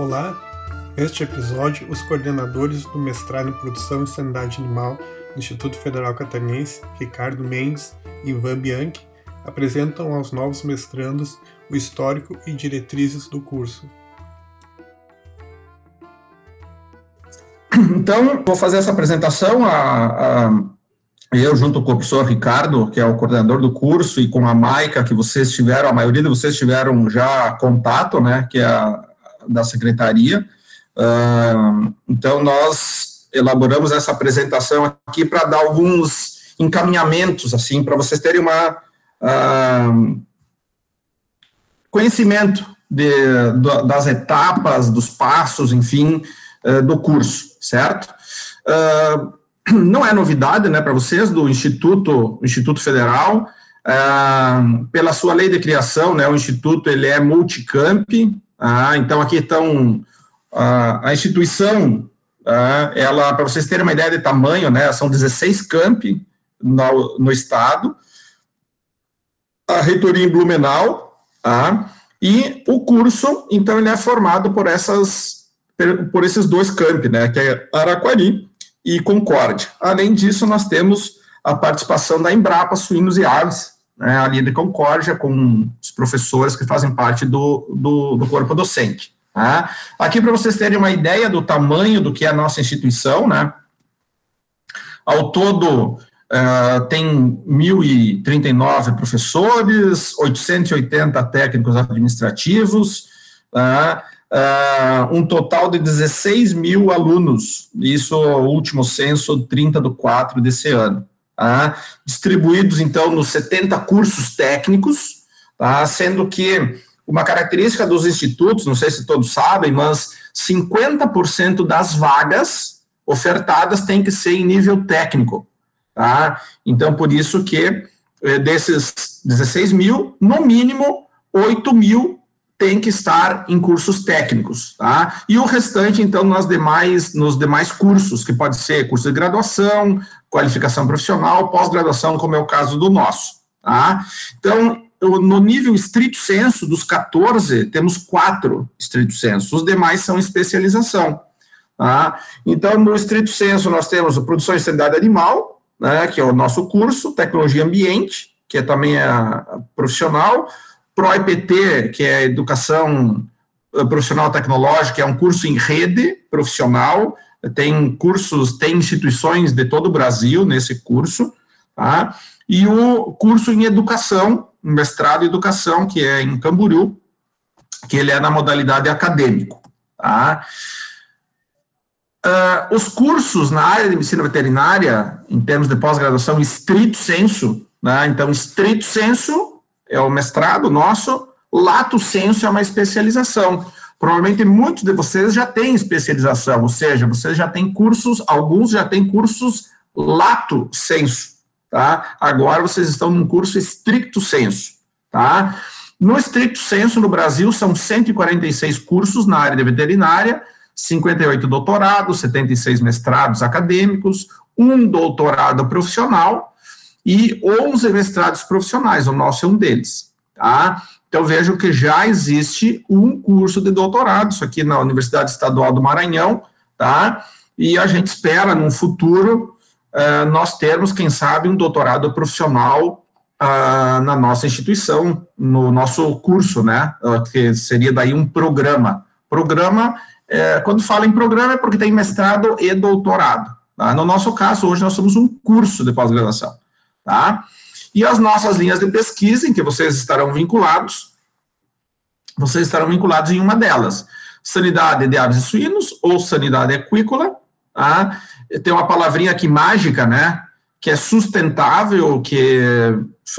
Olá, neste episódio, os coordenadores do mestrado em Produção e Sanidade Animal do Instituto Federal Catarinense, Ricardo Mendes e Ivan Bianchi, apresentam aos novos mestrandos o histórico e diretrizes do curso. Então, vou fazer essa apresentação. A, a, eu, junto com o professor Ricardo, que é o coordenador do curso, e com a Maica, que vocês tiveram, a maioria de vocês tiveram já contato, né, que é a, da secretaria. Uh, então, nós elaboramos essa apresentação aqui para dar alguns encaminhamentos, assim, para vocês terem uma uh, conhecimento de, das etapas, dos passos, enfim, uh, do curso, certo? não é novidade, né, para vocês do Instituto, Instituto Federal, pela sua lei de criação, né, o Instituto ele é multicamp, ah, então, aqui estão a, a instituição, ah, ela, para vocês terem uma ideia de tamanho, né, são 16 campi no, no estado, a reitoria em Blumenau, ah, e o curso, então, ele é formado por essas, por esses dois campi, né, que é Araquari e Concórdia. Além disso, nós temos a participação da Embrapa Suínos e Aves, né, ali de Concórdia, com os professores que fazem parte do, do, do corpo docente. Tá? Aqui, para vocês terem uma ideia do tamanho do que é a nossa instituição, né? Ao todo, uh, tem 1.039 professores, 880 técnicos administrativos, uh, uh, um total de 16 mil alunos, isso o último censo, 30 do 4 desse ano tá? distribuídos então nos 70 cursos técnicos, tá? sendo que uma característica dos institutos, não sei se todos sabem, mas 50% das vagas ofertadas tem que ser em nível técnico. Tá? Então, por isso que eh, desses 16 mil, no mínimo 8 mil tem que estar em cursos técnicos, tá? E o restante, então, nas demais, nos demais cursos, que pode ser curso de graduação, qualificação profissional, pós-graduação, como é o caso do nosso, tá? Então, no nível estrito senso, dos 14, temos quatro estrito senso, os demais são especialização, tá? Então, no estrito senso, nós temos a produção e sanidade animal, né, que é o nosso curso, tecnologia ambiente, que é também a profissional, ProIPT, que é Educação eh, Profissional Tecnológica, é um curso em rede profissional, tem cursos, tem instituições de todo o Brasil nesse curso, tá? E o curso em Educação, mestrado em Educação, que é em Camboriú, que ele é na modalidade acadêmico, tá? Uh, os cursos na área de medicina veterinária, em termos de pós-graduação, estrito senso, né? Então, estrito senso é o mestrado nosso, lato senso é uma especialização. Provavelmente muitos de vocês já têm especialização, ou seja, vocês já têm cursos, alguns já têm cursos lato senso, tá? Agora vocês estão num curso estricto senso, tá? No estricto senso, no Brasil, são 146 cursos na área de veterinária, 58 doutorados, 76 mestrados acadêmicos, um doutorado profissional, e 11 mestrados profissionais, o nosso é um deles, tá? Então, vejo que já existe um curso de doutorado, isso aqui na Universidade Estadual do Maranhão, tá? E a gente espera, num futuro, uh, nós termos, quem sabe, um doutorado profissional uh, na nossa instituição, no nosso curso, né? Uh, que seria daí um programa. Programa, eh, quando fala em programa, é porque tem mestrado e doutorado. Tá? No nosso caso, hoje nós somos um curso de pós-graduação tá? E as nossas linhas de pesquisa, em que vocês estarão vinculados, vocês estarão vinculados em uma delas. Sanidade de aves e suínos ou sanidade equícola, tá? Tem uma palavrinha aqui mágica, né? Que é sustentável, que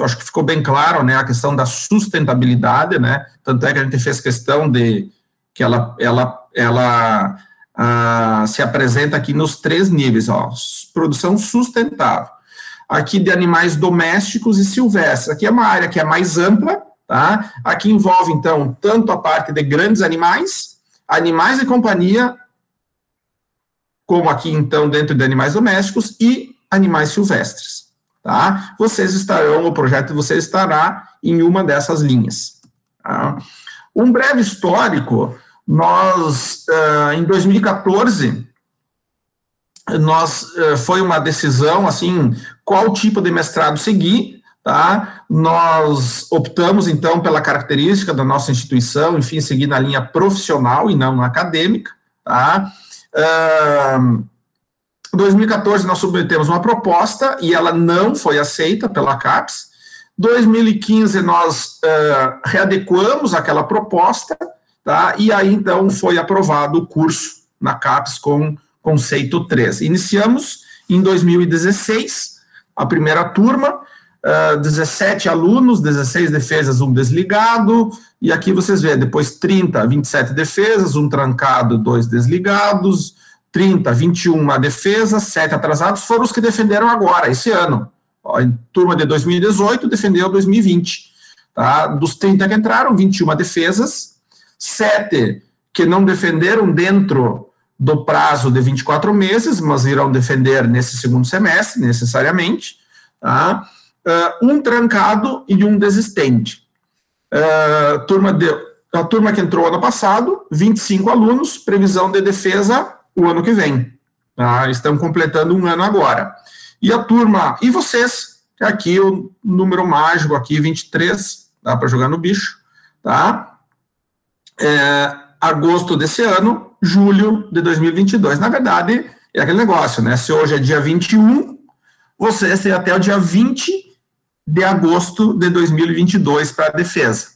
acho que ficou bem claro, né? A questão da sustentabilidade, né? Tanto é que a gente fez questão de que ela, ela, ela ah, se apresenta aqui nos três níveis, ó. Produção sustentável aqui de animais domésticos e silvestres. Aqui é uma área que é mais ampla, tá? Aqui envolve, então, tanto a parte de grandes animais, animais de companhia, como aqui, então, dentro de animais domésticos e animais silvestres, tá? Vocês estarão, o projeto de vocês estará em uma dessas linhas, tá? Um breve histórico nós, uh, em 2014, nós, uh, foi uma decisão, assim, qual tipo de mestrado seguir, tá? Nós optamos, então, pela característica da nossa instituição, enfim, seguir na linha profissional e não acadêmica, tá? Uh, 2014 nós submetemos uma proposta e ela não foi aceita pela CAPES. 2015 nós uh, readequamos aquela proposta, tá? E aí então foi aprovado o curso na CAPES com conceito 3. Iniciamos em 2016 a primeira turma, uh, 17 alunos, 16 defesas, um desligado, e aqui vocês veem, depois 30, 27 defesas, um trancado, dois desligados, 30, 21 a defesa, 7 atrasados, foram os que defenderam agora, esse ano. Em turma de 2018, defendeu 2020. Tá? Dos 30 que entraram, 21 defesas, 7 que não defenderam dentro do prazo de 24 meses, mas irão defender nesse segundo semestre, necessariamente. Tá? Uh, um trancado e um desistente. Uh, turma de, a turma que entrou ano passado, 25 alunos, previsão de defesa o ano que vem. Tá? Estão completando um ano agora. E a turma, e vocês, aqui o número mágico aqui, 23, dá para jogar no bicho, tá? É, agosto desse ano, julho de 2022. Na verdade, é aquele negócio, né? Se hoje é dia 21, vocês têm até o dia 20 de agosto de 2022 para a defesa,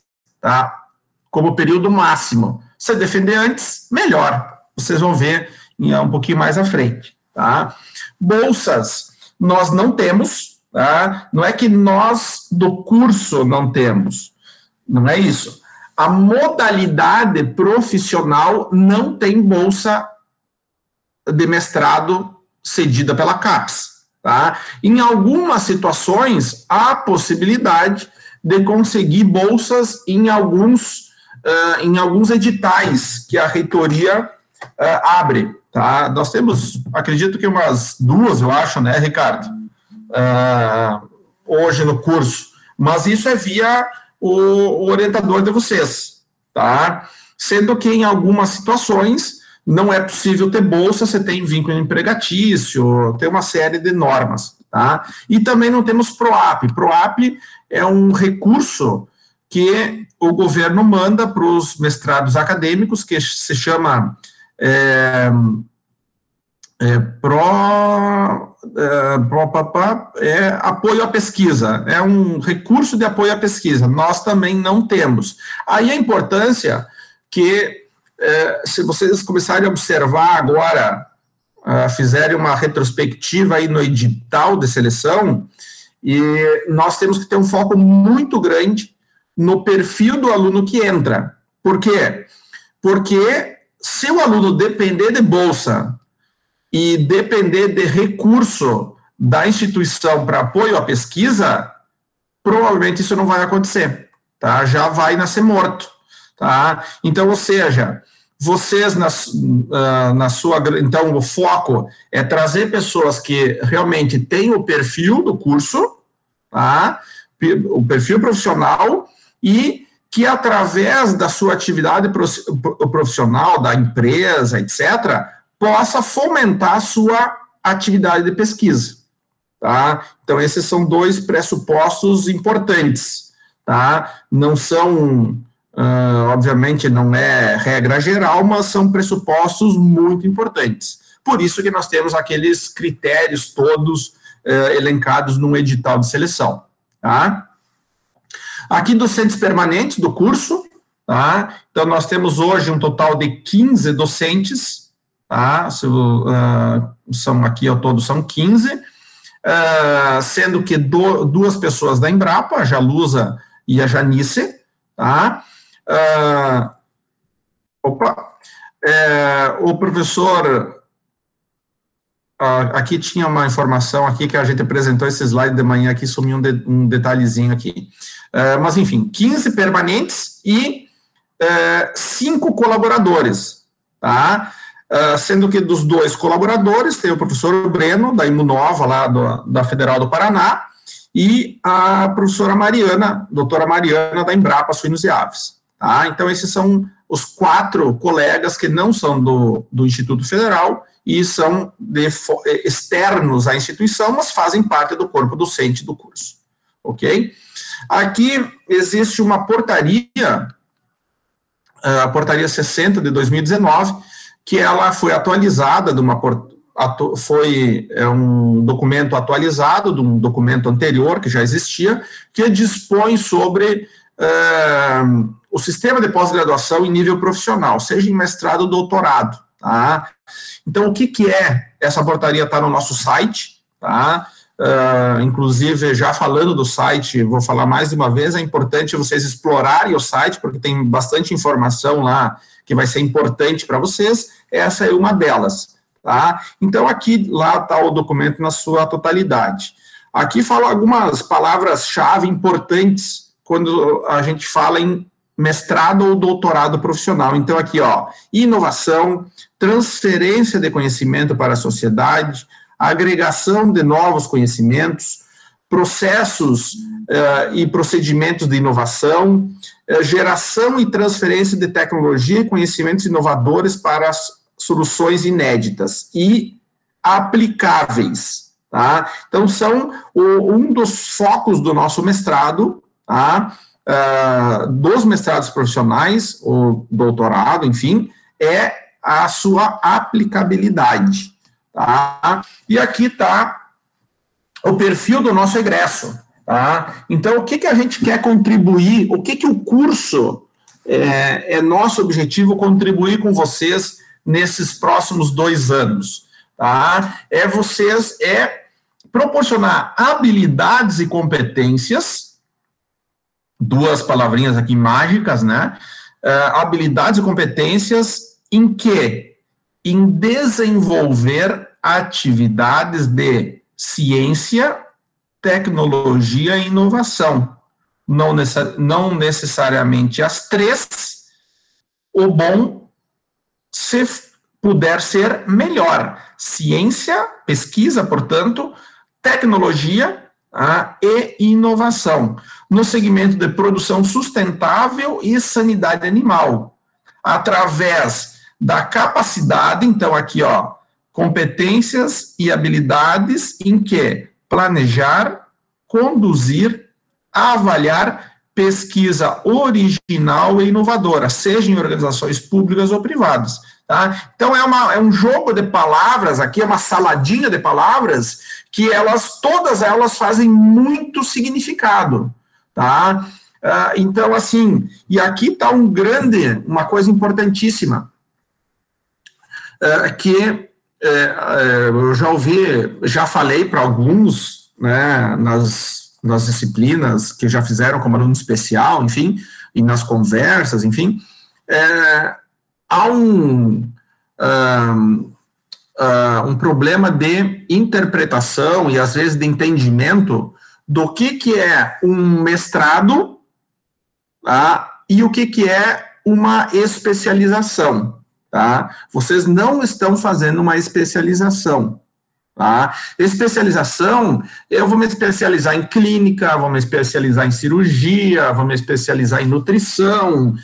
tá? Como período máximo. Se defender antes, melhor. Vocês vão ver um pouquinho mais à frente, tá? Bolsas, nós não temos, tá? Não é que nós do curso não temos, não é isso. A modalidade profissional não tem bolsa de mestrado cedida pela CAPES, tá? Em algumas situações, há possibilidade de conseguir bolsas em alguns, uh, em alguns editais que a reitoria uh, abre, Tá? Nós temos, acredito que umas duas, eu acho, né, Ricardo? Uh, hoje no curso. Mas isso é via o, orientador de vocês, tá? Sendo que em algumas situações não é possível ter bolsa, você tem vínculo empregatício, tem uma série de normas, tá? E também não temos PROAP. PROAP é um recurso que o governo manda para os mestrados acadêmicos, que se chama é, é, pró, é, é apoio à pesquisa, é um recurso de apoio à pesquisa, nós também não temos. Aí a importância que, é, se vocês começarem a observar agora, uh, fizerem uma retrospectiva aí no edital de seleção, e nós temos que ter um foco muito grande no perfil do aluno que entra. Por quê? Porque se o aluno depender de bolsa e depender de recurso da instituição para apoio à pesquisa, provavelmente isso não vai acontecer, tá? Já vai nascer morto, tá? Então, ou seja, vocês na, uh, na sua então o foco é trazer pessoas que realmente têm o perfil do curso, tá? O perfil profissional e que através da sua atividade profissional, da empresa, etc., possa fomentar a sua atividade de pesquisa. Tá? Então, esses são dois pressupostos importantes. Tá? Não são, uh, obviamente, não é regra geral, mas são pressupostos muito importantes. Por isso que nós temos aqueles critérios todos uh, elencados num edital de seleção. Tá? Aqui, docentes permanentes do curso, tá? Então, nós temos hoje um total de 15 docentes, tá? Uh, são aqui ao todo são 15, uh, ah, sendo que duas pessoas da Embrapa, a Jalusa e a Janice, tá? Uh, opa, é, o professor aqui tinha uma informação aqui que a gente apresentou esse slide de manhã aqui, sumiu um, de, um detalhezinho aqui. Mas, enfim, 15 permanentes e uh, cinco colaboradores, tá? Uh, sendo que dos dois colaboradores tem o professor Breno, da Imunova, lá do, da Federal do Paraná, e a professora Mariana, doutora Mariana, da Embrapa Suínos e Aves. Tá? Então, esses são os quatro colegas que não são do, do Instituto Federal e são de, externos à instituição, mas fazem parte do corpo docente do curso. Ok? Aqui existe uma portaria, a portaria 60 de 2019, que ela foi atualizada de uma foi é um documento atualizado de um documento anterior que já existia, que dispõe sobre é, o sistema de pós-graduação em nível profissional, seja em mestrado ou doutorado. Tá? Então, o que, que é? Essa portaria está no nosso site, tá? Uh, inclusive, já falando do site, vou falar mais de uma vez, é importante vocês explorarem o site, porque tem bastante informação lá que vai ser importante para vocês. Essa é uma delas. Tá? Então, aqui, lá está o documento na sua totalidade. Aqui falo algumas palavras-chave importantes quando a gente fala em mestrado ou doutorado profissional. Então, aqui, ó, inovação, transferência de conhecimento para a sociedade, agregação de novos conhecimentos, processos uh, e procedimentos de inovação, geração e transferência de tecnologia e conhecimentos inovadores para soluções inéditas e aplicáveis. Tá? Então, são o, um dos focos do nosso mestrado, tá? Uh, dos mestrados profissionais, ou doutorado, enfim, é a sua aplicabilidade. Tá? E aqui está o perfil do nosso egresso. Tá? Então, o que, que a gente quer contribuir, o que, que o curso é, é nosso objetivo contribuir com vocês nesses próximos dois anos. Tá? É vocês, é proporcionar habilidades e competências, duas palavrinhas aqui mágicas, né? Uh, habilidades e competências em que em desenvolver atividades de ciência, tecnologia e inovação. Não, necess não necessariamente as três, o bom, se puder ser melhor. Ciência, pesquisa, portanto, tecnologia ah, e inovação. No segmento de produção sustentável e sanidade animal, através da capacidade, então aqui, ó, competências e habilidades em que planejar, conduzir, avaliar pesquisa original e inovadora, seja em organizações públicas ou privadas. Tá? Então é, uma, é um jogo de palavras aqui, é uma saladinha de palavras que elas, todas elas fazem muito significado. Tá? Uh, então, assim, e aqui está um grande, uma coisa importantíssima é, que é, é, eu já ouvi, já falei para alguns, né, nas, nas disciplinas que já fizeram como aluno especial, enfim, e nas conversas, enfim, é, há um, um, um problema de interpretação e às vezes de entendimento do que, que é um mestrado tá, e o que, que é uma especialização tá? Vocês não estão fazendo uma especialização, tá? Especialização, eu vou me especializar em clínica, vou me especializar em cirurgia, vou me especializar em nutrição,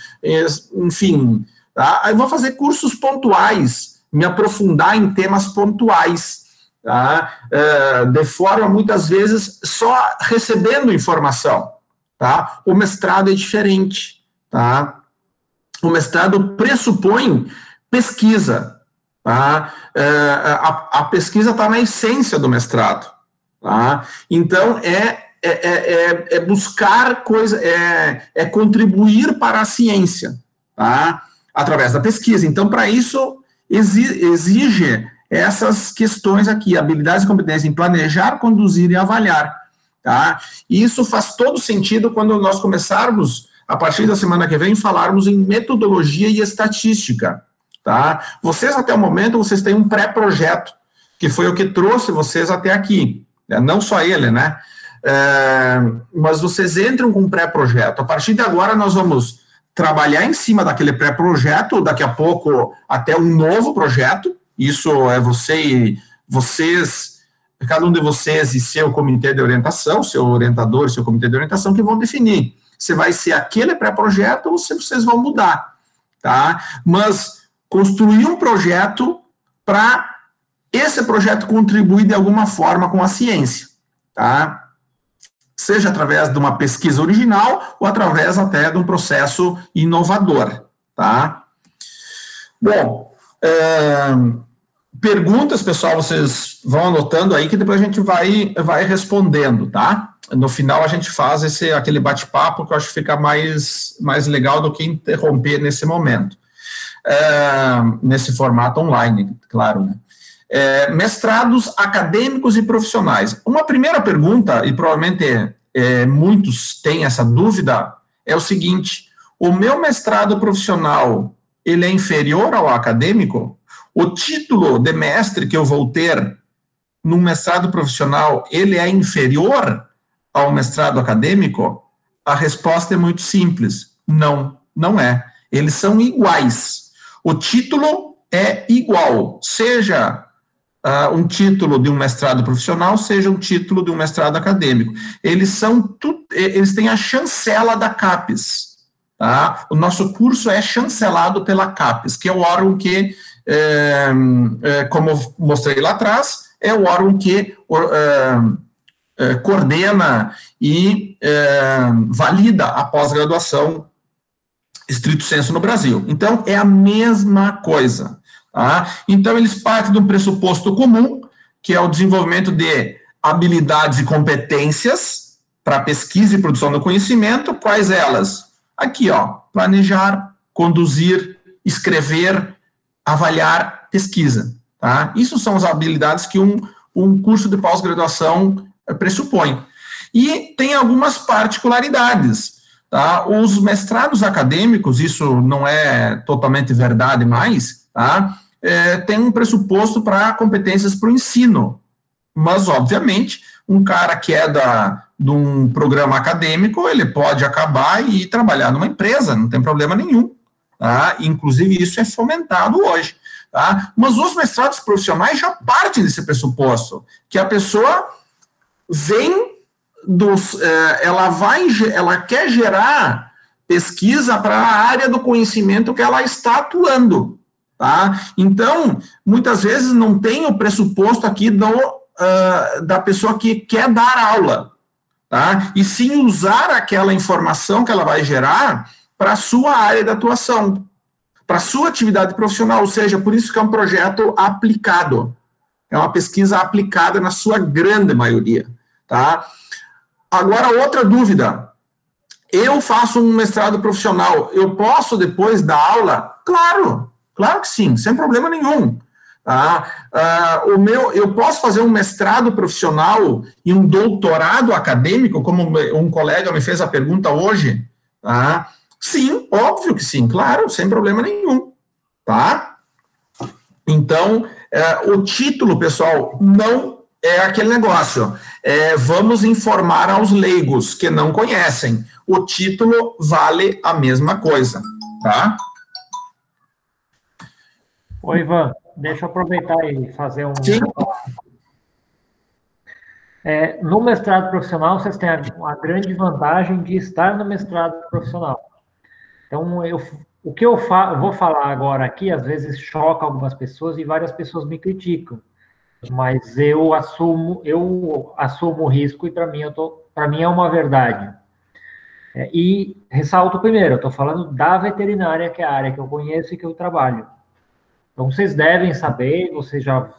enfim, tá? Vou fazer cursos pontuais, me aprofundar em temas pontuais, tá? É, de forma, muitas vezes, só recebendo informação, tá? O mestrado é diferente, tá? O mestrado pressupõe pesquisa. Tá? É, a, a, pesquisa está na essência do mestrado. Tá? Então, é, é, é, é buscar coisa, é, é contribuir para a ciência, tá? através da pesquisa. Então, para isso, exige essas questões aqui, habilidades e competências em planejar, conduzir e avaliar. Tá? E isso faz todo sentido quando nós começarmos, a partir da semana que vem, falarmos em metodologia e estatística tá? Vocês, até o momento, vocês têm um pré-projeto, que foi o que trouxe vocês até aqui, né? não só ele, né? É, mas vocês entram com um pré-projeto. A partir de agora, nós vamos trabalhar em cima daquele pré-projeto, daqui a pouco até um novo projeto. Isso é você e vocês, cada um de vocês e seu comitê de orientação, seu orientador, seu comitê de orientação, que vão definir se vai ser aquele pré-projeto ou se vocês vão mudar tá? Mas construir um projeto para esse projeto contribuir de alguma forma com a ciência, tá? Seja através de uma pesquisa original ou através até de um processo inovador, tá? Bom, é, perguntas, pessoal, vocês vão anotando aí que depois a gente vai, vai respondendo, tá? No final a gente faz esse, aquele bate-papo que eu acho que fica mais, mais legal do que interromper nesse momento. É, nesse formato online, claro, né? É, mestrados acadêmicos e profissionais. Uma primeira pergunta, e provavelmente é, muitos têm essa dúvida, é o seguinte: o meu mestrado profissional ele é inferior ao acadêmico? O título de mestre que eu vou ter no mestrado profissional, ele é inferior ao mestrado acadêmico? A resposta é muito simples. Não, não é. Eles são iguais. O título é igual, seja uh, um título de um mestrado profissional, seja um título de um mestrado acadêmico. Eles são tu, eles têm a chancela da CAPES. Tá? O nosso curso é chancelado pela CAPES, que é o órgão que é, é, como mostrei lá atrás, é o órgão que é, coordena e valida a pós-graduação estrito senso no Brasil. Então, é a mesma coisa. Tá? Então, eles partem de um pressuposto comum, que é o desenvolvimento de habilidades e competências para pesquisa e produção do conhecimento. Quais elas? Aqui, ó, planejar, conduzir, escrever, avaliar pesquisa. Tá? Isso são as habilidades que um, um curso de pós-graduação eh, pressupõe. E tem algumas particularidades. Tá? Os mestrados acadêmicos, isso não é totalmente verdade mais, tá? É, tem um pressuposto para competências para o ensino. Mas, obviamente, um cara que é da, de um programa acadêmico, ele pode acabar e trabalhar numa empresa, não tem problema nenhum. Tá? Inclusive, isso é fomentado hoje. Tá? Mas os mestrados profissionais já partem desse pressuposto, que a pessoa vem dos. Eh, ela vai, ela quer gerar pesquisa para a área do conhecimento que ela está atuando. Tá? Então, muitas vezes não tem o pressuposto aqui do, uh, da pessoa que quer dar aula, tá? e sim usar aquela informação que ela vai gerar para a sua área de atuação, para a sua atividade profissional, ou seja, por isso que é um projeto aplicado. É uma pesquisa aplicada na sua grande maioria, tá? Agora, outra dúvida. Eu faço um mestrado profissional, eu posso depois dar aula? Claro, claro que sim, sem problema nenhum. Tá? Uh, o meu, eu posso fazer um mestrado profissional e um doutorado acadêmico, como um colega me fez a pergunta hoje, tá? Sim, óbvio que sim, claro, sem problema nenhum, tá? Então, é, o título, pessoal, não é aquele negócio. É, vamos informar aos leigos que não conhecem. O título vale a mesma coisa, tá? Oi, Ivan, deixa eu aproveitar e fazer um. Sim. É, no mestrado profissional, vocês têm a, a grande vantagem de estar no mestrado profissional. Então, eu, o que eu, fa vou falar agora aqui, às vezes choca algumas pessoas e várias pessoas me criticam. Mas eu assumo, eu assumo o risco e para mim, eu tô, para mim é uma verdade. É, e ressalto primeiro, eu estou falando da veterinária, que é a área que eu conheço e que eu trabalho. Então, vocês devem saber, vocês já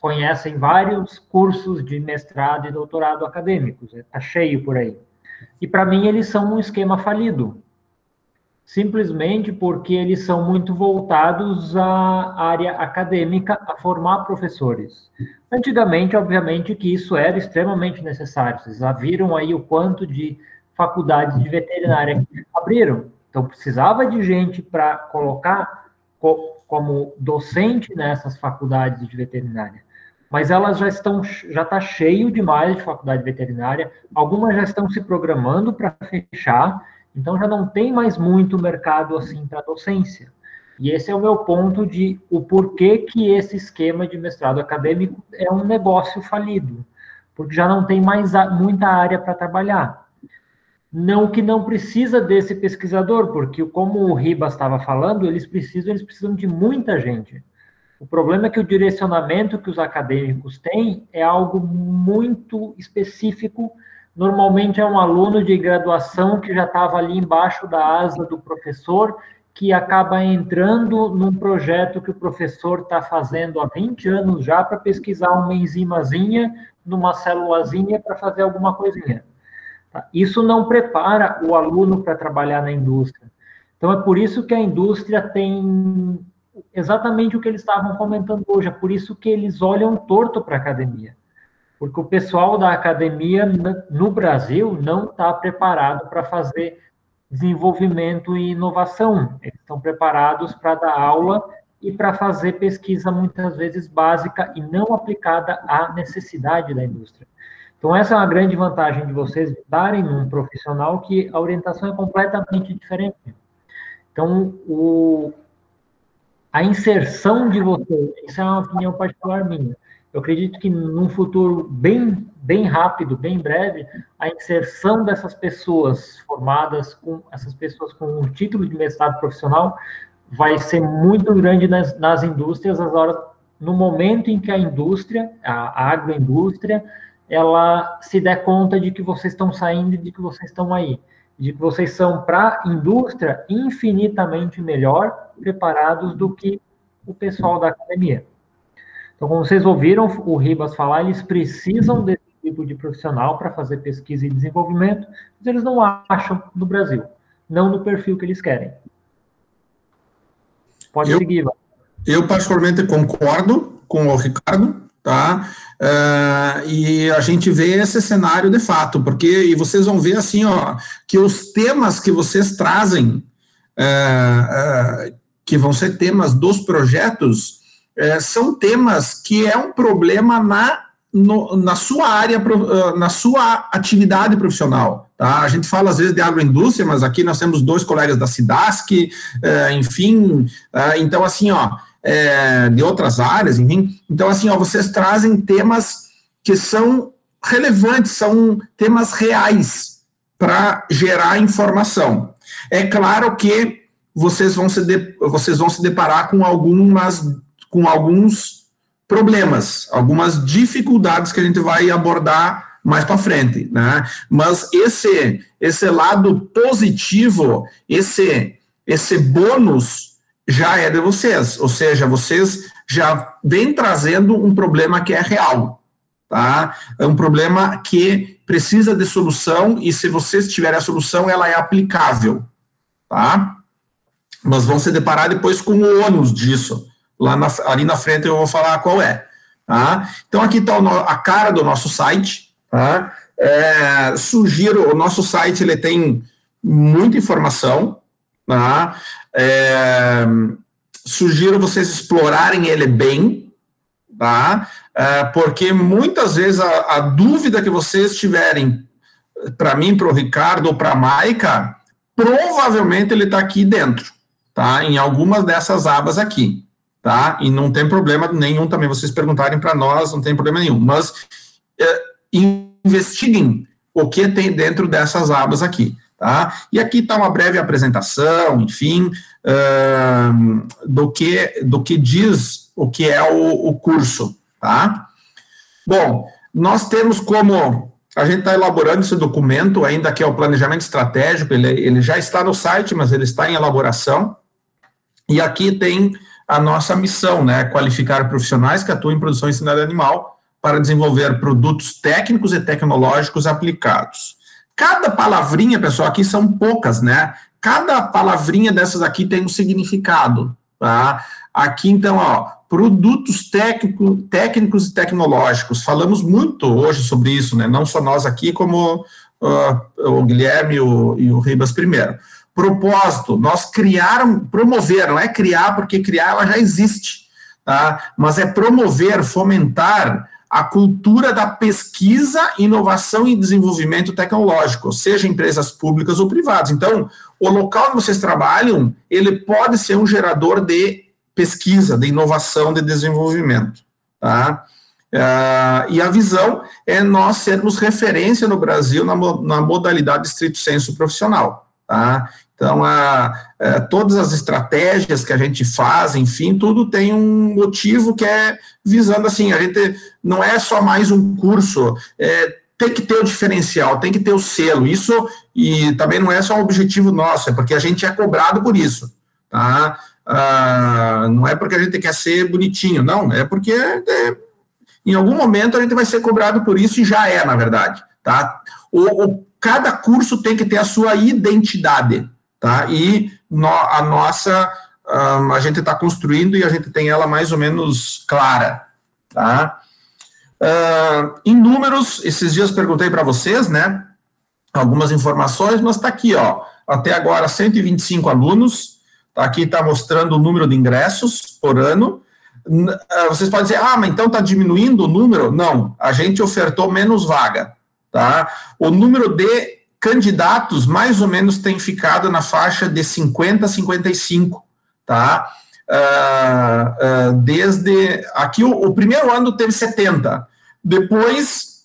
conhecem vários cursos de mestrado e doutorado acadêmicos, está cheio por aí. E para mim, eles são um esquema falido simplesmente porque eles são muito voltados à área acadêmica, a formar professores. Antigamente, obviamente, que isso era extremamente necessário. Vocês já viram aí o quanto de faculdades de veterinária que abriram. Então, precisava de gente para colocar co como docente nessas faculdades de veterinária. Mas elas já estão, já está cheio demais de faculdade veterinária. Algumas já estão se programando para fechar então já não tem mais muito mercado assim para docência. E esse é o meu ponto de o porquê que esse esquema de mestrado acadêmico é um negócio falido, porque já não tem mais muita área para trabalhar. Não que não precisa desse pesquisador, porque como o Ribas estava falando, eles precisam, eles precisam de muita gente. O problema é que o direcionamento que os acadêmicos têm é algo muito específico. Normalmente é um aluno de graduação que já estava ali embaixo da asa do professor, que acaba entrando num projeto que o professor está fazendo há 20 anos já para pesquisar uma enzimazinha numa célulazinha para fazer alguma coisinha. Tá? Isso não prepara o aluno para trabalhar na indústria. Então é por isso que a indústria tem exatamente o que eles estavam comentando hoje. É por isso que eles olham torto para a academia. Porque o pessoal da academia no Brasil não está preparado para fazer desenvolvimento e inovação. Eles estão preparados para dar aula e para fazer pesquisa muitas vezes básica e não aplicada à necessidade da indústria. Então, essa é uma grande vantagem de vocês estarem num profissional que a orientação é completamente diferente. Então, o, a inserção de vocês, isso é uma opinião particular minha. Eu acredito que num futuro bem, bem rápido, bem breve, a inserção dessas pessoas formadas, com essas pessoas com um título de mestrado profissional, vai ser muito grande nas, nas indústrias, as horas, no momento em que a indústria, a agroindústria, ela se der conta de que vocês estão saindo e de que vocês estão aí de que vocês são para a indústria infinitamente melhor preparados do que o pessoal da academia. Então, como vocês ouviram o Ribas falar, eles precisam desse tipo de profissional para fazer pesquisa e desenvolvimento, mas eles não acham no Brasil, não no perfil que eles querem. Pode eu, seguir, Ivan. Eu particularmente concordo com o Ricardo, tá? Uh, e a gente vê esse cenário de fato, porque e vocês vão ver assim, ó, que os temas que vocês trazem, uh, uh, que vão ser temas dos projetos, são temas que é um problema na no, na sua área, na sua atividade profissional. Tá? A gente fala às vezes de agroindústria, mas aqui nós temos dois colegas da SIDASC, enfim, então assim, ó, é, de outras áreas, enfim. Então, assim, ó, vocês trazem temas que são relevantes, são temas reais para gerar informação. É claro que vocês vão se, de, vocês vão se deparar com algumas com alguns problemas, algumas dificuldades que a gente vai abordar mais para frente, né? Mas esse esse lado positivo, esse esse bônus já é de vocês, ou seja, vocês já vêm trazendo um problema que é real, tá? É um problema que precisa de solução e se vocês tiverem a solução, ela é aplicável, tá? Mas vão se deparar depois com o ônus disso. Lá na, ali na frente eu vou falar qual é, tá? Então aqui está a cara do nosso site, tá? É, sugiro, o nosso site ele tem muita informação, tá? É, sugiro vocês explorarem ele bem, tá? É, porque muitas vezes a, a, dúvida que vocês tiverem, para mim, para o Ricardo ou para a Maica, provavelmente ele está aqui dentro, tá? Em algumas dessas abas aqui, tá? E não tem problema nenhum também vocês perguntarem para nós, não tem problema nenhum. Mas é, investiguem o que tem dentro dessas abas aqui. Tá? E aqui está uma breve apresentação, enfim, uh, do, que, do que diz o que é o, o curso. Tá? Bom, nós temos como. A gente está elaborando esse documento, ainda que é o planejamento estratégico, ele, ele já está no site, mas ele está em elaboração. E aqui tem a nossa missão, né? Qualificar profissionais que atuam em produção e ensino animal para desenvolver produtos técnicos e tecnológicos aplicados. Cada palavrinha, pessoal, aqui são poucas, né? Cada palavrinha dessas aqui tem um significado, tá? Aqui, então, ó, produtos técnico, técnicos e tecnológicos. Falamos muito hoje sobre isso, né? Não só nós aqui, como uh, o Guilherme e o, e o Ribas primeiro. Propósito, nós criaram, promover, não é criar, porque criar ela já existe, tá? Mas é promover, fomentar a cultura da pesquisa, inovação e desenvolvimento tecnológico, seja empresas públicas ou privadas. Então, o local onde vocês trabalham, ele pode ser um gerador de pesquisa, de inovação, de desenvolvimento, tá? Uh, e a visão é nós sermos referência no Brasil na, na modalidade estrito senso profissional. Tá? Então, a, a, é, todas as estratégias que a gente faz, enfim, tudo tem um motivo que é visando assim, a gente não é só mais um curso, é, tem que ter o diferencial, tem que ter o selo. Isso, e também não é só um objetivo nosso, é porque a gente é cobrado por isso. Tá? Ah, não é porque a gente quer ser bonitinho, não, é porque é, em algum momento a gente vai ser cobrado por isso e já é, na verdade. Tá? O, o cada curso tem que ter a sua identidade, tá? E no, a nossa, um, a gente está construindo e a gente tem ela mais ou menos clara, tá? Uh, em números, esses dias perguntei para vocês, né? Algumas informações, mas está aqui, ó. Até agora, 125 alunos. Tá aqui está mostrando o número de ingressos por ano. Ah, vocês podem dizer, ah, mas então está diminuindo o número? Não, a gente ofertou menos vaga. Tá? O número de candidatos, mais ou menos, tem ficado na faixa de 50 a 55. Tá? Uh, uh, desde. Aqui, o, o, primeiro ano teve 70. Depois,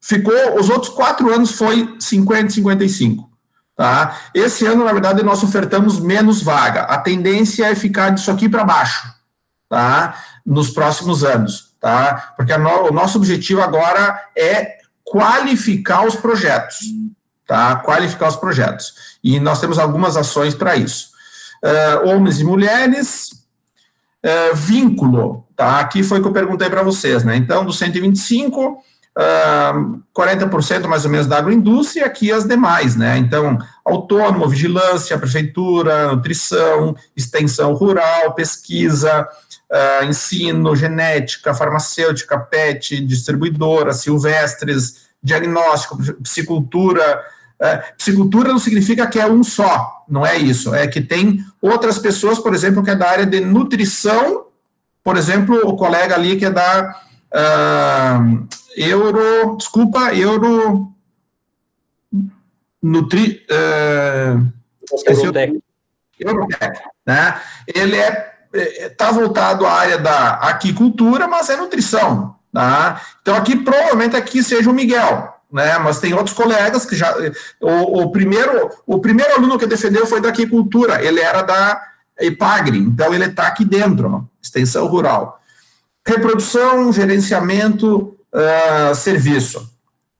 ficou. Os outros quatro anos foi 50 55. Tá? Esse ano, na verdade, nós ofertamos menos vaga. A tendência é ficar disso aqui para baixo, tá? Nos próximos anos, tá? Porque no, o nosso objetivo agora é qualificar os projetos, tá? Qualificar os projetos. E nós temos algumas ações para isso. Uh, homens e mulheres, uh, vínculo, tá? Aqui foi o que eu perguntei para vocês, né? Então, do 125, uh, 40% mais ou menos da agroindústria e aqui as demais, né? Então, autônomo, vigilância, prefeitura, nutrição, extensão rural, pesquisa, uh, ensino, genética, farmacêutica, PET, distribuidora, silvestres, diagnóstico, psicultura. Uh, psicultura não significa que é um só, não é isso. É que tem outras pessoas, por exemplo, que é da área de nutrição, por exemplo, o colega ali que é da uh, euro, desculpa, euro nutri, uh, Eurotec. Eurotec, né? Ele é está voltado à área da aquicultura, mas é nutrição. Tá? Então, aqui, provavelmente, aqui seja o Miguel, né? Mas tem outros colegas que já. O, o, primeiro, o primeiro aluno que defendeu foi da aquicultura, ele era da Ipagre, então ele está aqui dentro, ó, extensão rural. Reprodução, gerenciamento, uh, serviço.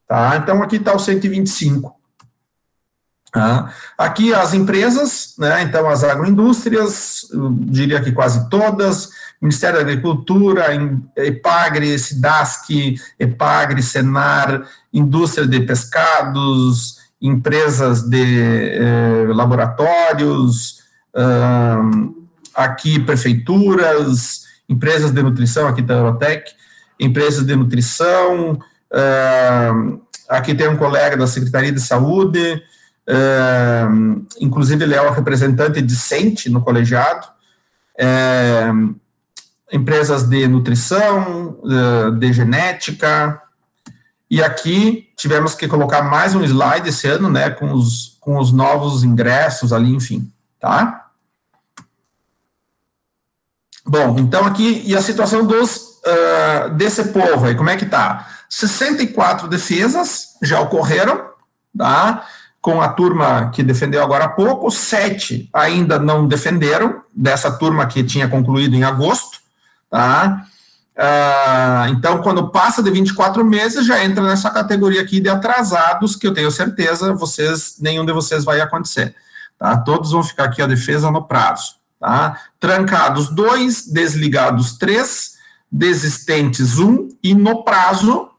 Tá? Então, aqui está o 125. Tá? Aqui as empresas, né, então as agroindústrias, diria que quase todas, Ministério da Agricultura, EPAGRE, SIDASC, EPAGRE, Senar, indústria de pescados, empresas de eh, laboratórios, aqui prefeituras, empresas de nutrição, aqui da Eurotec, empresas de nutrição, aqui tem um colega da Secretaria de Saúde, inclusive, ele é o representante discente no colegiado. Empresas de nutrição, de genética. E aqui tivemos que colocar mais um slide esse ano, né, com os, com os novos ingressos ali, enfim, tá? Bom, então aqui, e a situação dos, desse povo aí, como é que tá? 64 defesas já ocorreram, tá? Com a turma que defendeu agora há pouco, sete ainda não defenderam, dessa turma que tinha concluído em agosto, tá? Ah, então, quando passa de 24 meses, já entra nessa categoria aqui de atrasados, que eu tenho certeza, vocês, nenhum de vocês vai acontecer, tá? Todos vão ficar aqui a defesa no prazo, tá? Trancados dois, desligados três, desistentes um, e no prazo,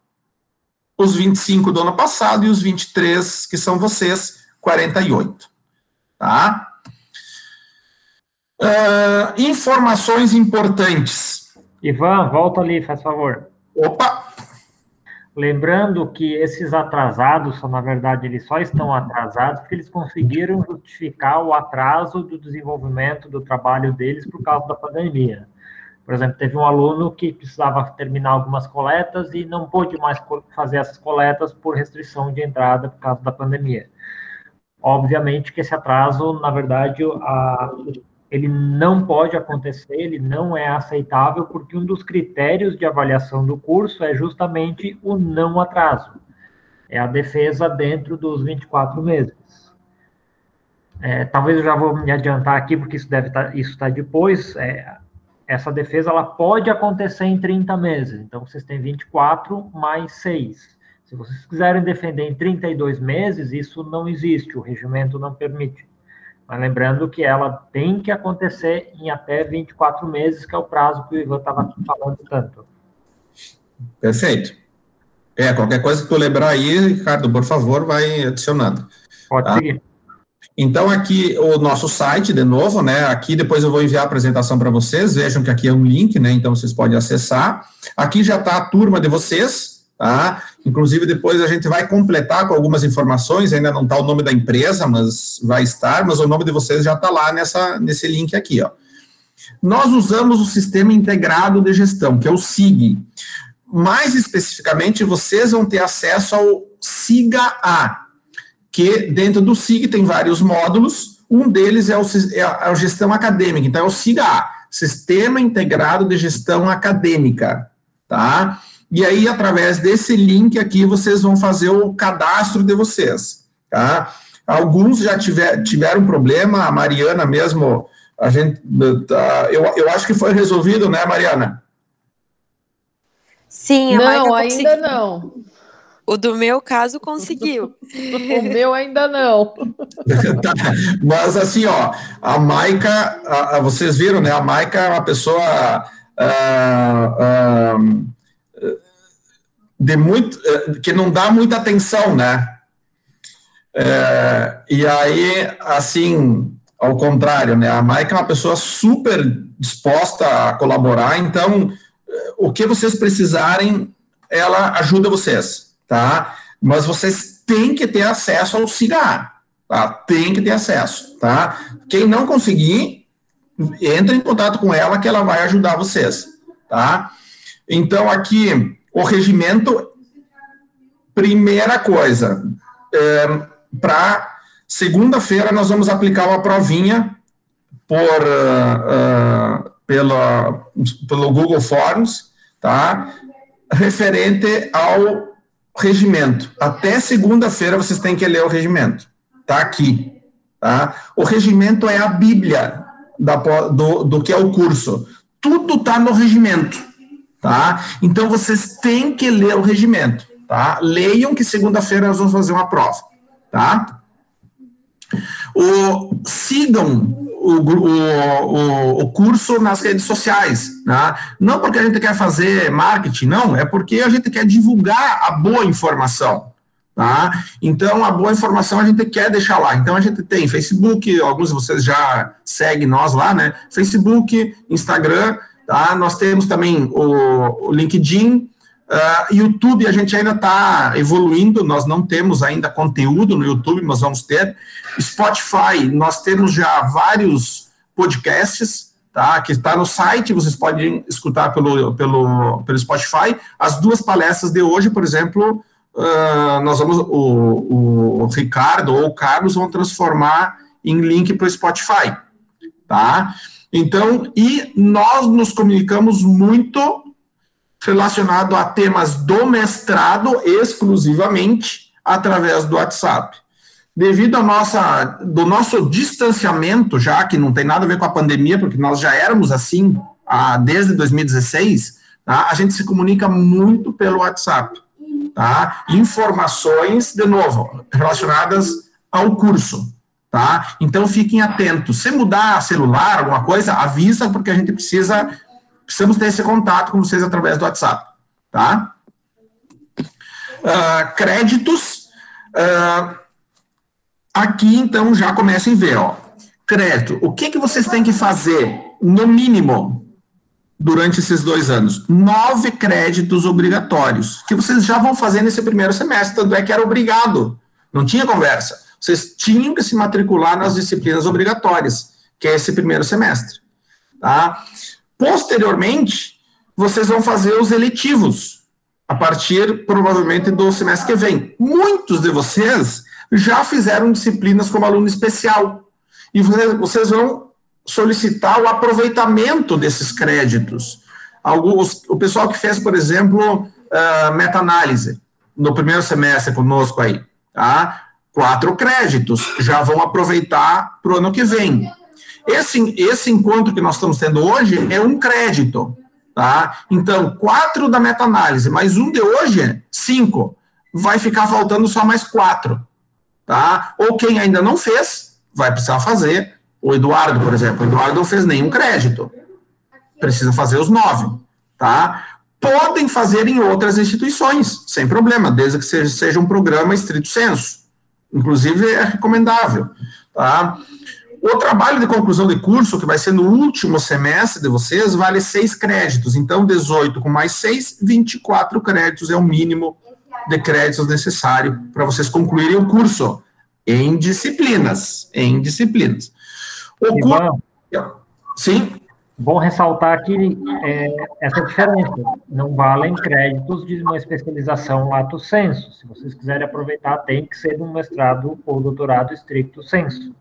os 25 do ano passado e os 23, que são vocês, 48. Tá? Uh, informações importantes. Ivan, volta ali, faz favor. Opa! Lembrando que esses atrasados, na verdade, eles só estão atrasados porque eles conseguiram justificar o atraso do desenvolvimento do trabalho deles por causa da pandemia. Por exemplo, teve um aluno que precisava terminar algumas coletas e não pôde mais fazer essas coletas por restrição de entrada por causa da pandemia. Obviamente que esse atraso, na verdade, a, ele não pode acontecer, ele não é aceitável, porque um dos critérios de avaliação do curso é justamente o não atraso. É a defesa dentro dos 24 meses. É, talvez eu já vou me adiantar aqui, porque isso deve estar, tá, isso está depois. É, essa defesa ela pode acontecer em 30 meses. Então, vocês têm 24 mais 6. Se vocês quiserem defender em 32 meses, isso não existe, o regimento não permite. Mas lembrando que ela tem que acontecer em até 24 meses, que é o prazo que o Ivan estava falando tanto. Perfeito. É, qualquer coisa que tu lembrar aí, Ricardo, por favor, vai adicionando. Pode tá? seguir. Então, aqui o nosso site, de novo, né? Aqui depois eu vou enviar a apresentação para vocês. Vejam que aqui é um link, né? Então vocês podem acessar. Aqui já está a turma de vocês, tá? Inclusive, depois a gente vai completar com algumas informações. Ainda não está o nome da empresa, mas vai estar. Mas o nome de vocês já está lá nessa, nesse link aqui, ó. Nós usamos o sistema integrado de gestão, que é o SIG. Mais especificamente, vocês vão ter acesso ao SIGA-A, que dentro do SIG tem vários módulos, um deles é, o, é a é gestão acadêmica, então é o SIGA, Sistema Integrado de Gestão Acadêmica, tá? E aí, através desse link aqui, vocês vão fazer o cadastro de vocês, tá? Alguns já tiver, tiveram problema, a Mariana mesmo, a gente, tá, eu, eu acho que foi resolvido, né, Mariana? Sim, a Não, ainda não. O do meu caso conseguiu. o meu ainda não. tá. Mas assim, ó, a Maica, a, a, vocês viram, né? A Maica é uma pessoa uh, uh, de muito, uh, que não dá muita atenção, né? É, e aí, assim, ao contrário, né? A Maica é uma pessoa super disposta a colaborar, então o que vocês precisarem, ela ajuda vocês tá? Mas vocês têm que ter acesso ao cigarro, tá? Tem que ter acesso, tá? Quem não conseguir, entra em contato com ela que ela vai ajudar vocês, tá? Então, aqui, o regimento, primeira coisa, é, para segunda-feira nós vamos aplicar uma provinha por, uh, uh, pela, pelo Google Forms, tá? Referente ao regimento. Até segunda-feira vocês têm que ler o regimento. Tá aqui. Tá? O regimento é a Bíblia da, do, do que é o curso. Tudo está no regimento. Tá? Então vocês têm que ler o regimento. Tá? Leiam que segunda-feira nós vamos fazer uma prova. Tá? O, sigam o, o, o, curso nas redes sociais. Né? Não porque a gente quer fazer marketing, não, é porque a gente quer divulgar a boa informação. Tá? Então, a boa informação a gente quer deixar lá. Então, a gente tem Facebook, alguns de vocês já seguem nós lá, né? Facebook, Instagram, tá? Nós temos também o, o LinkedIn, Uh, YouTube a gente ainda está evoluindo, nós não temos ainda conteúdo no YouTube, mas vamos ter. Spotify, nós temos já vários podcasts, tá? Que está no site, vocês podem escutar pelo, pelo, pelo Spotify. As duas palestras de hoje, por exemplo, uh, nós vamos, o, o Ricardo ou o Carlos vão transformar em link para o Spotify, tá? Então, e nós nos comunicamos muito relacionado a temas do mestrado exclusivamente através do WhatsApp. Devido ao nossa, do nosso distanciamento, já que não tem nada a ver com a pandemia, porque nós já éramos assim ah, desde 2016, tá? a gente se comunica muito pelo WhatsApp. Tá? Informações, de novo, relacionadas ao curso. Tá? Então fiquem atentos. Se mudar celular, alguma coisa, avisa, porque a gente precisa precisamos ter esse contato com vocês através do WhatsApp, tá? Uh, créditos, uh, aqui então já comecem a ver, ó, crédito, o que que vocês têm que fazer, no mínimo, durante esses dois anos? Nove créditos obrigatórios, que vocês já vão fazer nesse primeiro semestre, tanto é que era obrigado, não tinha conversa, vocês tinham que se matricular nas disciplinas obrigatórias, que é esse primeiro semestre, tá? Posteriormente, vocês vão fazer os eletivos, a partir, provavelmente, do semestre que vem. Muitos de vocês já fizeram disciplinas como aluno especial. E vocês vão solicitar o aproveitamento desses créditos. Alguns, o pessoal que fez, por exemplo, uh, meta-análise no primeiro semestre conosco aí, tá? Quatro créditos já vão aproveitar para o ano que vem. Esse, esse encontro que nós estamos tendo hoje é um crédito, tá? Então, quatro da meta-análise, mais um de hoje, cinco. Vai ficar faltando só mais quatro, tá? Ou quem ainda não fez, vai precisar fazer. O Eduardo, por exemplo, o Eduardo não fez nenhum crédito. Precisa fazer os nove, tá? Podem fazer em outras instituições, sem problema, desde que seja, seja um programa estrito senso. Inclusive, é recomendável, tá? O trabalho de conclusão de curso, que vai ser no último semestre de vocês, vale seis créditos. Então, 18 com mais seis, 24 créditos é o mínimo de créditos necessário para vocês concluírem o curso em disciplinas. Em disciplinas. O curso. Sim. Bom ressaltar que é, essa diferença não valem créditos de uma especialização lato senso. Se vocês quiserem aproveitar, tem que ser de um mestrado ou doutorado estricto senso.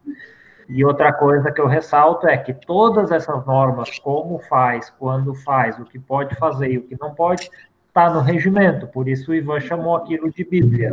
E outra coisa que eu ressalto é que todas essas normas, como faz, quando faz, o que pode fazer e o que não pode, está no regimento. Por isso o Ivan chamou aquilo de Bíblia.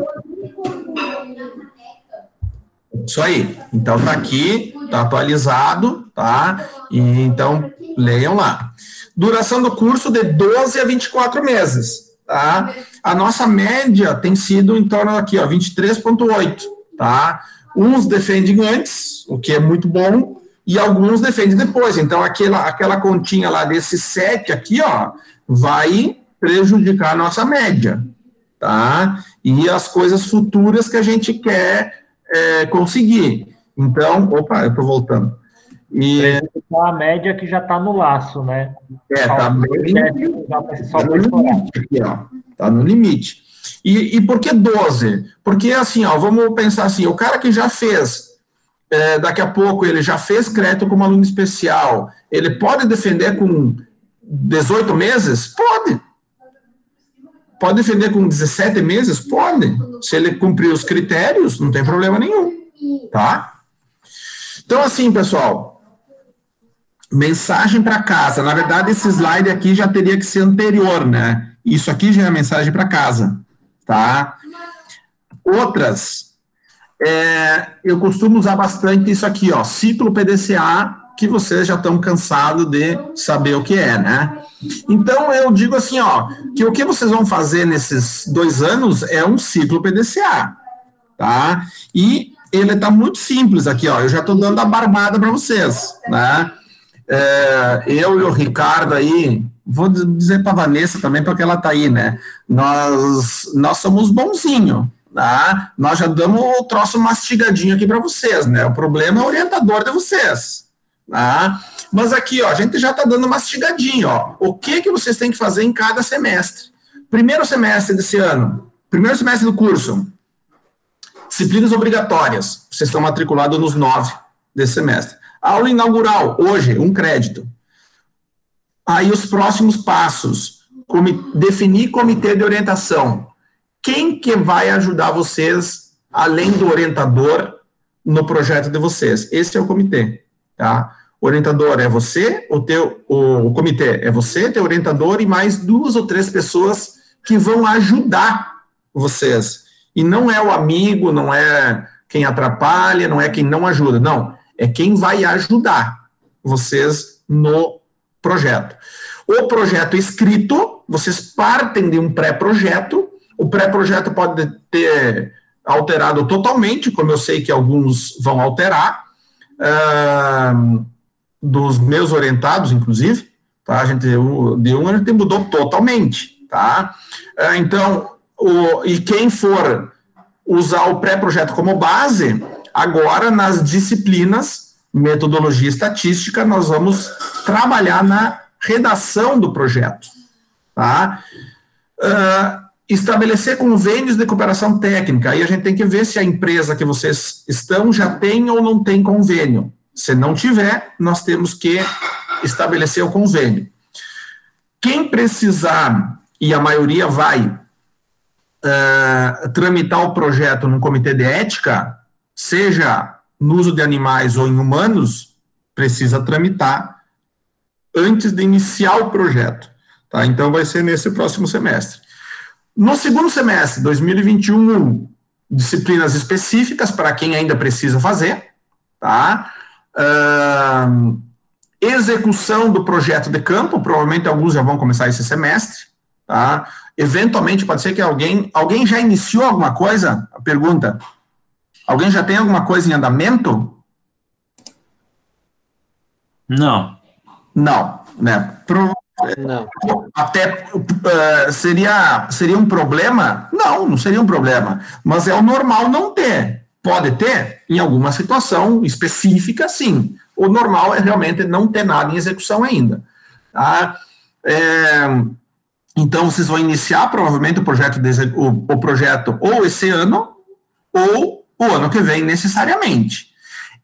Isso aí. Então tá aqui, tá atualizado, tá? E então leiam lá. Duração do curso de 12 a 24 meses, tá? A nossa média tem sido em torno aqui, ó, 23.8, tá? Uns defendem antes, o que é muito bom, e alguns defendem depois. Então, aquela, aquela continha lá desse 7 aqui, ó, vai prejudicar a nossa média, tá? E as coisas futuras que a gente quer é, conseguir. Então, opa, eu estou voltando. E a média que já está no laço, né? É, está bem. Tá no limite aqui, ó. Tá no limite. E, e por que 12? Porque, assim, ó, vamos pensar assim, o cara que já fez, é, daqui a pouco ele já fez crédito como aluno especial, ele pode defender com 18 meses? Pode. Pode defender com 17 meses? Pode. Se ele cumprir os critérios, não tem problema nenhum. Tá? Então, assim, pessoal, mensagem para casa. Na verdade, esse slide aqui já teria que ser anterior, né? Isso aqui já é mensagem para casa tá? Outras, é, eu costumo usar bastante isso aqui, ó, ciclo PDCA, que vocês já estão cansados de saber o que é, né? Então, eu digo assim, ó, que o que vocês vão fazer nesses dois anos é um ciclo PDCA, tá? E ele está muito simples aqui, ó, eu já estou dando a barbada para vocês, né? É, eu e o Ricardo aí, vou dizer para Vanessa também, porque ela está aí, né? Nós, nós somos bonzinho, tá? Nós já damos o troço mastigadinho aqui para vocês, né? O problema é o orientador de vocês, tá? Mas aqui, ó, a gente já está dando mastigadinho, ó. O que que vocês têm que fazer em cada semestre? Primeiro semestre desse ano, primeiro semestre do curso, disciplinas obrigatórias. Vocês estão matriculados nos nove desse semestre. Aula inaugural, hoje, um crédito. Aí os próximos passos, definir comitê de orientação. Quem que vai ajudar vocês, além do orientador, no projeto de vocês? Esse é o comitê, tá? O orientador é você, o teu, o, o comitê é você, teu orientador e mais duas ou três pessoas que vão ajudar vocês. E não é o amigo, não é quem atrapalha, não é quem não ajuda, não. É quem vai ajudar vocês no projeto. O projeto escrito, vocês partem de um pré-projeto, o pré-projeto pode ter alterado totalmente, como eu sei que alguns vão alterar, uh, dos meus orientados, inclusive, tá? A gente, de um a gente mudou totalmente, tá? Uh, então, o, e quem for usar o pré-projeto como base, agora nas disciplinas metodologia estatística, nós vamos trabalhar na redação do projeto. Tá? Uh, estabelecer convênios de cooperação técnica. Aí a gente tem que ver se a empresa que vocês estão já tem ou não tem convênio. Se não tiver, nós temos que estabelecer o convênio. Quem precisar, e a maioria vai, uh, tramitar o projeto num comitê de ética, seja no uso de animais ou em humanos, precisa tramitar antes de iniciar o projeto. Tá? Então, vai ser nesse próximo semestre. No segundo semestre, 2021, disciplinas específicas para quem ainda precisa fazer, tá? Uh, execução do projeto de campo, provavelmente alguns já vão começar esse semestre, tá? Eventualmente pode ser que alguém, alguém já iniciou alguma coisa? A pergunta. Alguém já tem alguma coisa em andamento? Não. Não, né? Pro, não. Até uh, seria, seria um problema? Não, não seria um problema. Mas é o normal não ter. Pode ter, em alguma situação específica, sim. O normal é realmente não ter nada em execução ainda. Tá? É, então, vocês vão iniciar provavelmente o projeto, de, o, o projeto ou esse ano, ou o ano que vem, necessariamente.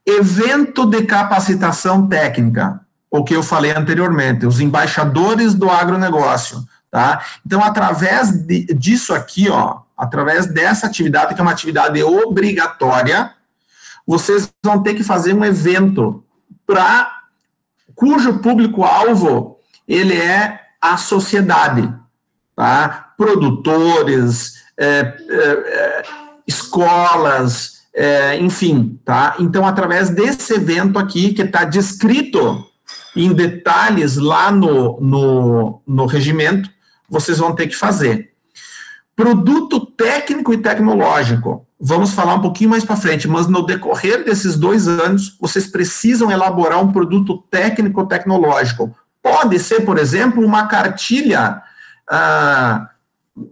Evento de capacitação técnica o que eu falei anteriormente, os embaixadores do agronegócio, tá? Então, através de, disso aqui, ó, através dessa atividade, que é uma atividade obrigatória, vocês vão ter que fazer um evento para cujo público-alvo ele é a sociedade, tá? Produtores, é, é, é, escolas, é, enfim, tá? Então, através desse evento aqui, que está descrito em detalhes lá no, no, no regimento, vocês vão ter que fazer. Produto técnico e tecnológico. Vamos falar um pouquinho mais para frente, mas no decorrer desses dois anos, vocês precisam elaborar um produto técnico tecnológico. Pode ser, por exemplo, uma cartilha, ah,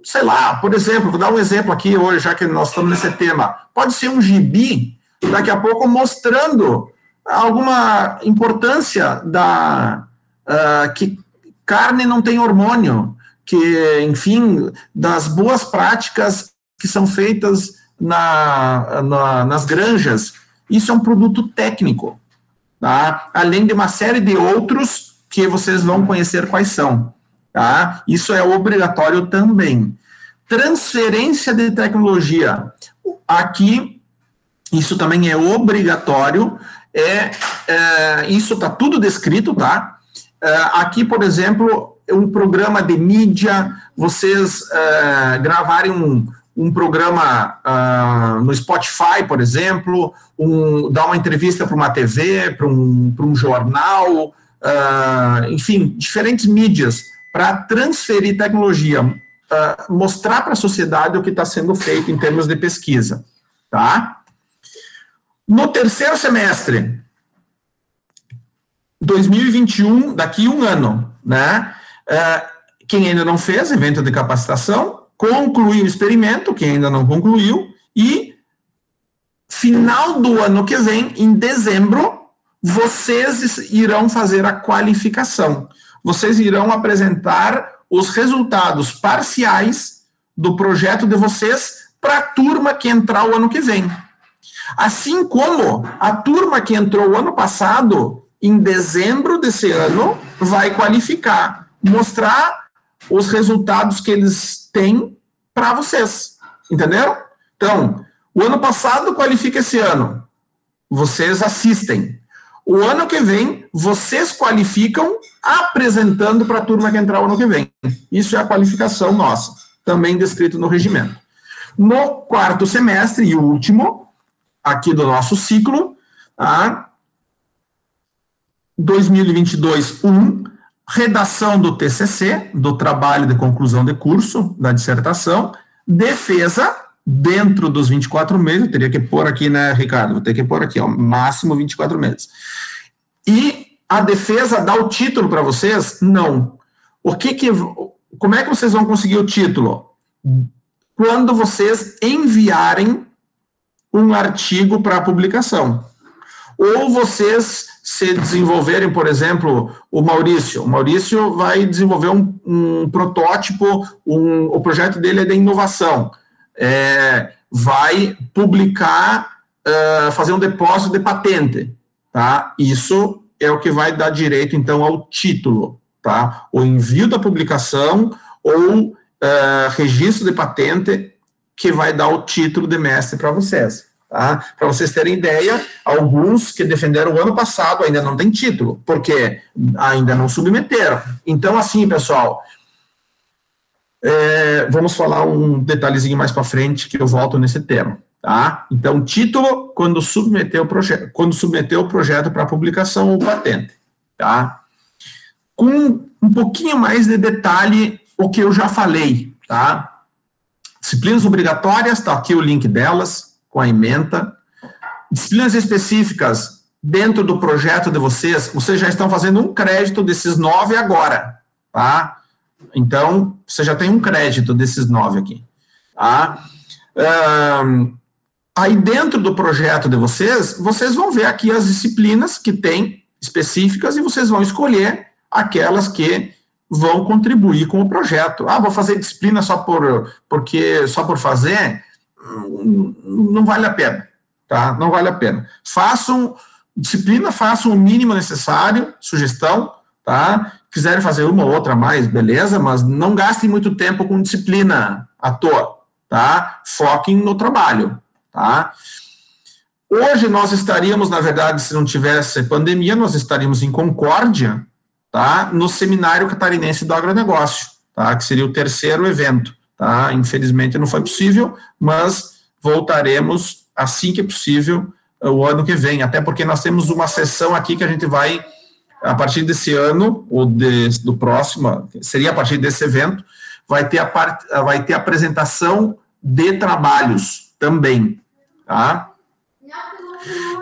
sei lá, por exemplo, vou dar um exemplo aqui hoje, já que nós estamos nesse tema. Pode ser um gibi, daqui a pouco mostrando alguma importância da uh, que carne não tem hormônio, que, enfim, das boas práticas que são feitas na, na, nas granjas. Isso é um produto técnico, tá? Além de uma série de outros que vocês vão conhecer quais são, tá? Isso é obrigatório também. Transferência de tecnologia. Aqui, isso também é obrigatório é, é isso está tudo descrito, tá? É, aqui, por exemplo, um programa de mídia, vocês é, gravarem um, um programa uh, no Spotify, por exemplo, um, dar uma entrevista para uma TV, para um, um jornal, uh, enfim, diferentes mídias para transferir tecnologia, uh, mostrar para a sociedade o que está sendo feito em termos de pesquisa, tá? No terceiro semestre, 2021, daqui um ano, né? Uh, quem ainda não fez evento de capacitação, concluiu o experimento, quem ainda não concluiu, e final do ano que vem, em dezembro, vocês irão fazer a qualificação. Vocês irão apresentar os resultados parciais do projeto de vocês para a turma que entrar o ano que vem. Assim como a turma que entrou o ano passado, em dezembro desse ano, vai qualificar, mostrar os resultados que eles têm para vocês. Entenderam? Então, o ano passado qualifica esse ano. Vocês assistem. O ano que vem, vocês qualificam apresentando para a turma que entrar o ano que vem. Isso é a qualificação nossa, também descrito no regimento. No quarto semestre e último, aqui do nosso ciclo, tá? 2022 1, redação do TCC, do trabalho de conclusão de curso, da dissertação, defesa dentro dos 24 meses, eu teria que pôr aqui, né, Ricardo? Vou ter que pôr aqui, ó, máximo 24 meses. E a defesa dá o título para vocês? Não. O que que como é que vocês vão conseguir o título? Quando vocês enviarem um artigo para publicação. Ou vocês se desenvolverem, por exemplo, o Maurício. O Maurício vai desenvolver um, um protótipo, um, o projeto dele é de inovação. É, vai publicar, uh, fazer um depósito de patente. Tá? Isso é o que vai dar direito, então, ao título. Tá? O envio da publicação ou uh, registro de patente que vai dar o título de mestre para vocês, Tá? Para vocês terem ideia, alguns que defenderam o ano passado ainda não têm título, porque ainda não submeteram. Então, assim, pessoal, é, vamos falar um detalhezinho mais para frente que eu volto nesse tema. Tá? Então, título quando submeter o projeto, quando submeter o projeto para publicação ou patente, tá? Com um pouquinho mais de detalhe o que eu já falei, tá? Disciplinas obrigatórias, tá aqui o link delas com a ementa. Disciplinas específicas dentro do projeto de vocês, vocês já estão fazendo um crédito desses nove agora, tá? Então, você já tem um crédito desses nove aqui, tá? Um, aí, dentro do projeto de vocês, vocês vão ver aqui as disciplinas que tem específicas e vocês vão escolher aquelas que vão contribuir com o projeto. Ah, vou fazer disciplina só por porque só por fazer não vale a pena, tá? Não vale a pena. Façam disciplina, façam o mínimo necessário, sugestão, tá? Quiserem fazer uma ou outra mais, beleza, mas não gastem muito tempo com disciplina à toa, tá? Foquem no trabalho, tá? Hoje nós estaríamos, na verdade, se não tivesse pandemia, nós estaríamos em Concórdia, tá? No Seminário Catarinense do Agronegócio, tá? Que seria o terceiro evento. Tá? Infelizmente não foi possível, mas voltaremos assim que possível eh, o ano que vem, até porque nós temos uma sessão aqui que a gente vai, a partir desse ano, ou de, do próximo, seria a partir desse evento, vai ter a, part, vai ter a apresentação de trabalhos também, tá?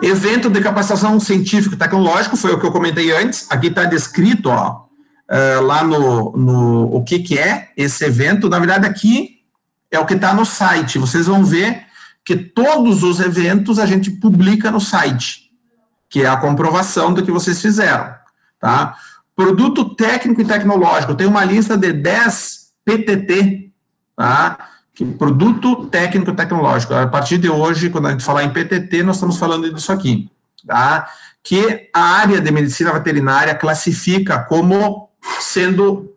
Evento de capacitação científico e tecnológico, foi o que eu comentei antes, aqui está descrito, ó, uh, lá no, no o que, que é esse evento. Na verdade, aqui é o que está no site. Vocês vão ver que todos os eventos a gente publica no site, que é a comprovação do que vocês fizeram. Tá? Produto técnico e tecnológico, tem uma lista de 10 PTT, tá? Que, produto técnico e tecnológico. A partir de hoje, quando a gente falar em PTT, nós estamos falando disso aqui, tá? Que a área de medicina veterinária classifica como sendo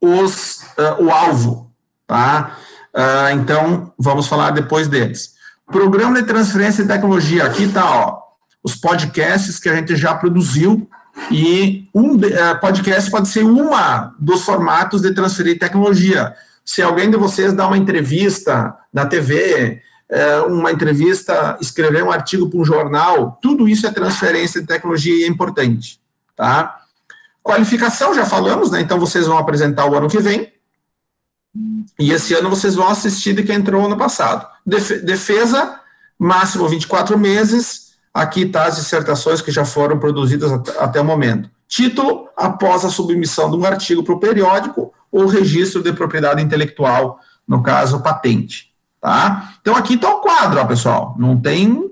os, uh, o alvo, tá? Uh, então, vamos falar depois deles. Programa de transferência de tecnologia, aqui está, ó, os podcasts que a gente já produziu, e um uh, podcast pode ser uma dos formatos de transferir tecnologia. Se alguém de vocês dá uma entrevista na TV, uma entrevista, escrever um artigo para um jornal, tudo isso é transferência de tecnologia e é importante, tá? Qualificação, já falamos, né? Então vocês vão apresentar o ano que vem. E esse ano vocês vão assistir de quem entrou ano passado. Defesa, máximo 24 meses. Aqui está as dissertações que já foram produzidas até o momento. Título, após a submissão de um artigo para o periódico ou registro de propriedade intelectual, no caso, patente. Tá? Então aqui está o quadro, ó, pessoal. Não tem.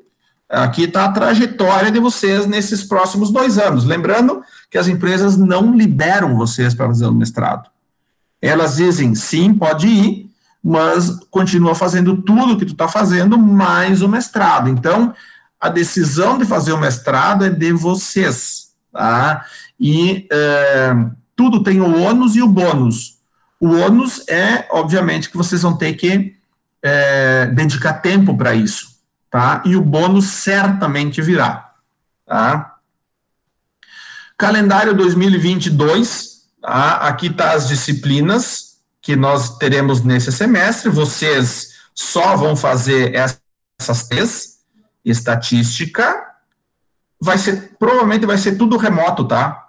Aqui está a trajetória de vocês nesses próximos dois anos. Lembrando que as empresas não liberam vocês para fazer o mestrado. Elas dizem, sim, pode ir, mas continua fazendo tudo que tu está fazendo, mais o mestrado. Então, a decisão de fazer o mestrado é de vocês, tá? E é, tudo tem o ônus e o bônus. O ônus é, obviamente, que vocês vão ter que é, dedicar tempo para isso, tá? E o bônus certamente virá, tá? Calendário 2022, tá? aqui está as disciplinas que nós teremos nesse semestre. Vocês só vão fazer essas três. Estatística, vai ser, provavelmente vai ser tudo remoto, tá?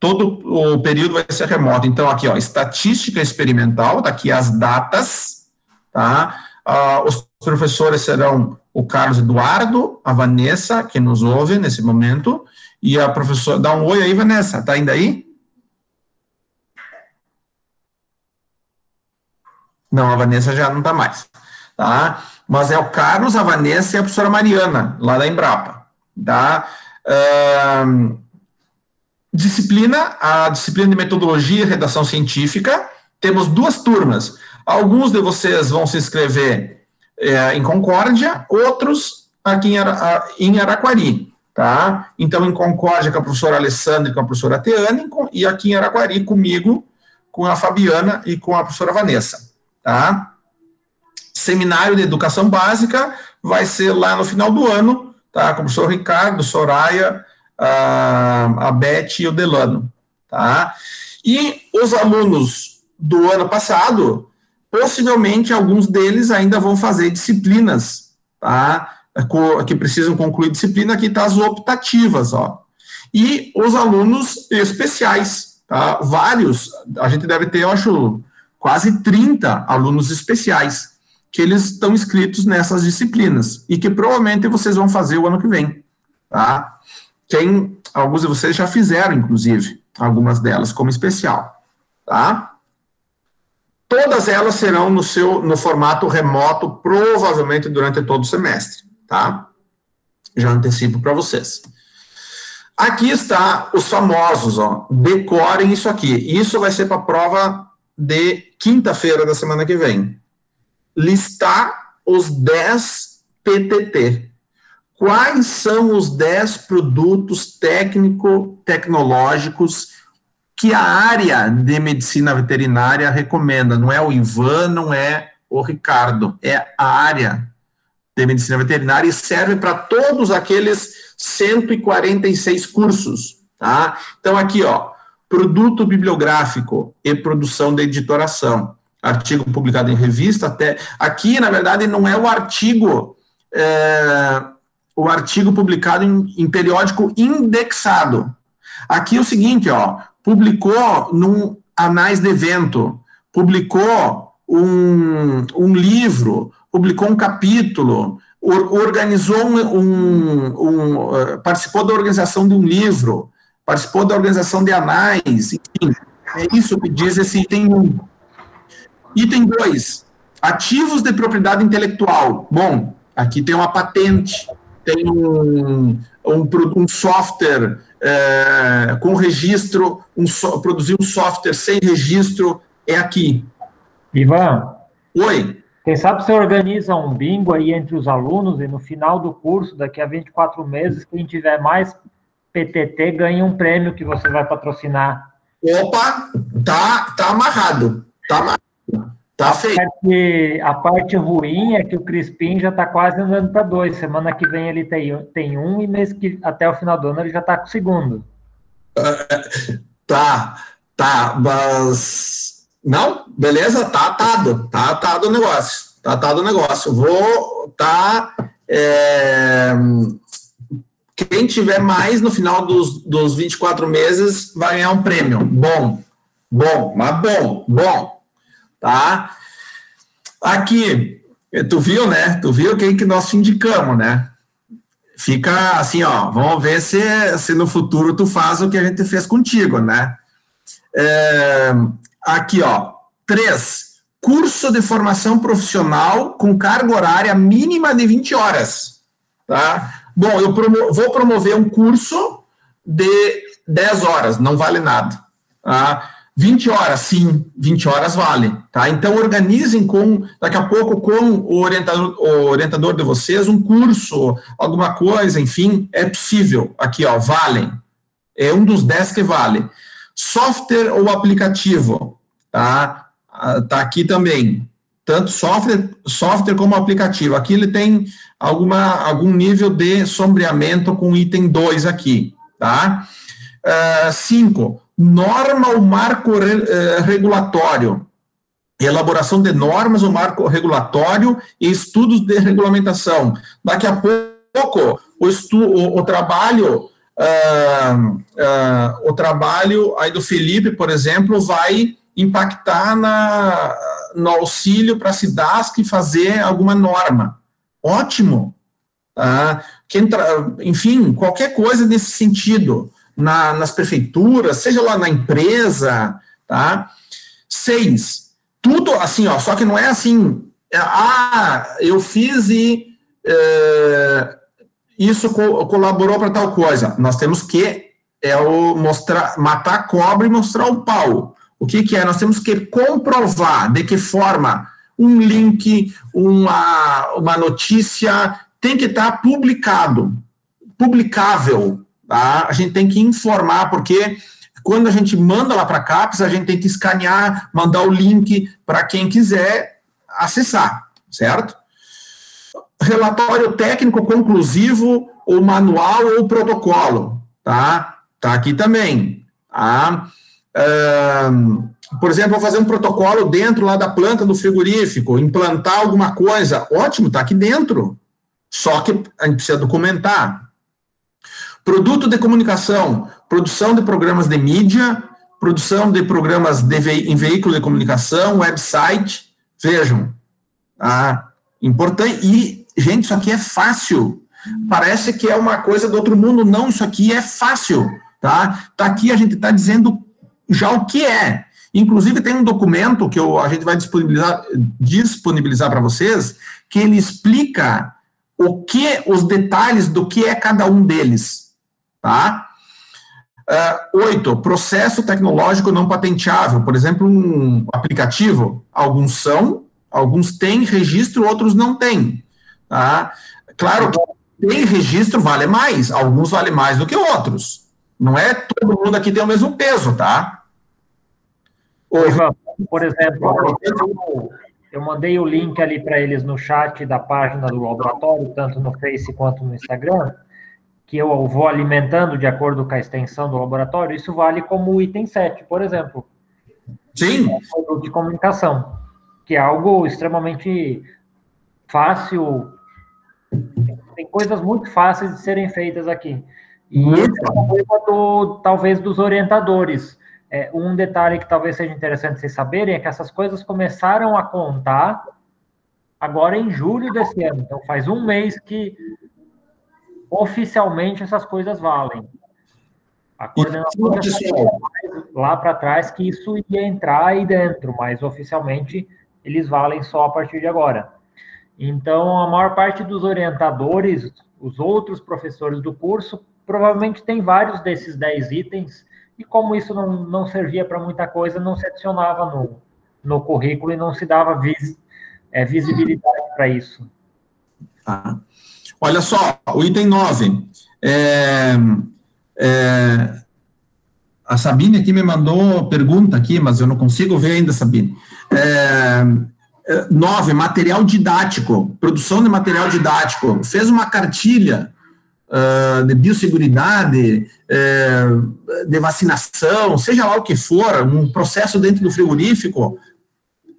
Todo o período vai ser remoto. Então, aqui, ó, estatística experimental, daqui tá as datas, tá? Ah, os professores serão o Carlos Eduardo, a Vanessa, que nos ouve nesse momento, e a professora, dá um oi aí, Vanessa, tá ainda aí? Não, a Vanessa já não tá mais, tá? Mas é o Carlos, a Vanessa e a professora Mariana, lá da Embrapa, tá? Um, disciplina, a disciplina de metodologia e redação científica, temos duas turmas. Alguns de vocês vão se inscrever é, em Concórdia, outros aqui em, Ara, em Araquari tá? Então, em Concórdia com a professora Alessandra e com a professora Teane, e aqui em Araguari comigo, com a Fabiana e com a professora Vanessa, tá? Seminário de educação básica vai ser lá no final do ano, tá? Com o professor Ricardo, Soraya, a, a Beth e o Delano, tá? E os alunos do ano passado, possivelmente alguns deles ainda vão fazer disciplinas, tá? Que precisam concluir disciplina, aqui tá as optativas, ó. E os alunos especiais, tá? Vários, a gente deve ter, eu acho, quase 30 alunos especiais que eles estão inscritos nessas disciplinas e que provavelmente vocês vão fazer o ano que vem, tá? Quem, alguns de vocês já fizeram, inclusive, algumas delas como especial, tá? Todas elas serão no seu no formato remoto, provavelmente durante todo o semestre, tá? Já antecipo para vocês. Aqui está os famosos, ó. Decorem isso aqui. Isso vai ser para a prova de quinta-feira da semana que vem. Listar os 10 PTT. Quais são os 10 produtos técnico-tecnológicos que a área de medicina veterinária recomenda. Não é o Ivan, não é o Ricardo, é a área de medicina veterinária e serve para todos aqueles 146 cursos, tá? Então aqui, ó, produto bibliográfico e produção de editoração, artigo publicado em revista, até aqui na verdade não é o artigo é, o artigo publicado em, em periódico indexado. Aqui é o seguinte, ó, publicou num anais de evento, publicou um, um livro, publicou um capítulo, or, organizou um, um, um uh, participou da organização de um livro, participou da organização de anais, enfim, é isso que diz esse item 1. Item 2, ativos de propriedade intelectual. Bom, aqui tem uma patente, tem um, um, um software é, com registro, um so, produzir um software sem registro, é aqui. Ivan. Oi. Quem sabe você organiza um bingo aí entre os alunos e no final do curso, daqui a 24 meses, quem tiver mais PTT ganha um prêmio que você vai patrocinar. Opa, tá, tá amarrado. Tá amarrado. Tá feito. A parte, a parte ruim é que o Crispim já está quase andando para dois. Semana que vem ele tem, tem um e mês que até o final do ano ele já está com o segundo. tá, tá, mas não, beleza, tá atado, tá atado o negócio, tá atado o negócio. Vou tá é, quem tiver mais no final dos, dos 24 meses vai ganhar um prêmio. Bom, bom, mas bom, bom tá? Aqui, tu viu, né? Tu viu quem que nós indicamos, né? Fica assim, ó, vamos ver se, se no futuro tu faz o que a gente fez contigo, né? É, aqui, ó, três, curso de formação profissional com carga horária mínima de 20 horas, tá? Bom, eu promo vou promover um curso de 10 horas, não vale nada, tá? 20 horas, sim, 20 horas vale, tá? Então organizem com, daqui a pouco, com o orientador, o orientador de vocês, um curso, alguma coisa, enfim, é possível. Aqui, ó, valem. É um dos 10 que vale. Software ou aplicativo, tá? Ah, tá aqui também. Tanto software, software como aplicativo. Aqui ele tem alguma, algum nível de sombreamento com item 2 aqui, tá? 5 uh, norma ou marco eh, regulatório, elaboração de normas ou marco regulatório e estudos de regulamentação. Daqui a pouco, o, estu, o, o trabalho, uh, uh, o trabalho aí do Felipe, por exemplo, vai impactar na, no auxílio para a SIDASC fazer alguma norma. Ótimo. Tá? Quem enfim, qualquer coisa nesse sentido na, nas prefeituras, seja lá na empresa, tá? Seis, tudo assim, ó, só que não é assim, é, ah, eu fiz e é, isso co colaborou para tal coisa. Nós temos que é o mostrar, matar a cobra e mostrar o pau. O que, que é? Nós temos que comprovar de que forma um link, uma, uma notícia tem que estar publicado, publicável, Tá? A gente tem que informar, porque quando a gente manda lá para a CAPES, a gente tem que escanear, mandar o link para quem quiser acessar. certo? Relatório técnico conclusivo, ou manual ou protocolo, tá? Tá aqui também, tá? Um, por exemplo, vou fazer um protocolo dentro lá da planta do frigorífico, implantar alguma coisa, ótimo, tá aqui dentro. Só que a gente precisa documentar. Produto de comunicação, produção de programas de mídia, produção de programas de ve em veículo de comunicação, website. Vejam, tá? Importante. E, gente, isso aqui é fácil. Parece que é uma coisa do outro mundo. Não, isso aqui é fácil, tá? Tá aqui, a gente está dizendo já o que é. Inclusive, tem um documento que eu, a gente vai disponibilizar, disponibilizar para vocês, que ele explica o que, os detalhes do que é cada um deles, tá? Uh, oito, processo tecnológico não patenteável, por exemplo, um aplicativo, alguns são, alguns têm registro, outros não têm, tá? Claro que tem registro vale mais, alguns vale mais do que outros, não é todo mundo aqui tem o mesmo peso, tá? por exemplo, eu, eu mandei o link ali para eles no chat da página do laboratório, tanto no Face quanto no Instagram, que eu vou alimentando de acordo com a extensão do laboratório, isso vale como item 7, por exemplo. Sim. É de comunicação, que é algo extremamente fácil, tem coisas muito fáceis de serem feitas aqui. E isso é uma coisa do, talvez dos orientadores, é, um detalhe que talvez seja interessante vocês saberem é que essas coisas começaram a contar agora em julho desse ano. Então, faz um mês que oficialmente essas coisas valem. A coordenação lá para trás que isso ia entrar aí dentro, mas oficialmente eles valem só a partir de agora. Então, a maior parte dos orientadores, os outros professores do curso, provavelmente tem vários desses 10 itens e como isso não, não servia para muita coisa, não se adicionava no, no currículo e não se dava vis, é, visibilidade para isso. Tá. Olha só, o item 9. É, é, a Sabine aqui me mandou pergunta aqui, mas eu não consigo ver ainda, Sabine. É, 9, é, material didático, produção de material didático. Fez uma cartilha uh, de biosseguridade, uh, de vacinação, seja lá o que for, um processo dentro do frigorífico,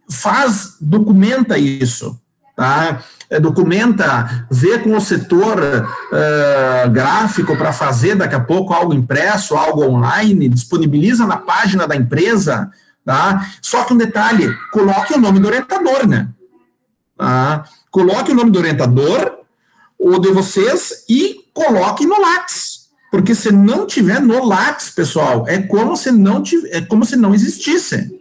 faz, documenta isso, tá? É, documenta, vê com o setor uh, gráfico para fazer daqui a pouco algo impresso, algo online, disponibiliza na página da empresa, tá? Só que um detalhe, coloque o nome do orientador, né? Tá? Coloque o nome do orientador, o de vocês, e coloque no Lattes. Porque se não tiver no Lattes, pessoal, é como se não tivesse, é como se não existisse.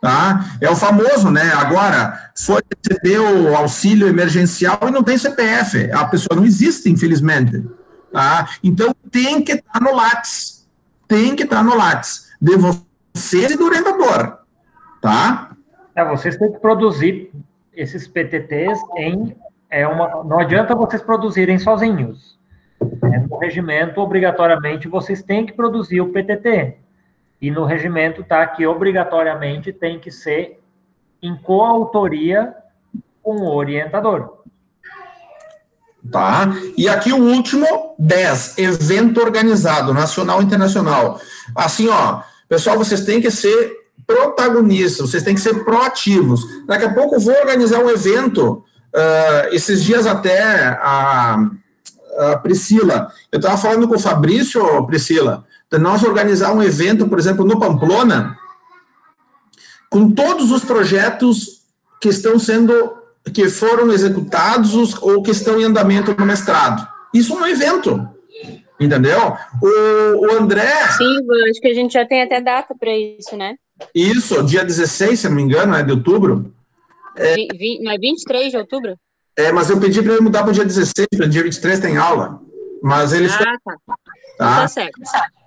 Tá? É o famoso, né? Agora, foi receber o auxílio emergencial e não tem CPF. A pessoa não existe, infelizmente. Tá? Então, tem que estar no Lattes. Tem que estar no Lattes. De você e do orientador. Tá? É, vocês têm que produzir esses PTTs em. É uma, não adianta vocês produzirem sozinhos. É, no regimento, obrigatoriamente, vocês têm que produzir o PTT. E no regimento está que obrigatoriamente tem que ser em coautoria com o orientador. Tá. E aqui o último, 10, evento organizado, nacional e internacional. Assim, ó, pessoal, vocês têm que ser protagonistas, vocês têm que ser proativos. Daqui a pouco vou organizar um evento, uh, esses dias até a uh, Priscila, eu estava falando com o Fabrício, Priscila, de nós organizar um evento, por exemplo, no Pamplona, com todos os projetos que estão sendo, que foram executados ou que estão em andamento no mestrado. Isso é um evento, entendeu? O, o André... Sim, acho que a gente já tem até data para isso, né? Isso, dia 16, se não me engano, é de outubro. É, não é 23 de outubro? É, mas eu pedi para ele mudar para o dia 16, para o dia 23 tem aula. Mas eles. Ah, tá. Tá, tá certo.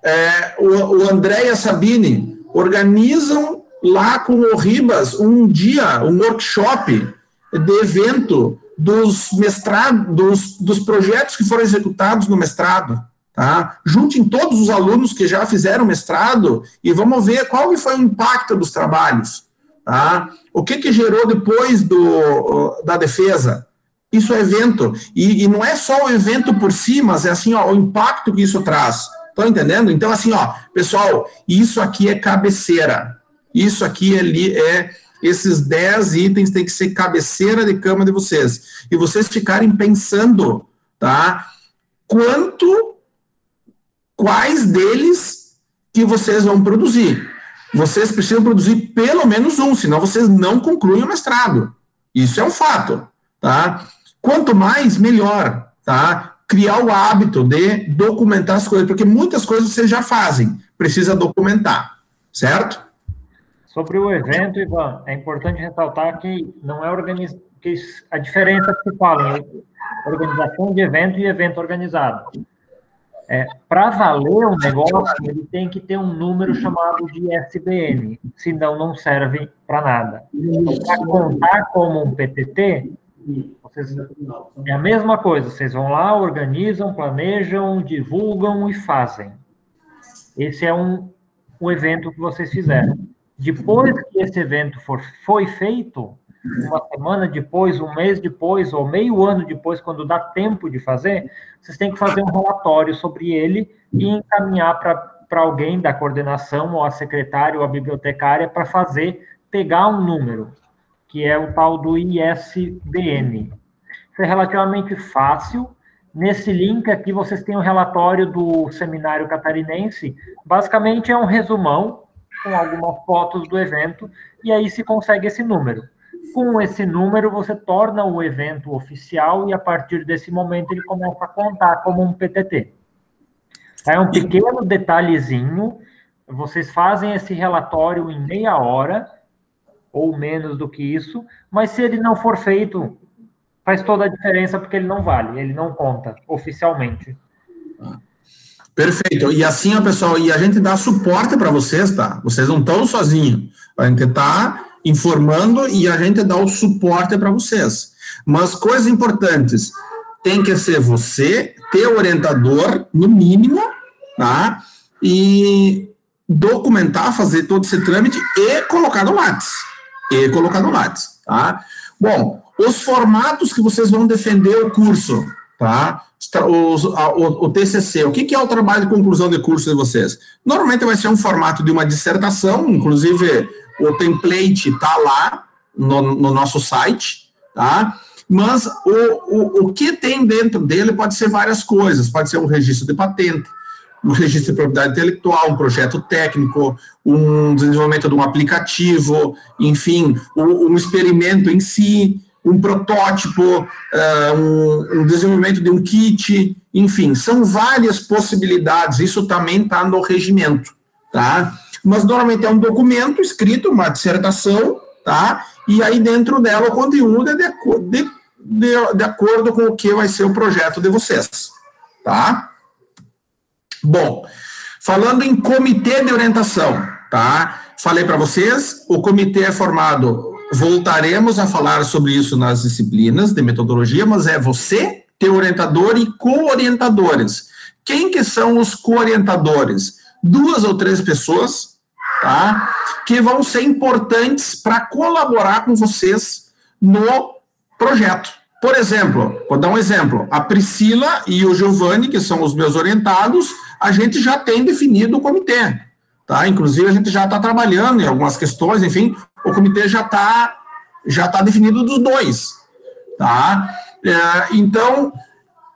É, o, o André e a Sabine organizam lá com o Ribas um dia, um workshop de evento dos mestrados, dos, dos projetos que foram executados no mestrado. Tá? Juntem todos os alunos que já fizeram mestrado e vamos ver qual foi o impacto dos trabalhos. Tá? O que, que gerou depois do, da defesa? Isso é evento. E, e, não é só o evento por si, mas é assim, ó, o impacto que isso traz. Estão entendendo? Então, assim, ó, pessoal, isso aqui é cabeceira. Isso aqui é, é esses 10 itens tem que ser cabeceira de cama de vocês. E vocês ficarem pensando, tá? Quanto, quais deles que vocês vão produzir. Vocês precisam produzir pelo menos um, senão vocês não concluem o mestrado. Isso é um fato, tá? Quanto mais, melhor, tá? Criar o hábito de documentar as coisas, porque muitas coisas vocês já fazem, precisa documentar, certo? Sobre o evento, Ivan, é importante ressaltar que não é organiz... que a diferença que se fala organização de evento e evento organizado. É, Para valer um negócio, ele tem que ter um número chamado de SBN, senão não serve para nada. Então, para contar como um PTT, vocês, é a mesma coisa, vocês vão lá, organizam, planejam, divulgam e fazem. Esse é um, um evento que vocês fizeram. Depois que esse evento for, foi feito, uma semana depois, um mês depois, ou meio ano depois, quando dá tempo de fazer, vocês têm que fazer um relatório sobre ele e encaminhar para alguém da coordenação, ou a secretária, ou a bibliotecária, para fazer, pegar um número, que é o tal do ISBN. Isso é relativamente fácil. Nesse link aqui, vocês têm o um relatório do seminário catarinense. Basicamente, é um resumão com algumas fotos do evento, e aí se consegue esse número. Com esse número, você torna o evento oficial e a partir desse momento ele começa a contar como um PTT. É um pequeno detalhezinho. Vocês fazem esse relatório em meia hora, ou menos do que isso, mas se ele não for feito, faz toda a diferença porque ele não vale, ele não conta oficialmente. Perfeito. E assim, ó, pessoal, e a gente dá suporte para vocês, tá? Vocês não estão sozinhos. A gente está informando e a gente dá o suporte para vocês. Mas coisas importantes, tem que ser você, ter orientador, no mínimo, tá? E documentar, fazer todo esse trâmite e colocar no Lattes. E colocar no Lattes, tá? Bom, os formatos que vocês vão defender o curso, tá? O, o, TCC, o que, que, é o trabalho de conclusão de curso de vocês? Normalmente vai ser um formato de uma dissertação, inclusive o template está lá no, no, nosso site, tá? Mas o, o, o que tem dentro dele pode ser várias coisas, pode ser um registro de patente, um registro de propriedade intelectual, um projeto técnico, um desenvolvimento de um aplicativo, enfim, um, experimento em si, um protótipo, um, um, desenvolvimento de um kit, enfim, são várias possibilidades, isso também está no regimento, tá? mas normalmente é um documento escrito, uma dissertação, tá? E aí dentro dela o conteúdo é de, de, de, de acordo com o que vai ser o projeto de vocês, tá? Bom, falando em comitê de orientação, tá? Falei para vocês, o comitê é formado, voltaremos a falar sobre isso nas disciplinas de metodologia, mas é você, teu orientador e co-orientadores. Quem que são os co-orientadores? Duas ou três pessoas tá? Que vão ser importantes para colaborar com vocês no projeto. Por exemplo, vou dar um exemplo. A Priscila e o Giovanni, que são os meus orientados, a gente já tem definido o comitê, tá? Inclusive a gente já está trabalhando em algumas questões, enfim, o comitê já está já tá definido dos dois, tá? É, então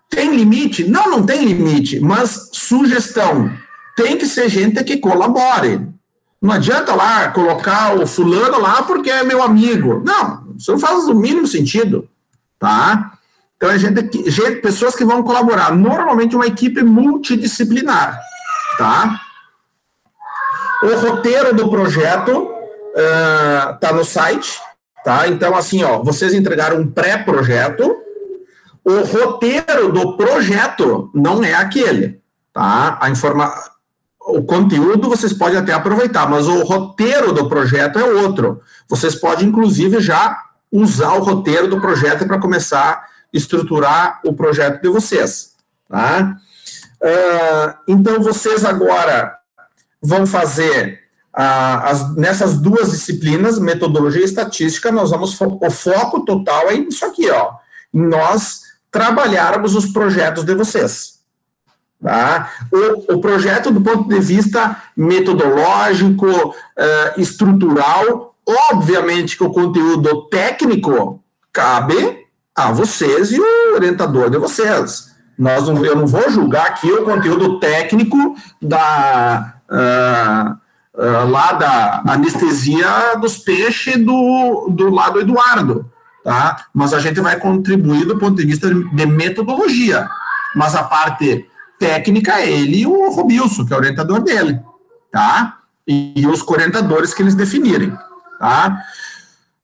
tem limite? Não, não tem limite, mas sugestão tem que ser gente que colabore, não adianta lá colocar o fulano lá porque é meu amigo. Não, isso não faz o mínimo sentido, tá? Então, é gente, gente, pessoas que vão colaborar. Normalmente, uma equipe multidisciplinar, tá? O roteiro do projeto está uh, no site, tá? Então, assim, ó, vocês entregaram um pré-projeto. O roteiro do projeto não é aquele, tá? A informação o conteúdo vocês podem até aproveitar, mas o roteiro do projeto é outro. Vocês podem, inclusive, já usar o roteiro do projeto para começar a estruturar o projeto de vocês. Tá? Uh, então, vocês agora vão fazer as, nessas duas disciplinas, metodologia e estatística, nós vamos, fo o foco total é isso aqui, ó, nós trabalharmos os projetos de vocês. Tá? O, o projeto, do ponto de vista metodológico, uh, estrutural, obviamente que o conteúdo técnico cabe a vocês e o orientador de vocês. Nós não, eu não vou julgar aqui o conteúdo técnico da. Uh, uh, lá da anestesia dos peixes do, do lado Eduardo, tá? Mas a gente vai contribuir do ponto de vista de metodologia. Mas a parte técnica é ele e o Robilson, que é o orientador dele, tá? E, e os orientadores que eles definirem, tá?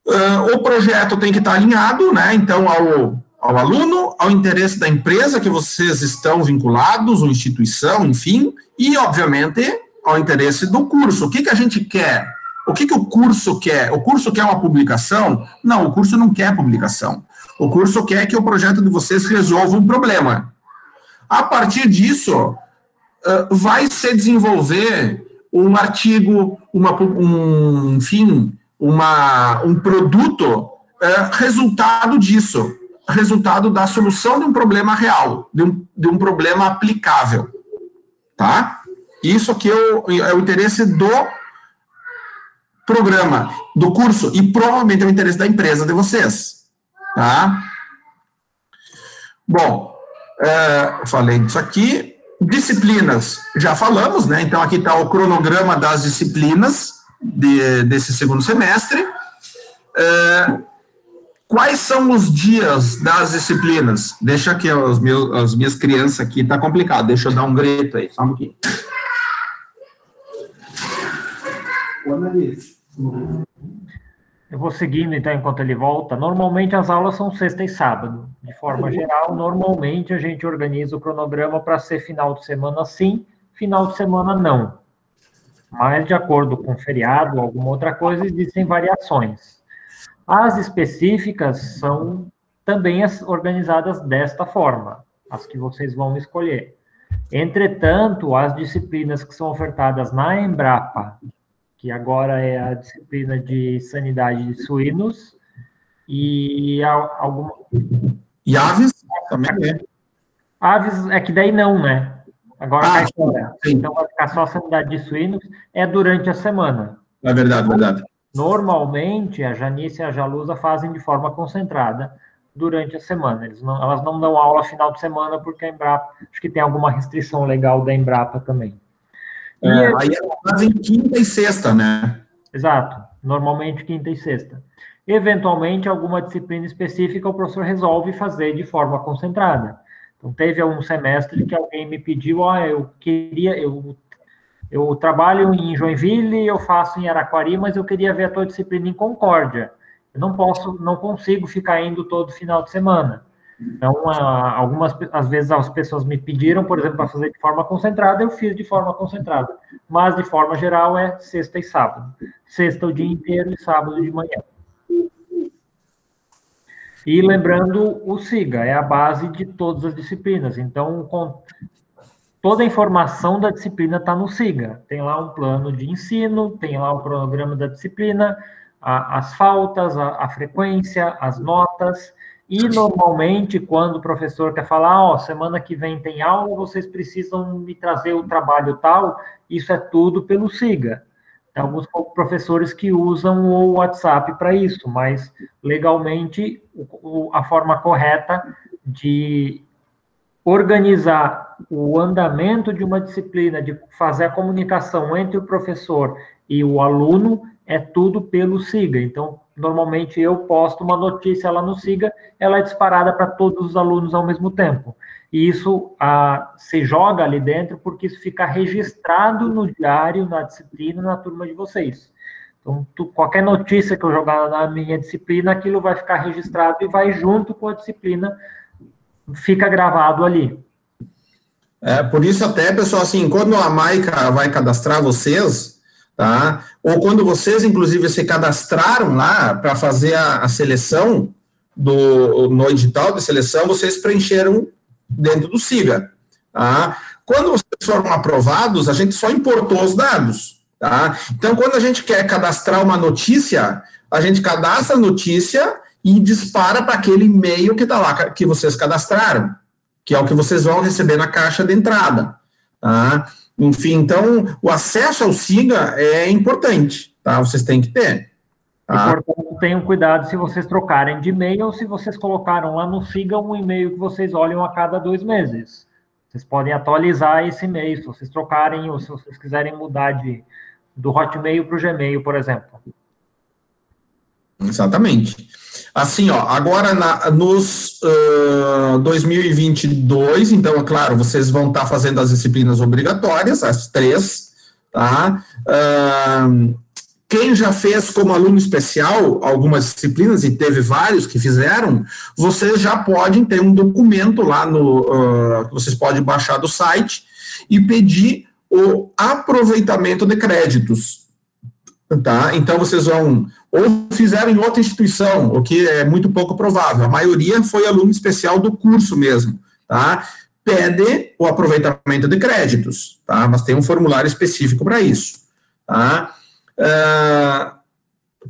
Uh, o projeto tem que estar alinhado, né? Então, ao, ao aluno, ao interesse da empresa que vocês estão vinculados, ou instituição, enfim, e, obviamente, ao interesse do curso. O que, que a gente quer? O que, que o curso quer? O curso quer uma publicação? Não, o curso não quer publicação. O curso quer que o projeto de vocês resolva um problema. A partir disso, vai se desenvolver um artigo, uma, um, enfim, uma, um produto resultado disso, resultado da solução de um problema real, de um, de um problema aplicável. Tá? Isso aqui é o, é o interesse do programa, do curso, e provavelmente é o interesse da empresa de vocês. Tá? Bom, é, falei disso aqui. Disciplinas, já falamos, né? Então, aqui está o cronograma das disciplinas de, desse segundo semestre. É, quais são os dias das disciplinas? Deixa aqui os meus, as minhas crianças aqui, tá complicado. Deixa eu dar um grito aí, só um pouquinho. Eu vou seguindo, então, enquanto ele volta. Normalmente as aulas são sexta e sábado. De forma geral, normalmente a gente organiza o cronograma para ser final de semana sim, final de semana não. Mas, de acordo com feriado ou alguma outra coisa, existem variações. As específicas são também organizadas desta forma, as que vocês vão escolher. Entretanto, as disciplinas que são ofertadas na Embrapa que agora é a disciplina de sanidade de suínos, e alguma. E aves também é. Aves é que daí não, né? Agora ah, fora. Então vai ficar só sanidade de suínos, é durante a semana. É verdade, verdade. Normalmente, a Janice e a Jalusa fazem de forma concentrada durante a semana. Não, elas não dão aula final de semana, porque a Embrapa, acho que tem alguma restrição legal da Embrapa também. É, aí elas fazem quinta e sexta, né? Exato, normalmente quinta e sexta. Eventualmente, alguma disciplina específica o professor resolve fazer de forma concentrada. Então, teve um semestre que alguém me pediu, ah, eu queria, eu, eu trabalho em Joinville, eu faço em Araquari, mas eu queria ver a tua disciplina em Concórdia. Eu não posso, não consigo ficar indo todo final de semana. Então, algumas, às vezes, as pessoas me pediram, por exemplo, para fazer de forma concentrada, eu fiz de forma concentrada. Mas, de forma geral, é sexta e sábado. Sexta o dia inteiro e sábado de manhã. E lembrando, o SIGA é a base de todas as disciplinas. Então, toda a informação da disciplina está no SIGA. Tem lá um plano de ensino, tem lá o cronograma da disciplina, a, as faltas, a, a frequência, as notas e normalmente, quando o professor quer falar, ó, oh, semana que vem tem aula, vocês precisam me trazer o trabalho tal, isso é tudo pelo SIGA. Tem alguns professores que usam o WhatsApp para isso, mas legalmente a forma correta de organizar o andamento de uma disciplina, de fazer a comunicação entre o professor e o aluno, é tudo pelo SIGA. Então, normalmente eu posto uma notícia lá no SIGA, ela é disparada para todos os alunos ao mesmo tempo. E isso ah, se joga ali dentro porque isso fica registrado no diário, na disciplina, na turma de vocês. Então, tu, qualquer notícia que eu jogar na minha disciplina, aquilo vai ficar registrado e vai junto com a disciplina, fica gravado ali. É, por isso até, pessoal, assim, quando a Maica vai cadastrar vocês, tá? Ou quando vocês, inclusive, se cadastraram lá para fazer a, a, seleção do no edital de seleção, vocês preencheram dentro do SIGA, tá? Quando vocês foram aprovados, a gente só importou os dados, Tá? Então, quando a gente quer cadastrar uma notícia, a gente cadastra a notícia e dispara para aquele e-mail que está lá, que vocês cadastraram, que é o que vocês vão receber na caixa de entrada. Tá? Enfim, então, o acesso ao SIGA é importante, tá? Vocês têm que ter. Tá? E, portanto, tenham cuidado se vocês trocarem de e-mail ou se vocês colocaram lá no SIGA um e-mail que vocês olham a cada dois meses. Vocês podem atualizar esse e-mail, se vocês trocarem ou se vocês quiserem mudar de, do Hotmail para o Gmail, por exemplo. Exatamente. Assim, ó, agora na, nos uh, 2022, então, é claro, vocês vão estar tá fazendo as disciplinas obrigatórias, as três, tá? Uh, quem já fez como aluno especial algumas disciplinas, e teve vários que fizeram, vocês já podem ter um documento lá no. Uh, vocês podem baixar do site e pedir o aproveitamento de créditos. Tá? Então vocês vão. Ou fizeram em outra instituição, o que é muito pouco provável. A maioria foi aluno especial do curso mesmo. Tá? Pede o aproveitamento de créditos, tá? Mas tem um formulário específico para isso. Tá? Uh,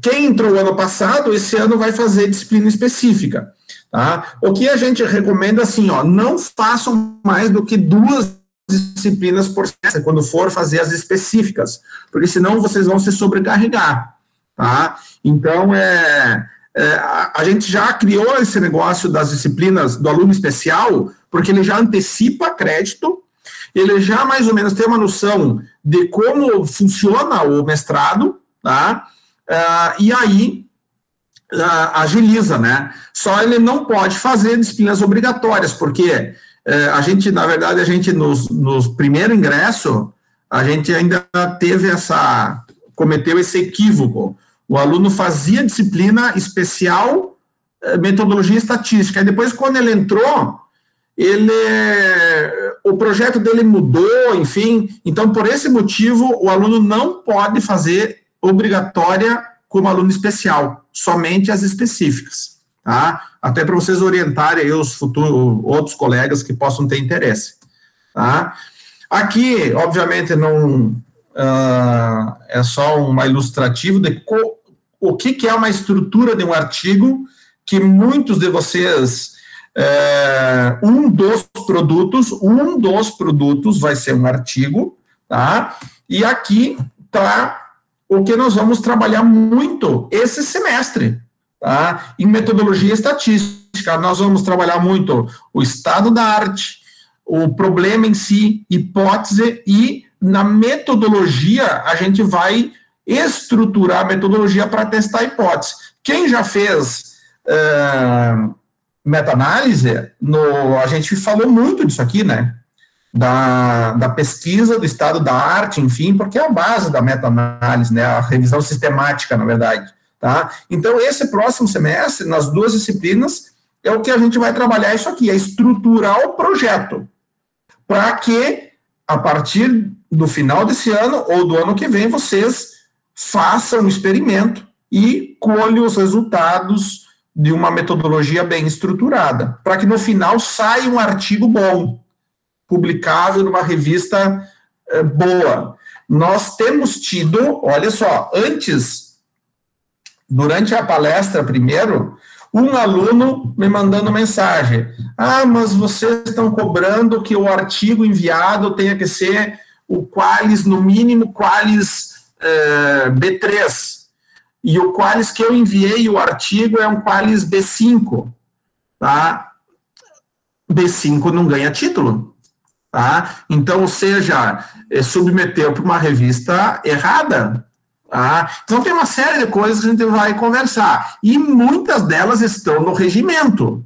quem entrou ano passado, esse ano vai fazer disciplina específica. Tá? O que a gente recomenda assim, ó, não façam mais do que duas disciplinas por semestre, quando for fazer as específicas, porque senão vocês vão se sobrecarregar. Tá? Então, é, é a, gente já criou esse negócio das disciplinas do aluno especial, porque ele já antecipa crédito, ele já mais ou menos tem uma noção de como funciona o mestrado, tá? Uh, e aí uh, agiliza, né? Só ele não pode fazer disciplinas obrigatórias, porque uh, a gente, na verdade, a gente nos, nos primeiro ingresso, a gente ainda teve essa, cometeu esse equívoco. O aluno fazia disciplina especial, eh, metodologia estatística, e depois, quando ele entrou, ele o projeto dele mudou, enfim. Então, por esse motivo, o aluno não pode fazer obrigatória como aluno especial, somente as específicas, tá? Até para vocês orientarem os futuros outros colegas que possam ter interesse, tá? Aqui, obviamente, não uh, é só uma ilustrativo de co, o que, que é uma estrutura de um artigo que muitos de vocês é, um dos produtos, um dos produtos vai ser um artigo, tá? E aqui tá o que nós vamos trabalhar muito esse semestre, tá? Em metodologia estatística, nós vamos trabalhar muito o estado da arte, o problema em si, hipótese e na metodologia a gente vai estruturar a metodologia para testar a hipótese. Quem já fez uh, meta-análise, a gente falou muito disso aqui, né? Da, da pesquisa, do estado da arte, enfim, porque é a base da meta-análise, né? A revisão sistemática, na verdade. Tá? Então, esse próximo semestre, nas duas disciplinas, é o que a gente vai trabalhar isso aqui, é estruturar o projeto, para que, a partir do final desse ano ou do ano que vem, vocês façam um experimento e colhem os resultados de uma metodologia bem estruturada, para que no final saia um artigo bom, publicável numa revista é, boa. Nós temos tido, olha só, antes, durante a palestra primeiro, um aluno me mandando mensagem: Ah, mas vocês estão cobrando que o artigo enviado tenha que ser o Qualis, no mínimo, Qualis é, B3. E o Qualis que eu enviei o artigo é um Qualis B5, tá? B5 não ganha título, tá? Então, ou seja, é, submeteu para uma revista errada, tá? Então, tem uma série de coisas que a gente vai conversar. E muitas delas estão no regimento.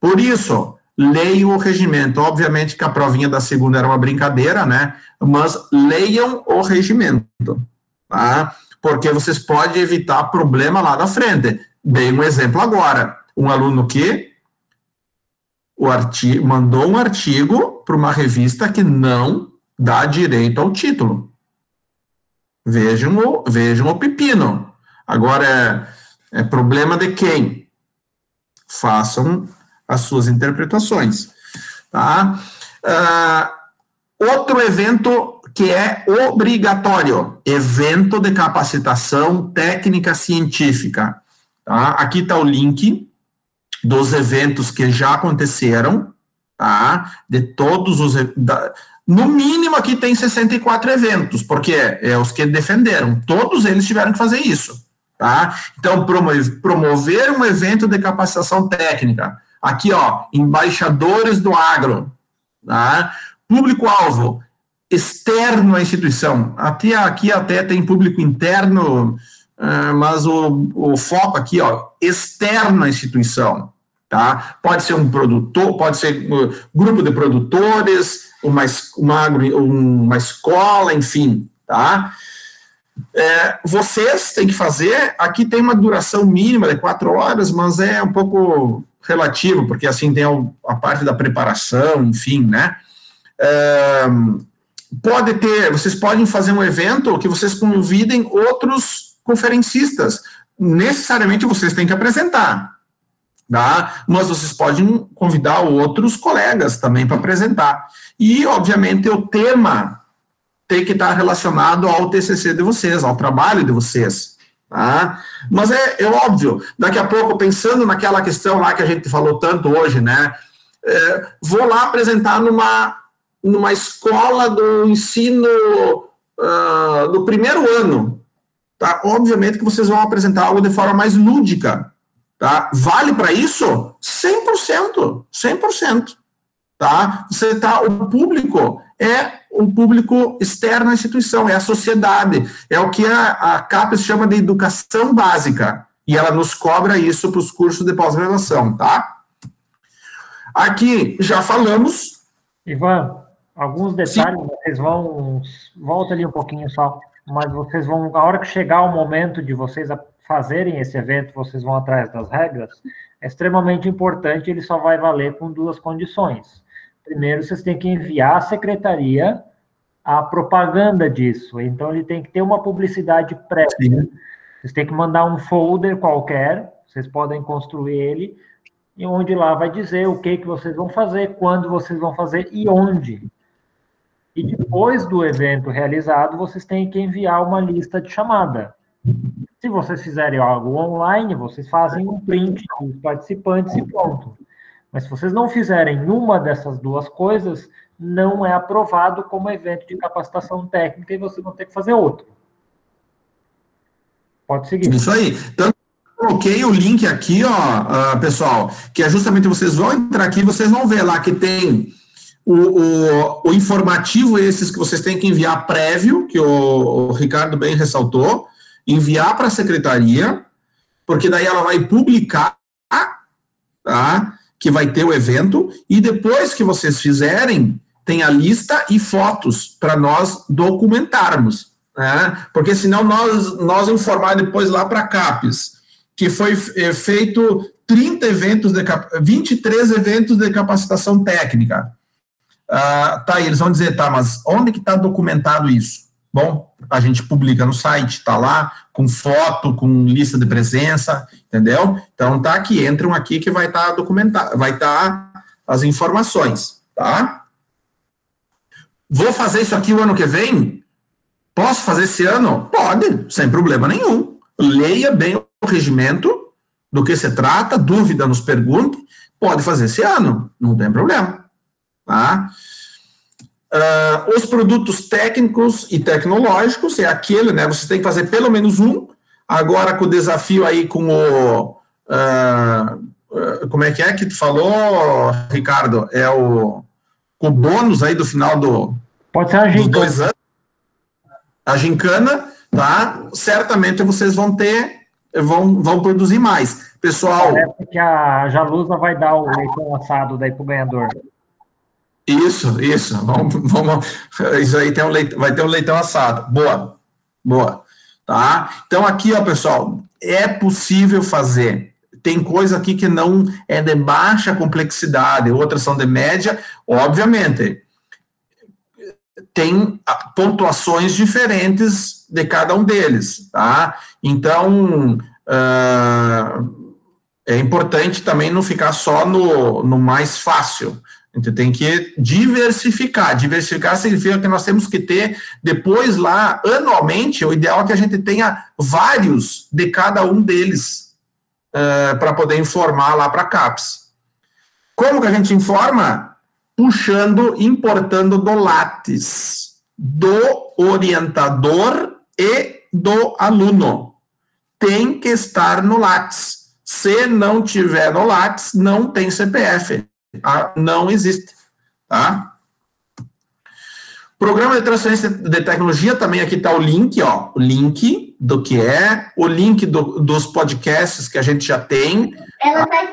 Por isso, leiam o regimento. Obviamente que a provinha da segunda era uma brincadeira, né? Mas leiam o regimento, tá? porque vocês podem evitar problema lá na frente. Dei um exemplo agora. Um aluno que o artigo, mandou um artigo para uma revista que não dá direito ao título. Vejam o, vejam o pepino. Agora, é, é problema de quem? Façam as suas interpretações. Tá? Uh, outro evento que é obrigatório, evento de capacitação técnica científica. Tá? Aqui está o link dos eventos que já aconteceram, tá? De todos os. Da, no mínimo aqui tem 64 eventos, porque é os que defenderam. Todos eles tiveram que fazer isso. Tá? Então, promover um evento de capacitação técnica. Aqui, ó, embaixadores do agro. Tá? Público-alvo, externo à instituição. Aqui, aqui até tem público interno, ah, mas o, o foco aqui, ó, externo à instituição. Tá? Pode ser um produtor, pode ser um grupo de produtores, uma, uma, uma escola, enfim, tá? É, vocês têm que fazer, aqui tem uma duração mínima de quatro horas, mas é um pouco relativo, porque assim tem a, parte da preparação, enfim, né? É, pode ter, vocês podem fazer um evento que vocês convidem outros conferencistas. Necessariamente vocês têm que apresentar, tá? Mas vocês podem convidar outros colegas também para apresentar. E, obviamente, o tema tem que estar relacionado ao TCC de vocês, ao trabalho de vocês. Tá? Mas é, é óbvio, daqui a pouco, pensando naquela questão lá que a gente falou tanto hoje, né? É, vou lá apresentar numa, numa escola do ensino uh, do primeiro ano. Tá? Obviamente que vocês vão apresentar algo de forma mais lúdica. Tá? Vale para isso? 100%. 100% tá? Você tá, o público é um público externo à instituição, é a sociedade, é o que a, a CAPES chama de educação básica, e ela nos cobra isso para os cursos de pós-graduação, tá? Aqui já falamos. Ivan, alguns detalhes, Sim. vocês vão, volta ali um pouquinho só, mas vocês vão, a hora que chegar o momento de vocês fazerem esse evento, vocês vão atrás das regras, é extremamente importante, ele só vai valer com duas condições primeiro vocês têm que enviar à secretaria a propaganda disso. Então, ele tem que ter uma publicidade prévia. Vocês têm que mandar um folder qualquer, vocês podem construir ele, e onde lá vai dizer o que, que vocês vão fazer, quando vocês vão fazer e onde. E depois do evento realizado, vocês têm que enviar uma lista de chamada. Se vocês fizerem algo online, vocês fazem um print dos participantes e pronto. Mas se vocês não fizerem uma dessas duas coisas, não é aprovado como evento de capacitação técnica e vocês vão ter que fazer outro. Pode seguir. Isso aí. Então, coloquei o link aqui, ó, uh, pessoal, que é justamente vocês vão entrar aqui, vocês vão ver lá que tem o, o, o informativo, esses que vocês têm que enviar prévio, que o, o Ricardo bem ressaltou, enviar para a secretaria, porque daí ela vai publicar, tá? que vai ter o evento, e depois que vocês fizerem, tem a lista e fotos para nós documentarmos. Né? Porque senão nós, nós informar depois lá para a CAPES, que foi é, feito 30 eventos, de, 23 eventos de capacitação técnica. Ah, tá, eles vão dizer, tá, mas onde que está documentado isso? Bom, a gente publica no site, está lá, com foto, com lista de presença, entendeu? Então tá aqui, entram aqui que vai estar tá documentado, vai estar tá as informações, tá? Vou fazer isso aqui o ano que vem? Posso fazer esse ano? Pode, sem problema nenhum. Leia bem o regimento, do que se trata, dúvida nos pergunte, pode fazer esse ano, não tem problema, tá? Uh, os produtos técnicos e tecnológicos é aquele, né? Você tem que fazer pelo menos um. Agora com o desafio aí com o uh, como é que é que tu falou, Ricardo? É o o bônus aí do final do pode ser a gincana. A gincana, tá? Certamente vocês vão ter, vão, vão produzir mais. Pessoal. Parece que a Jalusa vai dar o leitão assado daí pro ganhador. Isso, isso. Vamos, vamos, isso aí tem um leitão, vai ter um leitão assado. Boa, boa. Tá? Então, aqui, ó, pessoal, é possível fazer. Tem coisa aqui que não é de baixa complexidade, outras são de média, obviamente. Tem pontuações diferentes de cada um deles, tá? Então, uh, é importante também não ficar só no, no mais fácil A gente tem que diversificar. Diversificar significa que nós temos que ter, depois lá, anualmente, o ideal é que a gente tenha vários de cada um deles uh, para poder informar lá para a CAPES. Como que a gente informa? Puxando, importando do Lattes, do orientador e do aluno. Tem que estar no Lattes. Se não tiver no Lattes, não tem CPF. Ah, não existe. Tá? Programa de transferência de tecnologia, também aqui está o link, ó, o link do que é, o link do, dos podcasts que a gente já tem. Ela tá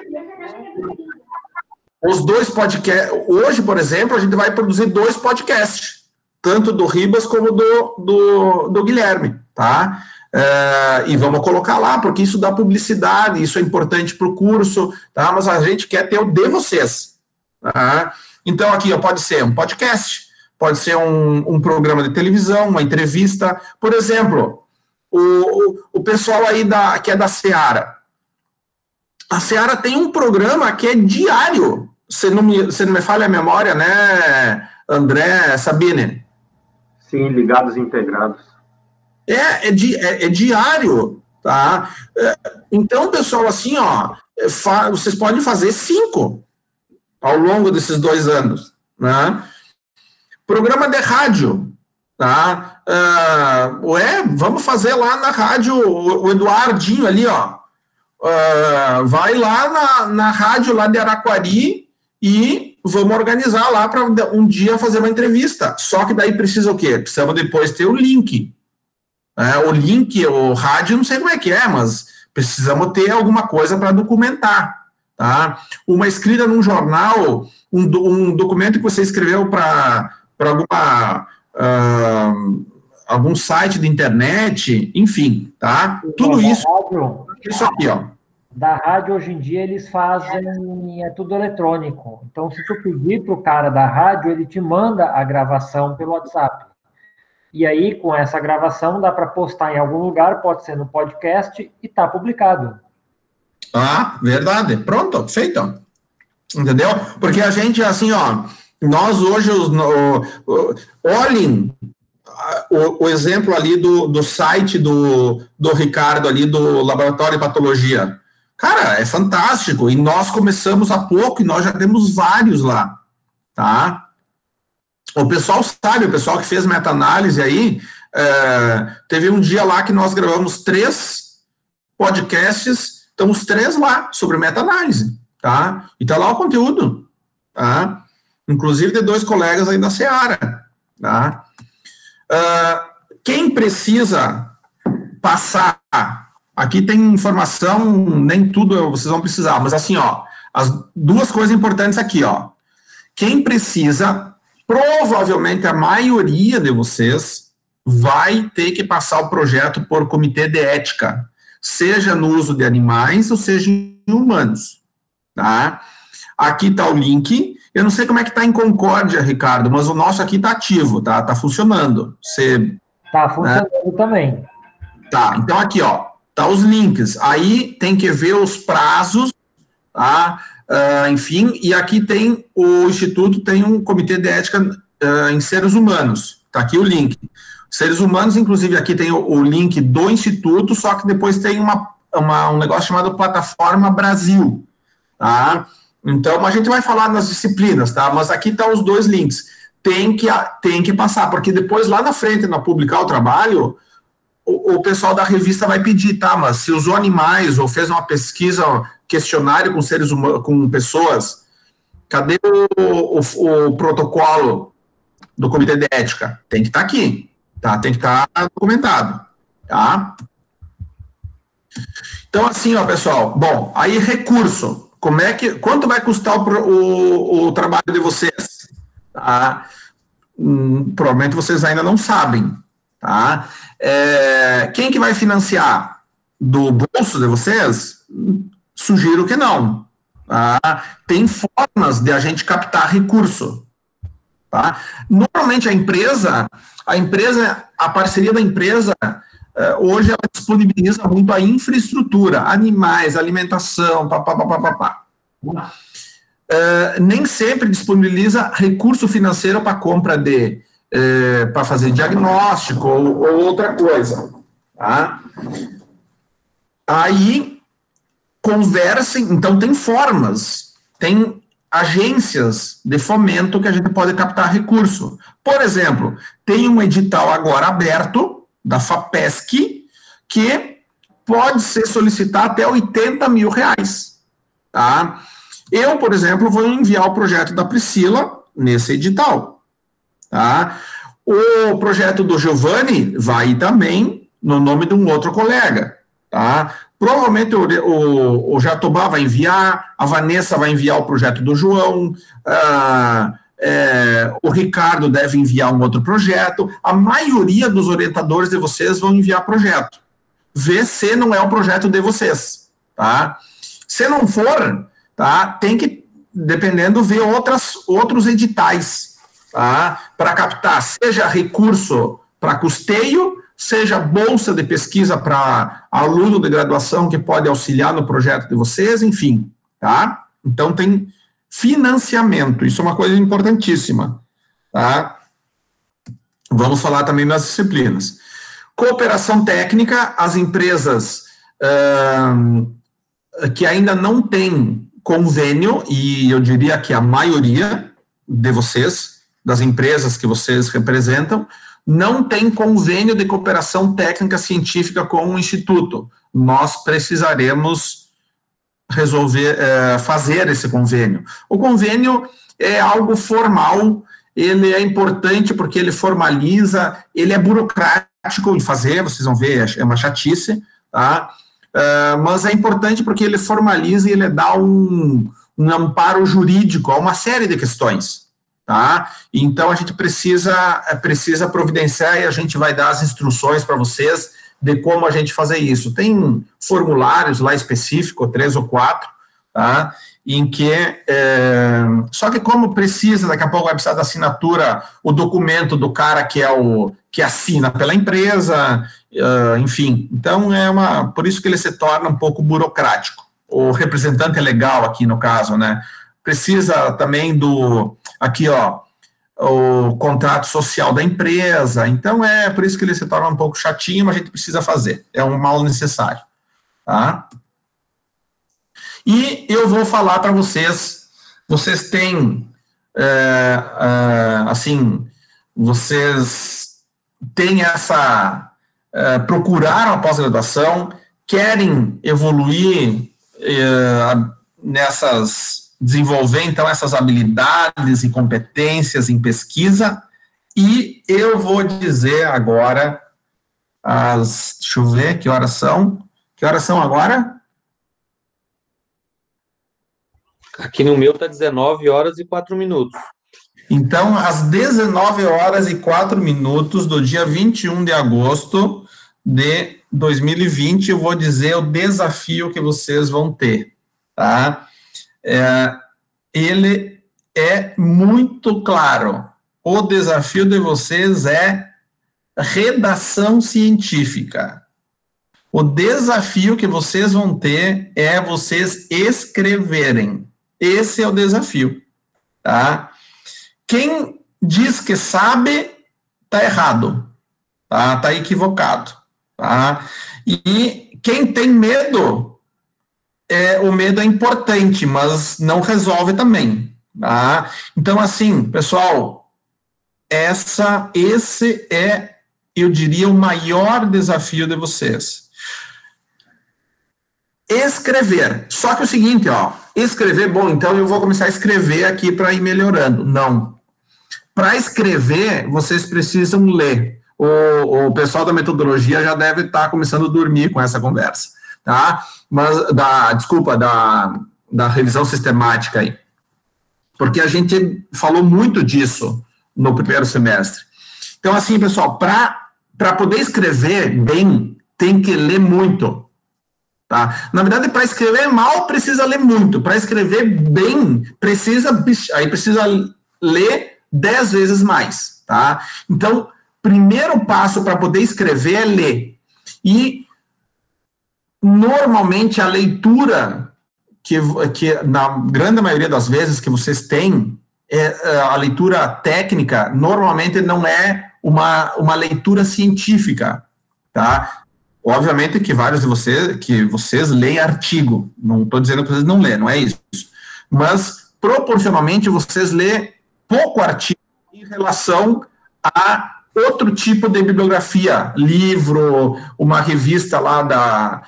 Os dois podcasts, hoje, por exemplo, a gente vai produzir dois podcasts, tanto do Ribas como do, do, do Guilherme, tá? É, e vamos colocar lá, porque isso dá publicidade, isso é importante para o curso, tá? Mas a gente quer ter o de vocês. Tá? Então, aqui ó, pode ser um podcast, pode ser um, um programa de televisão, uma entrevista. Por exemplo, o, o, o pessoal aí da, que é da Seara. A Seara tem um programa que é diário. Você não me, você não me falha a memória, né, André, Sabine? Sim, ligados e integrados. É, é, di, é, é diário, tá? É, então, pessoal, assim, ó, é, fa, vocês podem fazer cinco ao longo desses dois anos, né? Programa de rádio, tá? Uh, ué, vamos fazer lá na rádio, o Eduardinho ali, ó, uh, vai lá na, na rádio lá de Araquari e vamos organizar lá para um dia fazer uma entrevista. Só que daí precisa o quê? Precisamos depois ter o link, é, o link, o rádio, não sei como é que é, mas precisamos ter alguma coisa para documentar. Tá? Uma escrita num jornal, um, um documento que você escreveu para alguma. Uh, algum site de internet, enfim, tá? Tudo isso. Rádio, isso aqui, ó. Da rádio, hoje em dia, eles fazem, é tudo eletrônico. Então, se tu pedir para o cara da rádio, ele te manda a gravação pelo WhatsApp. E aí, com essa gravação, dá para postar em algum lugar, pode ser no podcast e tá publicado. Ah, verdade. Pronto, feito. Entendeu? Porque a gente, assim, ó, nós hoje, os, no, olhem o, o, exemplo ali do, do site do, do Ricardo ali, do Laboratório de Patologia. Cara, é fantástico. E nós começamos há pouco e nós já temos vários lá, tá? O pessoal sabe, o pessoal que fez meta-análise aí, é, teve um dia lá que nós gravamos três podcasts, estão os três lá sobre meta-análise, tá? E tá lá o conteúdo, tá? Inclusive de dois colegas aí da Seara, tá? Uh, quem precisa passar, aqui tem informação, nem tudo vocês vão precisar, mas assim, ó, as duas coisas importantes aqui, ó. Quem precisa provavelmente a maioria de vocês vai ter que passar o projeto por comitê de ética, seja no uso de animais ou seja em humanos, tá? Aqui está o link. Eu não sei como é que está em Concórdia, Ricardo, mas o nosso aqui está ativo, tá? Está funcionando. Você Está funcionando né? também. Tá. Então aqui, ó, tá os links. Aí tem que ver os prazos, tá? Uh, enfim, e aqui tem o Instituto tem um comitê de ética uh, em seres humanos. Está aqui o link. Seres humanos, inclusive, aqui tem o, o, link do Instituto, só que depois tem uma, uma, um negócio chamado Plataforma Brasil. Tá? Então, a gente vai falar nas disciplinas, tá? Mas aqui estão tá os dois links. Tem que, tem que passar, porque depois, lá na frente, na publicar o trabalho, o, o pessoal da revista vai pedir, tá? Mas se usou animais ou fez uma pesquisa questionário com seres humanos, com pessoas, cadê o, o, o, protocolo do comitê de ética? Tem que estar tá aqui, tá? Tem que estar tá documentado, tá? Então, assim, ó, pessoal, bom, aí recurso, como é que, quanto vai custar o, o, o trabalho de vocês? Tá? Hum, provavelmente vocês ainda não sabem, tá? É, quem que vai financiar? Do bolso de vocês? Sugiro que não. Tá? Tem formas de a gente captar recurso. Tá? Normalmente a empresa, a empresa, a parceria da empresa, eh, hoje ela disponibiliza muito a infraestrutura, animais, alimentação, papapá. uh, nem sempre disponibiliza recurso financeiro para compra de uh, para fazer diagnóstico ou, ou, outra coisa. Tá? Aí conversem, então tem formas, tem agências de fomento que a gente pode captar recurso. Por exemplo, tem um edital agora aberto da FAPESC que pode ser solicitar até 80 mil reais. Tá? Eu, por exemplo, vou enviar o projeto da Priscila nesse edital. Tá? O projeto do Giovanni vai também no nome de um outro colega. Tá? Provavelmente o, o, o Jatobá vai enviar, a Vanessa vai enviar o projeto do João, ah, é, o Ricardo deve enviar um outro projeto, a maioria dos orientadores de vocês vão enviar projeto. Vê se não é o projeto de vocês, tá? Se não for, tá? Tem que, dependendo, ver outras, outros editais, tá? Para captar, seja recurso para custeio, seja bolsa de pesquisa para aluno de graduação que pode auxiliar no projeto de vocês, enfim, tá? Então tem financiamento, isso é uma coisa importantíssima, tá? Vamos falar também das disciplinas. Cooperação técnica, as empresas uh, que ainda não têm convênio, e eu diria que a maioria de vocês, das empresas que vocês representam, não tem convênio de cooperação técnica científica com o Instituto. Nós precisaremos resolver, é, fazer esse convênio. O convênio é algo formal, ele é importante porque ele formaliza, ele é burocrático de fazer, vocês vão ver, é uma chatice, tá? Uh, mas é importante porque ele formaliza e ele dá um, um amparo jurídico a uma série de questões, tá? Então a gente precisa precisa providenciar e a gente vai dar as instruções para vocês de como a gente fazer isso. Tem formulários lá específicos, três ou quatro, tá? Em que é, só que como precisa, daqui a pouco vai precisar da assinatura, o documento do cara que é o que assina pela empresa, uh, enfim. Então, é uma. Por isso que ele se torna um pouco burocrático. O representante é legal aqui no caso, né? Precisa também do. Aqui, ó. O contrato social da empresa. Então, é por isso que ele se torna um pouco chatinho, mas a gente precisa fazer. É um mal necessário. Tá? E eu vou falar para vocês. Vocês têm. É, é, assim. Vocês têm essa uh, procuraram a pós-graduação, querem evoluir uh, nessas, desenvolver então essas habilidades e competências em pesquisa, e eu vou dizer agora as, deixa eu ver que horas são, que horas são agora? Aqui no meu está 19 horas e 4 minutos. Então, às 19 horas e 4 minutos do dia 21 de agosto de 2020, eu vou dizer o desafio que vocês vão ter, tá? É, ele é muito claro. O desafio de vocês é redação científica. O desafio que vocês vão ter é vocês escreverem. Esse é o desafio, tá? Quem diz que sabe, tá errado, tá? Tá equivocado, tá? E quem tem medo, é, o medo é importante, mas não resolve também, tá? Então, assim, pessoal, essa, esse é, eu diria, o maior desafio de vocês. Escrever. Só que é o seguinte, ó, escrever, bom, então eu vou começar a escrever aqui para ir melhorando. Não. Para escrever, vocês precisam ler. O, o pessoal da metodologia já deve estar tá começando a dormir com essa conversa, tá? Mas, da, desculpa, da, da revisão sistemática aí. Porque a gente falou muito disso no primeiro semestre. Então, assim, pessoal, para poder escrever bem, tem que ler muito. Tá? Na verdade, para escrever mal, precisa ler muito. Para escrever bem, precisa, aí precisa ler dez vezes mais, tá? Então, primeiro passo para poder escrever é ler. E normalmente a leitura que, que na grande maioria das vezes que vocês têm, é, a leitura técnica normalmente não é uma, uma leitura científica, tá? Obviamente que vários de vocês, que vocês leem artigo, não estou dizendo que vocês não lêem, não é isso. Mas, proporcionalmente, vocês lêem pouco artigo em relação a outro tipo de bibliografia, livro, uma revista lá da,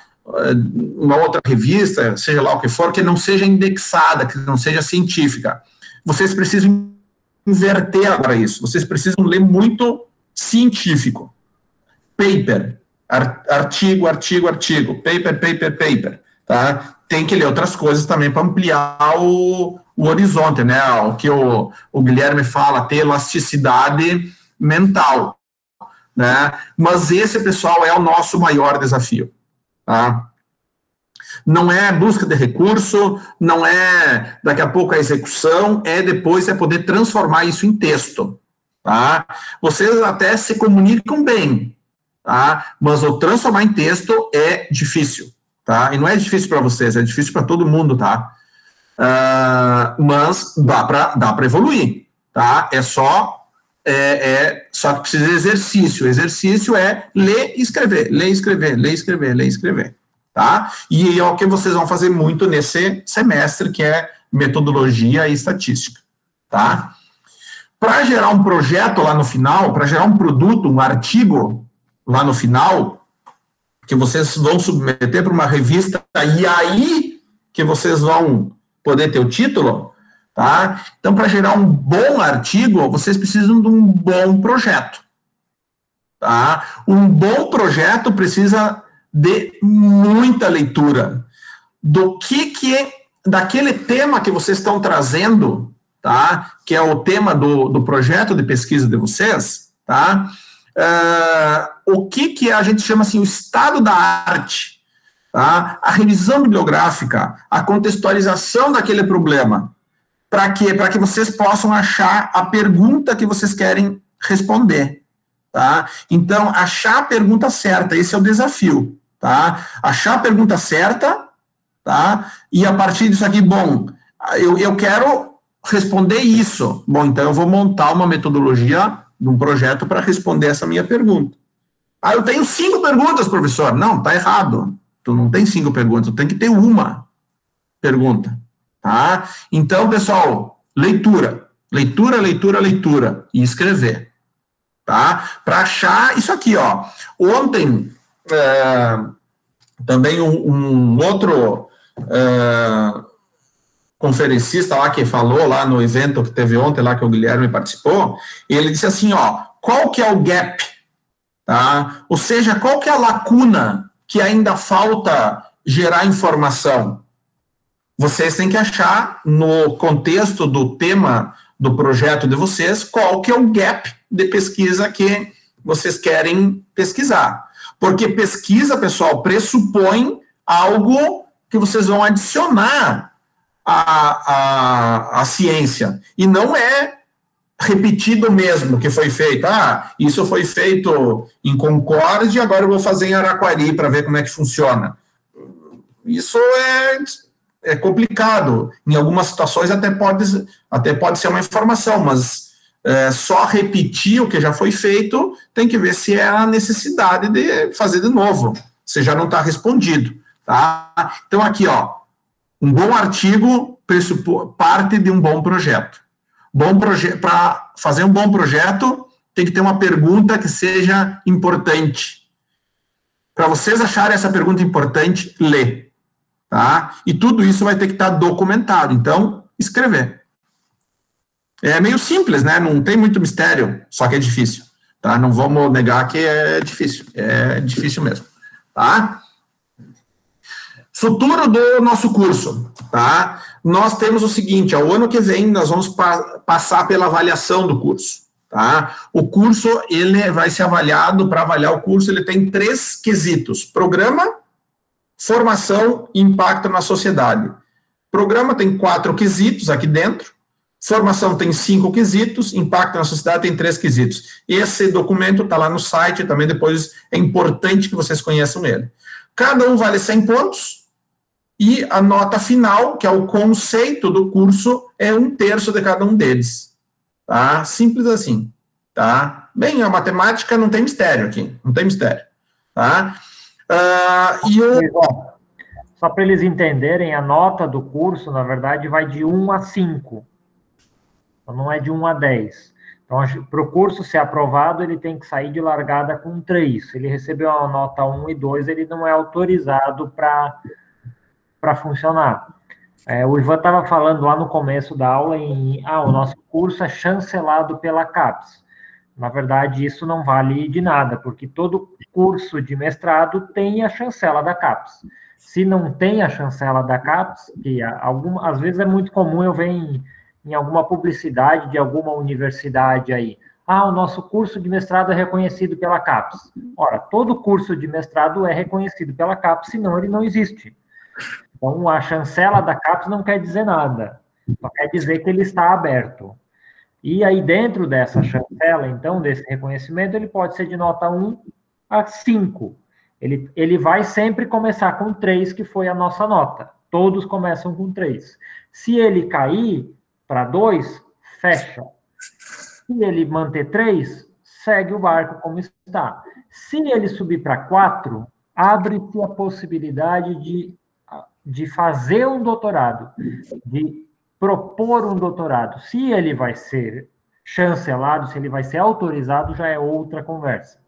uma outra revista, seja lá o que for, que não seja indexada, que não seja científica. Vocês precisam inverter agora isso. Vocês precisam ler muito científico. Paper, artigo, artigo, artigo, paper, paper, paper, tá? Tem que ler outras coisas também para ampliar o, o horizonte, né? O que o, o Guilherme fala, ter elasticidade mental, né? Mas esse, pessoal, é o nosso maior desafio, tá? Não é busca de recurso, não é daqui a pouco a execução, é depois é poder transformar isso em texto, tá? Vocês até se comunicam bem, tá? Mas o transformar em texto é difícil, tá? E não é difícil para vocês, é difícil para todo mundo, tá? Uh, mas dá para dá evoluir, tá? É só é, é, só que precisa de exercício. O exercício é ler e escrever, ler e escrever, ler e escrever, ler e escrever, tá? E é o que vocês vão fazer muito nesse semestre, que é metodologia e estatística, tá? Para gerar um projeto lá no final, para gerar um produto, um artigo lá no final, que vocês vão submeter para uma revista, e aí que vocês vão poder ter o título, tá? Então, para gerar um bom artigo, vocês precisam de um bom projeto, tá? Um bom projeto precisa de muita leitura do que que daquele tema que vocês estão trazendo, tá? Que é o tema do, do projeto de pesquisa de vocês, tá? Uh, o que que a gente chama assim o estado da arte, tá? A revisão bibliográfica, a contextualização daquele problema, para quê? Para que vocês possam achar a pergunta que vocês querem responder, tá? Então, achar a pergunta certa, esse é o desafio, tá? Achar a pergunta certa, tá? E a partir disso aqui, bom, eu, eu quero responder isso. Bom, então eu vou montar uma metodologia um projeto para responder essa minha pergunta. Ah, eu tenho cinco perguntas, professor. Não, tá errado. Tu não tem cinco perguntas, tu tem que ter uma pergunta. Tá? Então, pessoal, leitura. Leitura, leitura, leitura. E escrever. Tá? Para achar isso aqui, ó. Ontem, é, também um, um outro é, conferencista lá que falou lá no evento que teve ontem, lá que o Guilherme participou, ele disse assim, ó, qual que é o gap? Tá? Ou seja, qual que é a lacuna que ainda falta gerar informação? Vocês têm que achar, no contexto do tema do projeto de vocês, qual que é o gap de pesquisa que vocês querem pesquisar. Porque pesquisa, pessoal, pressupõe algo que vocês vão adicionar à, à, à ciência. E não é repetido mesmo que foi feito. Ah, isso foi feito em Concórdia, agora eu vou fazer em Araquari para ver como é que funciona. Isso é é complicado. Em algumas situações até pode, até pode ser uma informação, mas é, só repetir o que já foi feito, tem que ver se é a necessidade de fazer de novo, se já não está respondido. Tá? Então, aqui, ó, um bom artigo parte de um bom projeto. Bom proje Para fazer um bom projeto, tem que ter uma pergunta que seja importante. Para vocês acharem essa pergunta importante, lê tá? E tudo isso vai ter que estar tá documentado. Então, escrever. É meio simples, né? Não tem muito mistério, só que é difícil, tá? Não vamos negar que é difícil, é difícil mesmo, tá? Futuro do nosso curso, tá? Nós temos o seguinte, ao ano que vem nós vamos pa passar pela avaliação do curso, tá? O curso, ele vai ser avaliado, para avaliar o curso, ele tem três quesitos, programa, formação e impacto na sociedade. O programa tem quatro quesitos aqui dentro, formação tem cinco quesitos, impacto na sociedade tem três quesitos. Esse documento está lá no site, também depois é importante que vocês conheçam ele. Cada um vale 100 pontos, e a nota final, que é o conceito do curso, é um terço de cada um deles. Tá? Simples assim. Tá? Bem, a matemática não tem mistério aqui, não tem mistério. Tá? Uh, e o... Só para eles entenderem, a nota do curso, na verdade, vai de 1 a 5. Então, não é de 1 a 10. Então, para o curso ser aprovado, ele tem que sair de largada com 3. Se ele recebeu a nota 1 e 2, ele não é autorizado para funcionar. É, o Ivan estava falando lá no começo da aula em ah, o nosso curso é chancelado pela CAPES. Na verdade, isso não vale de nada, porque todo curso de mestrado tem a chancela da CAPES. Se não tem a chancela da CAPES, que alguma, às vezes é muito comum eu ver em, em alguma publicidade de alguma universidade aí, ah, o nosso curso de mestrado é reconhecido pela CAPES. Ora, todo curso de mestrado é reconhecido pela CAPES, senão ele não existe. Então, a chancela da CAPES não quer dizer nada, só quer dizer que ele está aberto. E aí, dentro dessa chancela, então, desse reconhecimento, ele pode ser de nota 1 a 5. Ele, ele vai sempre começar com 3, que foi a nossa nota. Todos começam com 3. Se ele cair para 2, fecha. Se ele manter 3, segue o barco como está. Se ele subir para 4, abre-se a possibilidade de de fazer um doutorado, de propor um doutorado, se ele vai ser chancelado, se ele vai ser autorizado, já é outra conversa.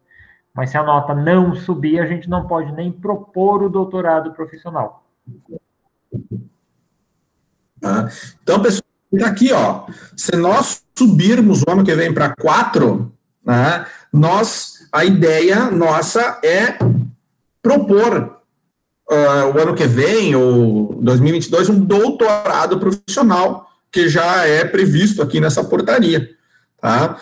Mas se a nota não subir, a gente não pode nem propor o doutorado profissional. Ah, então, pessoal, tá aqui, ó. Se nós subirmos o ano que vem para quatro, né, nós, a ideia nossa é propor uh, o ano que vem, ou 2022, um doutorado profissional, que já é previsto aqui nessa portaria, tá?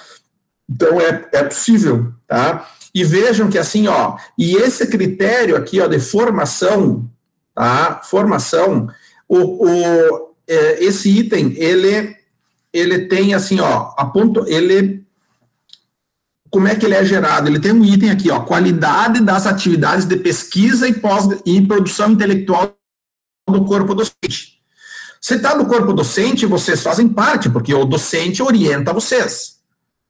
Então, é, é possível, tá? E vejam que assim, ó, e esse critério aqui, ó, de formação, tá? Formação, o, o é, esse item, ele, ele tem assim, ó, a ponto, ele como é que ele é gerado? Ele tem um item aqui, ó, qualidade das atividades de pesquisa e, pós, e produção intelectual do corpo docente. Você está no corpo docente, vocês fazem parte, porque o docente orienta vocês,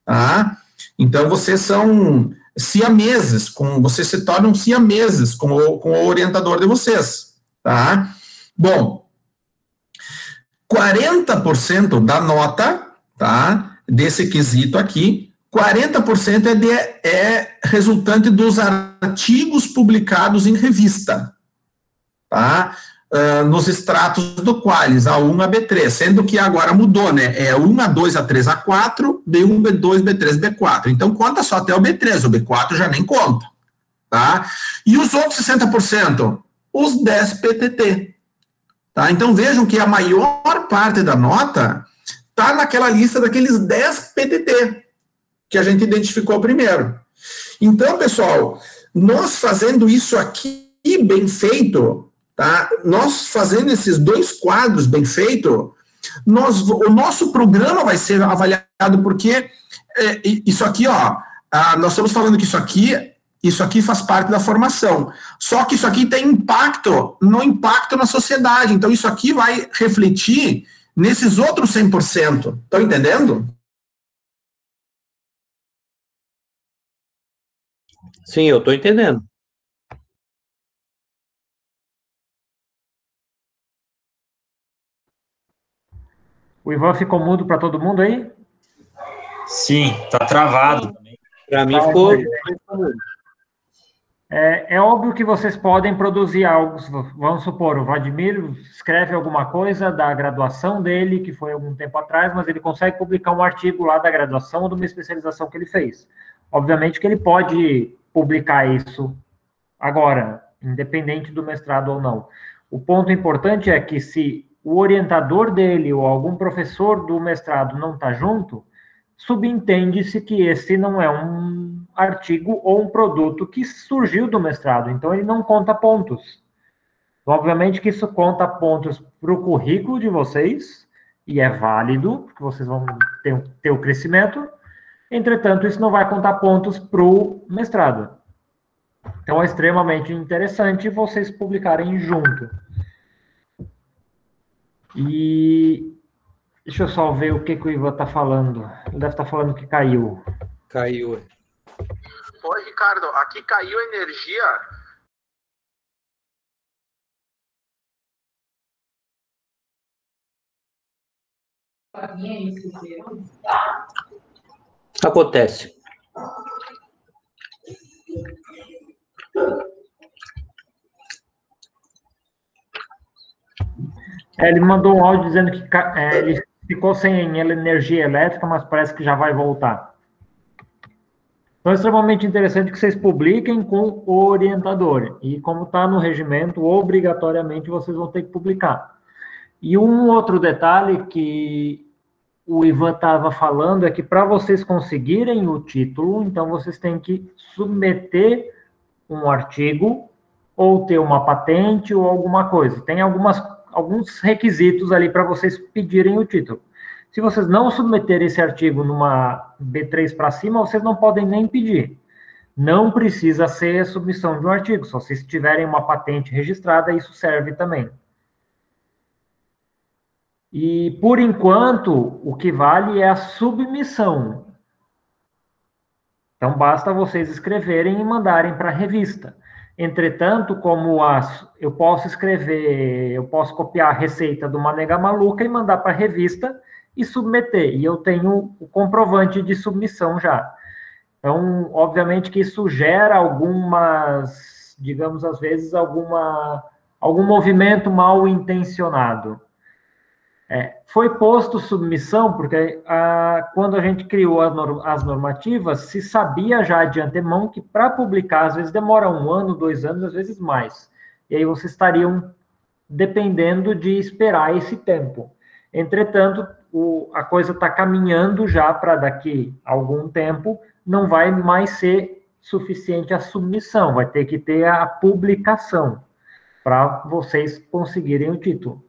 tá? Então, vocês são siameses, com, vocês se tornam siameses com o, com o orientador de vocês, tá? Bom, 40% da nota, tá, desse quesito aqui, 40% é, de, é resultante dos artigos publicados em revista, tá? Uh, nos extratos do Qualis, A1 a B3, sendo que agora mudou, né? É 1, A2, A3, A4, B1, B2, B3, B4. Então, conta só até o B3, o B4 já nem conta, tá? E os outros 60%? Os 10 PTT, tá? Então, vejam que a maior parte da nota está naquela lista daqueles 10 PTT, que a gente identificou primeiro. Então, pessoal, nós fazendo isso aqui bem feito, tá? Nós fazendo esses dois quadros bem feito, nós, o nosso programa vai ser avaliado porque é, isso aqui, ó, nós estamos falando que isso aqui, isso aqui faz parte da formação. Só que isso aqui tem impacto, no impacto na sociedade. Então, isso aqui vai refletir nesses outros 100%. Estão entendendo? Sim, eu estou entendendo. O Ivan ficou mudo para todo mundo aí? Sim, tá travado também. Para mim ficou. É, é, óbvio que vocês podem produzir algo. Vamos supor, o Vladimir escreve alguma coisa da graduação dele, que foi algum tempo atrás, mas ele consegue publicar um artigo lá da graduação ou de uma especialização que ele fez. Obviamente que ele pode publicar isso agora, independente do mestrado ou não. O ponto importante é que se o orientador dele ou algum professor do mestrado não está junto, subentende-se que esse não é um artigo ou um produto que surgiu do mestrado, então ele não conta pontos. Obviamente que isso conta pontos para o currículo de vocês, e é válido, porque vocês vão ter, ter o crescimento, Entretanto, isso não vai contar pontos para o mestrado. Então, é extremamente interessante vocês publicarem junto. E deixa eu só ver o que, que o Ivan está falando. Ele deve estar tá falando que caiu. Caiu. Oi, Ricardo, aqui caiu energia. Acontece. É, ele mandou um áudio dizendo que é, ele ficou sem energia elétrica, mas parece que já vai voltar. Então, é extremamente interessante que vocês publiquem com o orientador. E como está no regimento, obrigatoriamente vocês vão ter que publicar. E um outro detalhe que o Ivan estava falando é que para vocês conseguirem o título, então vocês têm que submeter um artigo ou ter uma patente ou alguma coisa. Tem algumas alguns requisitos ali para vocês pedirem o título. Se vocês não submeterem esse artigo numa B3 para cima, vocês não podem nem pedir. Não precisa ser a submissão de um artigo, só se tiverem uma patente registrada, isso serve também. E, por enquanto, o que vale é a submissão. Então, basta vocês escreverem e mandarem para a revista. Entretanto, como as, eu posso escrever, eu posso copiar a receita do Manega Maluca e mandar para a revista e submeter. E eu tenho o comprovante de submissão já. Então, obviamente que isso gera algumas, digamos, às vezes, alguma, algum movimento mal intencionado. É, foi posto submissão, porque a, quando a gente criou as, as normativas, se sabia já de antemão que para publicar, às vezes demora um ano, dois anos, às vezes mais. E aí vocês estariam dependendo de esperar esse tempo. Entretanto, o, a coisa está caminhando já para daqui a algum tempo, não vai mais ser suficiente a submissão, vai ter que ter a publicação para vocês conseguirem o título.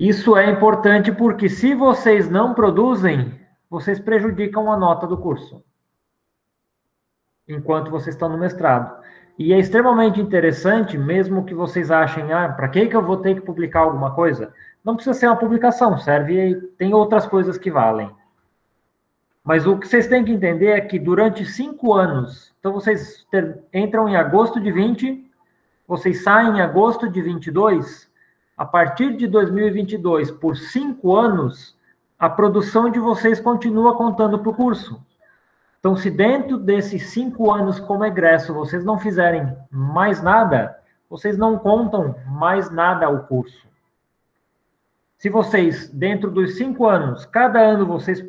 Isso é importante porque se vocês não produzem, vocês prejudicam a nota do curso. Enquanto vocês estão no mestrado. E é extremamente interessante, mesmo que vocês achem, ah, para que, que eu vou ter que publicar alguma coisa? Não precisa ser uma publicação, serve, tem outras coisas que valem. Mas o que vocês têm que entender é que durante cinco anos, então vocês ter, entram em agosto de 20, vocês saem em agosto de 22, a partir de 2022, por cinco anos, a produção de vocês continua contando para o curso. Então, se dentro desses cinco anos como egresso vocês não fizerem mais nada, vocês não contam mais nada ao curso. Se vocês, dentro dos cinco anos, cada ano vocês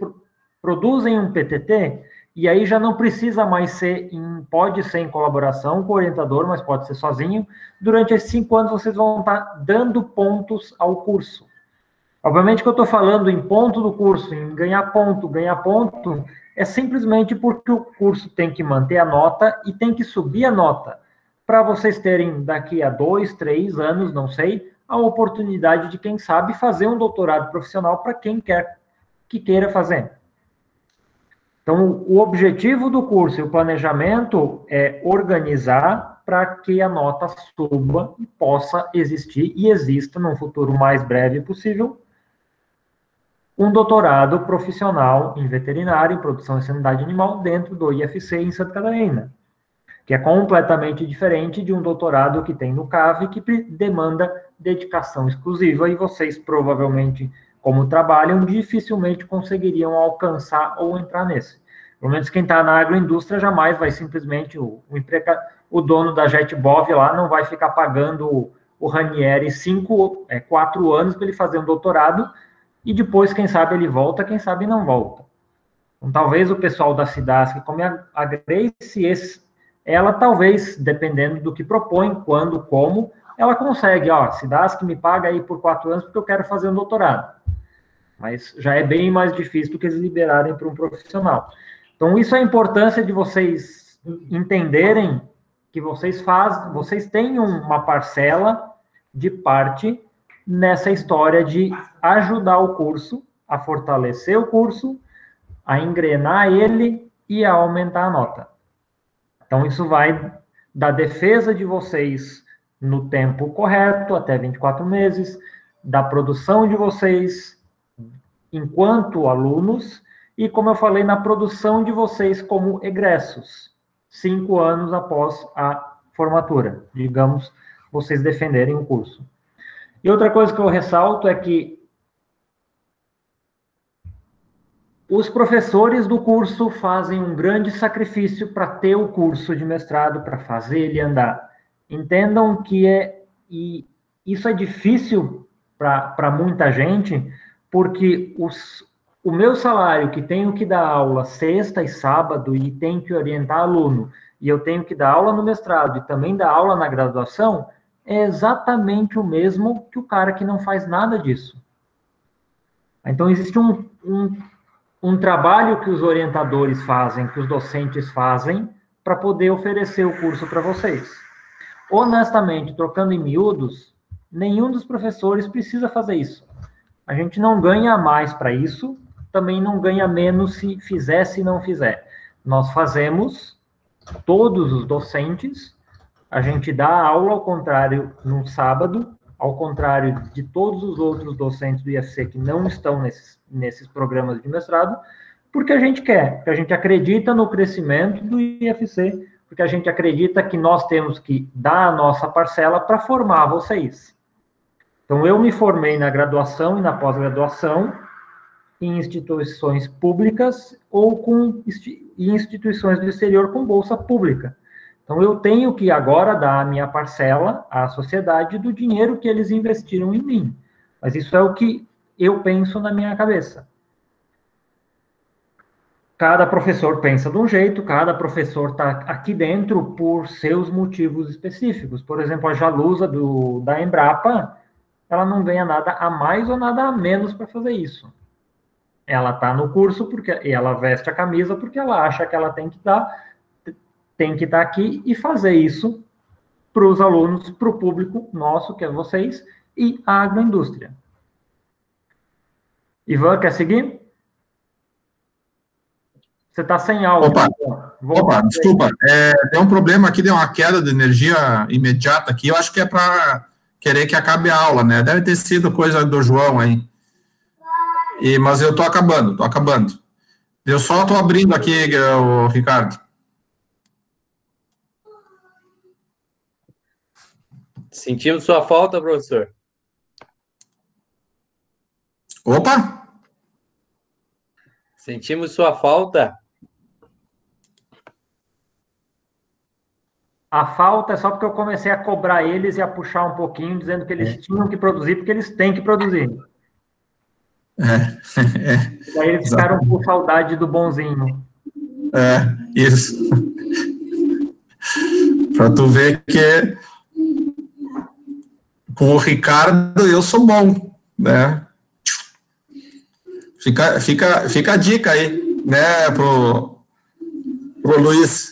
produzem um PTT, e aí já não precisa mais ser, em, pode ser em colaboração com o orientador, mas pode ser sozinho. Durante esses cinco anos vocês vão estar dando pontos ao curso. Obviamente que eu estou falando em ponto do curso, em ganhar ponto, ganhar ponto, é simplesmente porque o curso tem que manter a nota e tem que subir a nota. Para vocês terem daqui a dois, três anos, não sei, a oportunidade de, quem sabe, fazer um doutorado profissional para quem quer que queira fazer. Então, o objetivo do curso e o planejamento é organizar para que a nota suba e possa existir e exista no futuro mais breve possível um doutorado profissional em veterinária, em produção e sanidade animal dentro do IFC em Santa Catarina, que é completamente diferente de um doutorado que tem no CAV, que demanda dedicação exclusiva. E vocês provavelmente como trabalham, dificilmente conseguiriam alcançar ou entrar nesse. Pelo menos quem está na agroindústria jamais vai simplesmente, o, o, o dono da JetBov lá não vai ficar pagando o, o Ranieri cinco, é, quatro anos para ele fazer um doutorado e depois, quem sabe, ele volta, quem sabe não volta. Então, talvez o pessoal da Cidasc, como a, a Grace, esse, ela talvez, dependendo do que propõe, quando, como, ela consegue, ó, Cidasc me paga aí por quatro anos porque eu quero fazer um doutorado. Mas já é bem mais difícil do que eles liberarem para um profissional. Então, isso é a importância de vocês entenderem que vocês fazem, vocês têm uma parcela de parte nessa história de ajudar o curso, a fortalecer o curso, a engrenar ele e a aumentar a nota. Então, isso vai da defesa de vocês no tempo correto, até 24 meses, da produção de vocês enquanto alunos e, como eu falei, na produção de vocês como egressos, cinco anos após a formatura, digamos, vocês defenderem o curso. E outra coisa que eu ressalto é que os professores do curso fazem um grande sacrifício para ter o curso de mestrado, para fazer ele andar. Entendam que é, e isso é difícil para muita gente, porque os, o meu salário, que tenho que dar aula sexta e sábado e tenho que orientar aluno, e eu tenho que dar aula no mestrado e também dar aula na graduação, é exatamente o mesmo que o cara que não faz nada disso. Então, existe um, um, um trabalho que os orientadores fazem, que os docentes fazem, para poder oferecer o curso para vocês. Honestamente, trocando em miúdos, nenhum dos professores precisa fazer isso. A gente não ganha mais para isso, também não ganha menos se fizer, se não fizer. Nós fazemos, todos os docentes, a gente dá aula ao contrário no sábado, ao contrário de todos os outros docentes do IFC que não estão nesses, nesses programas de mestrado, porque a gente quer, porque a gente acredita no crescimento do IFC, porque a gente acredita que nós temos que dar a nossa parcela para formar vocês. Então, eu me formei na graduação e na pós-graduação em instituições públicas ou com instituições do exterior com bolsa pública. Então, eu tenho que agora dar a minha parcela à sociedade do dinheiro que eles investiram em mim. Mas isso é o que eu penso na minha cabeça. Cada professor pensa de um jeito, cada professor está aqui dentro por seus motivos específicos. Por exemplo, a Jalusa do, da Embrapa, ela não ganha nada a mais ou nada a menos para fazer isso. Ela está no curso porque e ela veste a camisa porque ela acha que ela tem que dar tem que estar aqui e fazer isso para os alunos, para o público nosso, que é vocês, e a agroindústria. Ivan, quer seguir? Você está sem áudio. Opa, Opa desculpa. É, tem um problema aqui, deu uma queda de energia imediata aqui. Eu acho que é para querer que acabe a aula, né? Deve ter sido coisa do João aí. E, mas eu estou acabando, estou acabando. Eu só estou abrindo aqui, o Ricardo. Sentimos sua falta, professor. Opa! Sentimos sua falta. A falta é só porque eu comecei a cobrar eles e a puxar um pouquinho, dizendo que eles é. tinham que produzir, porque eles têm que produzir. É. é. Daí eles ficaram com saudade do bonzinho. É, isso. Para tu ver que com o Ricardo eu sou bom, né? Fica, fica, fica a dica aí, né, pro, pro Luiz.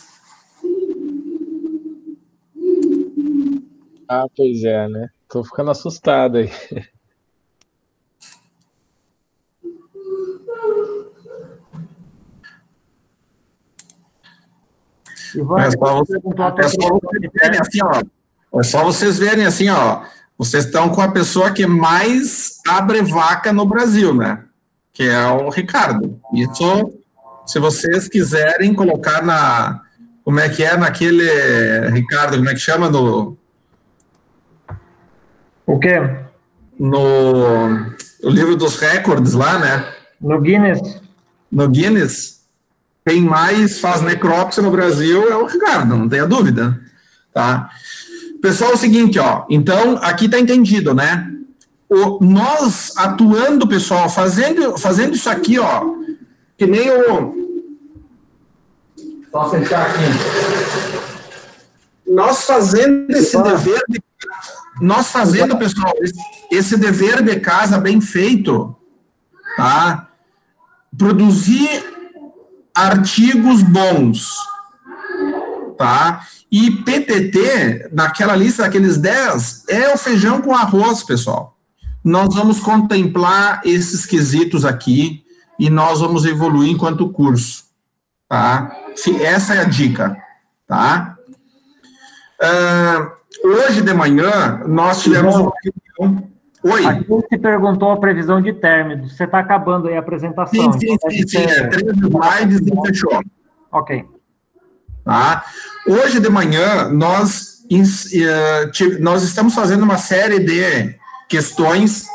Ah, pois é, né? Tô ficando assustado aí. é só, você, é, só vocês verem assim, ó, é só vocês verem assim, ó. Vocês estão com a pessoa que mais abre vaca no Brasil, né? Que é o Ricardo. Isso, se vocês quiserem colocar na. Como é que é naquele. Ricardo, como é que chama? No. O quê? No livro dos recordes lá, né? No Guinness. No Guinness. Quem mais faz necrópsia no Brasil é o Ricardo, não tenha dúvida. Tá? Pessoal, é o seguinte, ó. Então, aqui está entendido, né? O, nós atuando, pessoal, fazendo, fazendo isso aqui, ó, que nem o. Só fechar aqui. Nós fazendo esse dever de, nós fazendo, pessoal, esse, dever de casa bem feito, tá? Produzir artigos bons, tá? E PTT, naquela lista daqueles 10, é o feijão com arroz, pessoal. Nós vamos contemplar esses quesitos aqui e nós vamos evoluir enquanto curso, tá? Essa é a dica, tá? Uh, hoje de manhã, nós tivemos uma reunião, Oi. Aqui se perguntou a previsão de término. Você está acabando aí a apresentação. Sim, sim, então sim, sim. É, três slides e fechou. Ok. Tá? Hoje de manhã, nós, eh, nós estamos fazendo uma série de questões.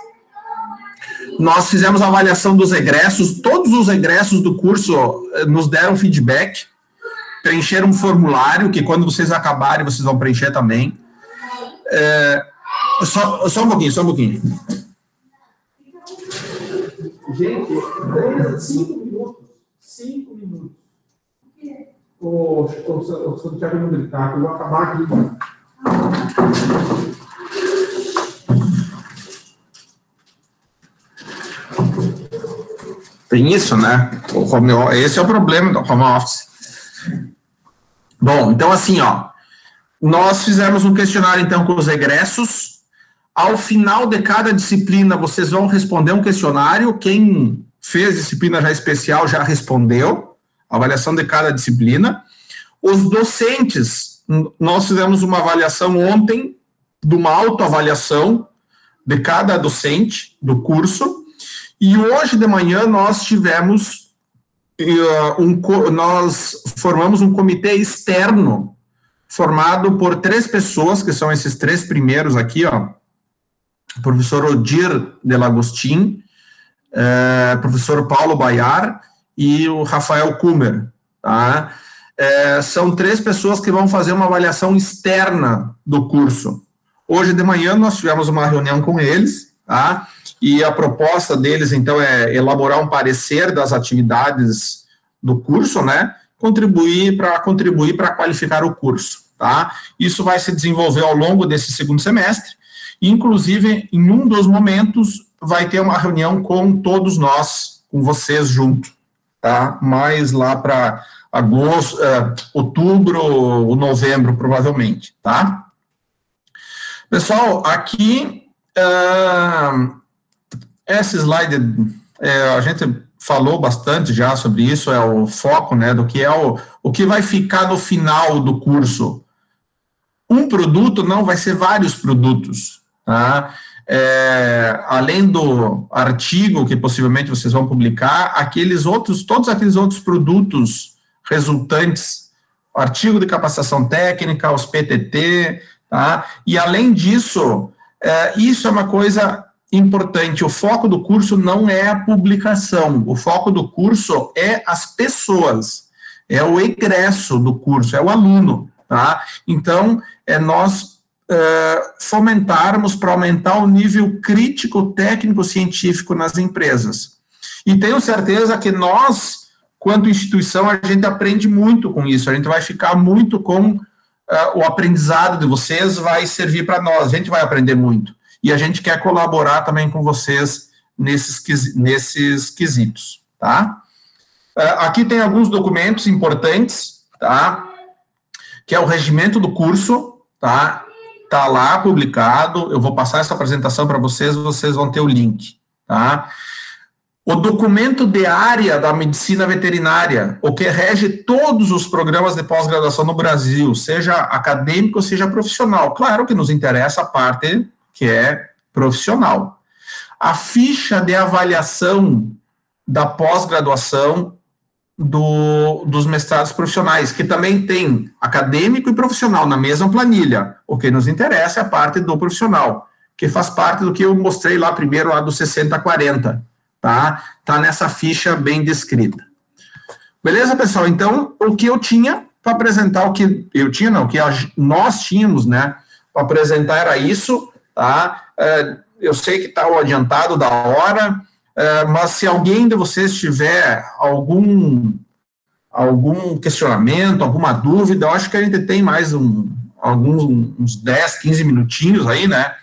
Nós fizemos a avaliação dos egressos, todos os egressos do curso eh, nos deram feedback, preencheram um formulário, que quando vocês acabarem, vocês vão preencher também. Eh, só, só um pouquinho, só um pouquinho. Gente, cinco minutos. Cinco minutos. O, o, o, Thiago não gritar, que eu vou acabar aqui. Tem isso, né? O home, esse é o problema do home office. Bom, então assim, ó, nós fizemos um questionário então com os egressos. Ao final de cada disciplina, vocês vão responder um questionário. Quem fez disciplina já especial já respondeu. Avaliação de cada disciplina. Os docentes, nós fizemos uma avaliação ontem, de uma autoavaliação de cada docente do curso. E hoje de manhã nós tivemos eh, um, nós formamos um comitê externo formado por três pessoas, que são esses três primeiros aqui, ó. Professor Odir de Lagostin, eh, professor Paulo Baiar e o Rafael Kummer, tá? Eh, são três pessoas que vão fazer uma avaliação externa do curso. Hoje de manhã nós tivemos uma reunião com eles, tá? E a proposta deles, então, é elaborar um parecer das atividades do curso, né? Contribuir para contribuir para qualificar o curso, tá? Isso vai se desenvolver ao longo desse segundo semestre. Inclusive, em um dos momentos, vai ter uma reunião com todos nós, com vocês junto, tá? Mais lá para agosto, eh, outubro ou novembro, provavelmente, tá? Pessoal, aqui, ah, esse slide, é, a gente falou bastante já sobre isso, é o foco, né, do que é o, o que vai ficar no final do curso. Um produto não vai ser vários produtos, tá? É, além do artigo que possivelmente vocês vão publicar, aqueles outros, todos aqueles outros produtos resultantes, artigo de capacitação técnica, os PTT, tá? E além disso, é, isso é uma coisa importante. O foco do curso não é a publicação, o foco do curso é as pessoas, é o egresso do curso, é o aluno, tá? Então, é nós fomentarmos para aumentar o nível crítico, técnico, científico nas empresas. E tenho certeza que nós, quanto instituição, a gente aprende muito com isso, a gente vai ficar muito com Uh, o aprendizado de vocês vai servir para nós, a gente vai aprender muito. E a gente quer colaborar também com vocês nesses, nesses quesitos, tá? Uh, aqui tem alguns documentos importantes, tá? Que é o regimento do curso, tá? Tá lá publicado, eu vou passar essa apresentação para vocês, vocês vão ter o link, tá? O documento de área da medicina veterinária, o que rege todos os programas de pós-graduação no Brasil, seja acadêmico, seja profissional. Claro que nos interessa a parte que é profissional. A ficha de avaliação da pós-graduação do, dos mestrados profissionais, que também tem acadêmico e profissional na mesma planilha. O que nos interessa é a parte do profissional, que faz parte do que eu mostrei lá primeiro, lá do 60-40 tá? Tá nessa ficha bem descrita. Beleza, pessoal? Então, o que eu tinha para apresentar, o que eu tinha, não, o que nós tínhamos, né, para apresentar era isso, tá? É, eu sei que está o adiantado da hora, é, mas se alguém de vocês tiver algum algum questionamento, alguma dúvida, eu acho que a gente tem mais um, alguns uns 10, 15 minutinhos aí, né?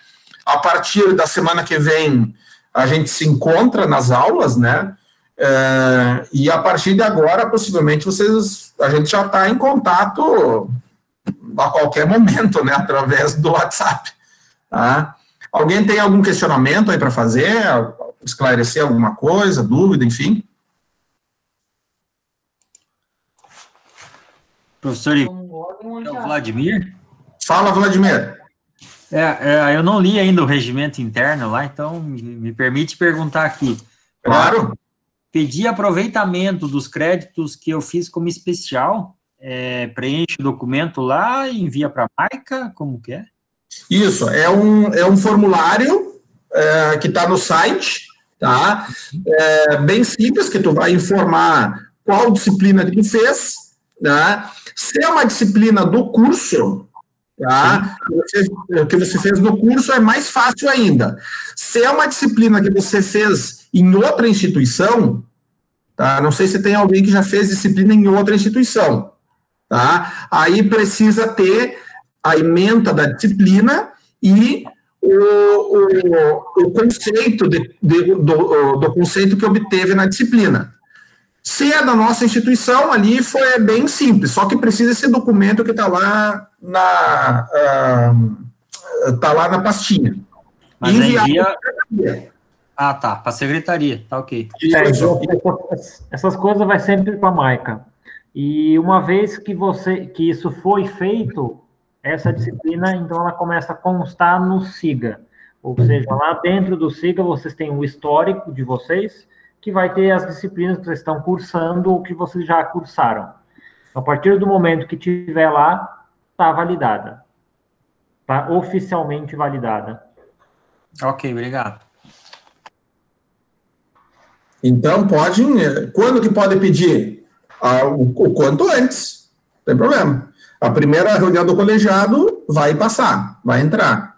A partir da semana que vem, a gente se encontra nas aulas, né? É, e a partir de agora, possivelmente, vocês, a gente já está em contato a qualquer momento, né? Através do WhatsApp. Tá? Alguém tem algum questionamento aí para fazer? Esclarecer alguma coisa, dúvida, enfim? Professor I- é o Vladimir? Fala, Vladimir. É, é, eu não li ainda o regimento interno lá, então me, me permite perguntar aqui. Claro. Pedir aproveitamento dos créditos que eu fiz como especial, é, preenche o documento lá e envia para a marca, como que é? Isso, é um, é um formulário é, que está no site, tá? É bem simples, que tu vai informar qual disciplina que tu fez, né? Se é uma disciplina do curso, tá? O que você fez no curso é mais fácil ainda. Se é uma disciplina que você fez em outra instituição, tá? Não sei se tem alguém que já fez disciplina em outra instituição, tá? Aí precisa ter a ementa da disciplina e o, o, o conceito de, de, do, do conceito que obteve na disciplina. Se é da nossa instituição, ali foi bem simples, só que precisa esse documento que está lá na uh, tá lá na pastinha. Mas envia... Ah, tá, para a secretaria, tá ok. É, essas coisas vai sempre para a Maica. E uma vez que você que isso foi feito, essa disciplina, então ela começa a constar no SIGA. Ou seja, lá dentro do SIGA vocês têm o histórico de vocês, que vai ter as disciplinas que vocês estão cursando ou que vocês já cursaram. A partir do momento que tiver lá, está validada. Está oficialmente validada. Ok, obrigado. Então, pode. Quando que pode pedir? Ah, o, o quanto antes. Não tem problema. A primeira reunião do colegiado vai passar, vai entrar.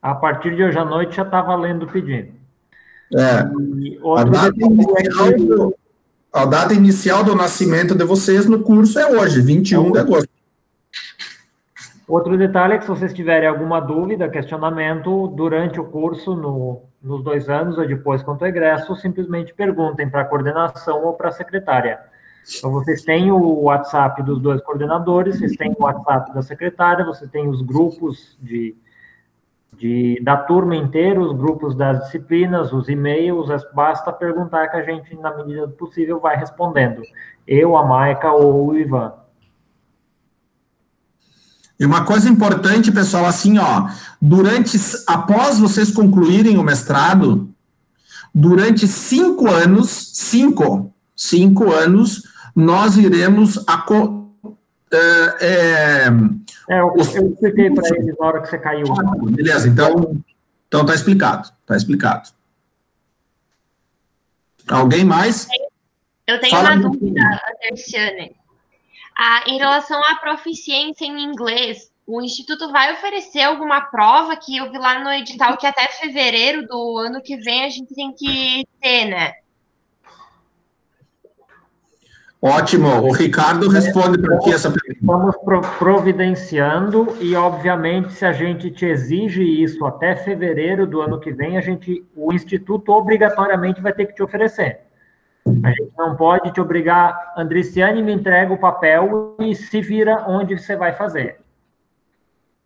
A partir de hoje à noite já está valendo o pedido. É. A data, inicial do, a data inicial do nascimento de vocês no curso é hoje, 21 de agosto. Outro detalhe é que se vocês tiverem alguma dúvida, questionamento durante o curso, no, nos dois anos ou depois quanto ao egresso, simplesmente perguntem para a coordenação ou para a secretária. Então, vocês têm o WhatsApp dos dois coordenadores, vocês têm o WhatsApp da secretária, vocês têm os grupos de, de, da turma inteira, os grupos das disciplinas, os e-mails, basta perguntar que a gente, na medida do possível, vai respondendo. Eu, a Maica ou o Ivan. E uma coisa importante, pessoal, assim, ó, durante, após vocês concluírem o mestrado, durante cinco anos, cinco, cinco anos, nós iremos a, é, é, é, eu, eu expliquei para eles na hora que você caiu. Beleza, então então tá explicado, tá explicado. Alguém mais? Eu tenho Fala uma dúvida, Anderciane. Ah, em relação à proficiência em inglês, o Instituto vai oferecer alguma prova que eu vi lá no edital que até fevereiro do ano que vem a gente tem que ter, né? Ótimo. O Ricardo responde para ti essa pergunta. Estamos providenciando e, obviamente, se a gente te exige isso até fevereiro do ano que vem, a gente, o Instituto obrigatoriamente vai ter que te oferecer. A gente não pode te obrigar, Andriciane me entrega o papel e se vira onde você vai fazer.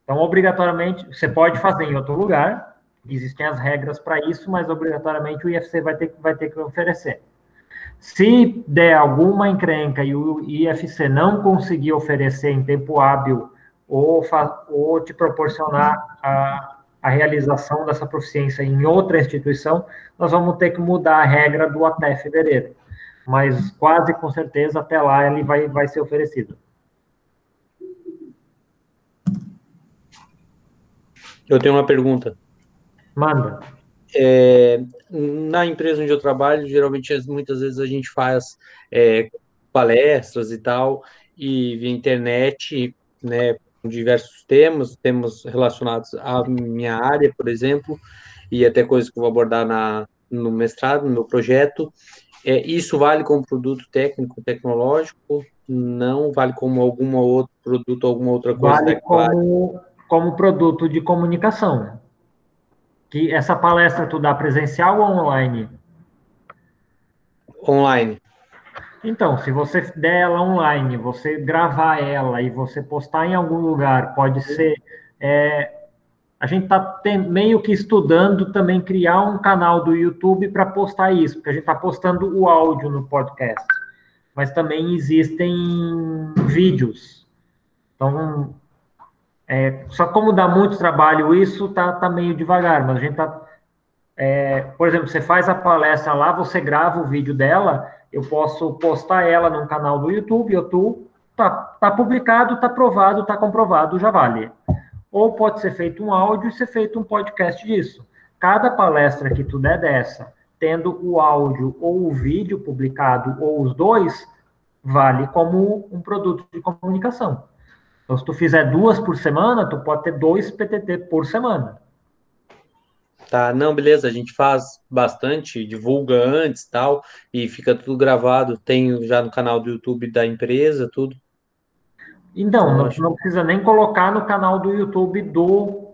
Então, obrigatoriamente, você pode fazer em outro lugar, existem as regras para isso, mas obrigatoriamente o IFC vai ter, vai ter que oferecer. Se der alguma encrenca e o IFC não conseguir oferecer em tempo hábil ou, ou te proporcionar a, a realização dessa proficiência em outra instituição, nós vamos ter que mudar a regra do até fevereiro. Mas quase com certeza até lá ele vai, vai ser oferecido. Eu tenho uma pergunta. Manda. É, na empresa onde eu trabalho, geralmente, muitas vezes a gente faz é, palestras e tal, e via internet, né, com diversos temas, temas relacionados à minha área, por exemplo, e até coisas que eu vou abordar na, no mestrado, no meu projeto. É, isso vale como produto técnico, tecnológico? Não vale como algum outro produto, alguma outra coisa? Vale como, como produto de comunicação. Que essa palestra tu dá presencial ou online? Online. Então, se você der ela online, você gravar ela e você postar em algum lugar, pode ser. É, a gente está meio que estudando também criar um canal do YouTube para postar isso, porque a gente está postando o áudio no podcast. Mas também existem vídeos. Então, É, só como dá muito trabalho isso, tá, tá meio devagar, mas a gente tá. É, por exemplo, você faz a palestra lá, você grava o vídeo dela, eu posso postar ela num canal do YouTube, YouTube, tá, tá publicado, tá provado, tá comprovado, já vale. Ou pode ser feito um áudio e ser feito um podcast disso. Cada palestra que tu der dessa, tendo o áudio ou o vídeo publicado, ou os dois, vale como um produto de comunicação. Então, se tu fizer duas por semana, tu pode ter dois PTT por semana. Tá, não, beleza, a gente faz bastante, divulga antes tal, e fica tudo gravado, tem já no canal do YouTube da empresa, tudo. Então, não, não precisa nem colocar no canal do YouTube do,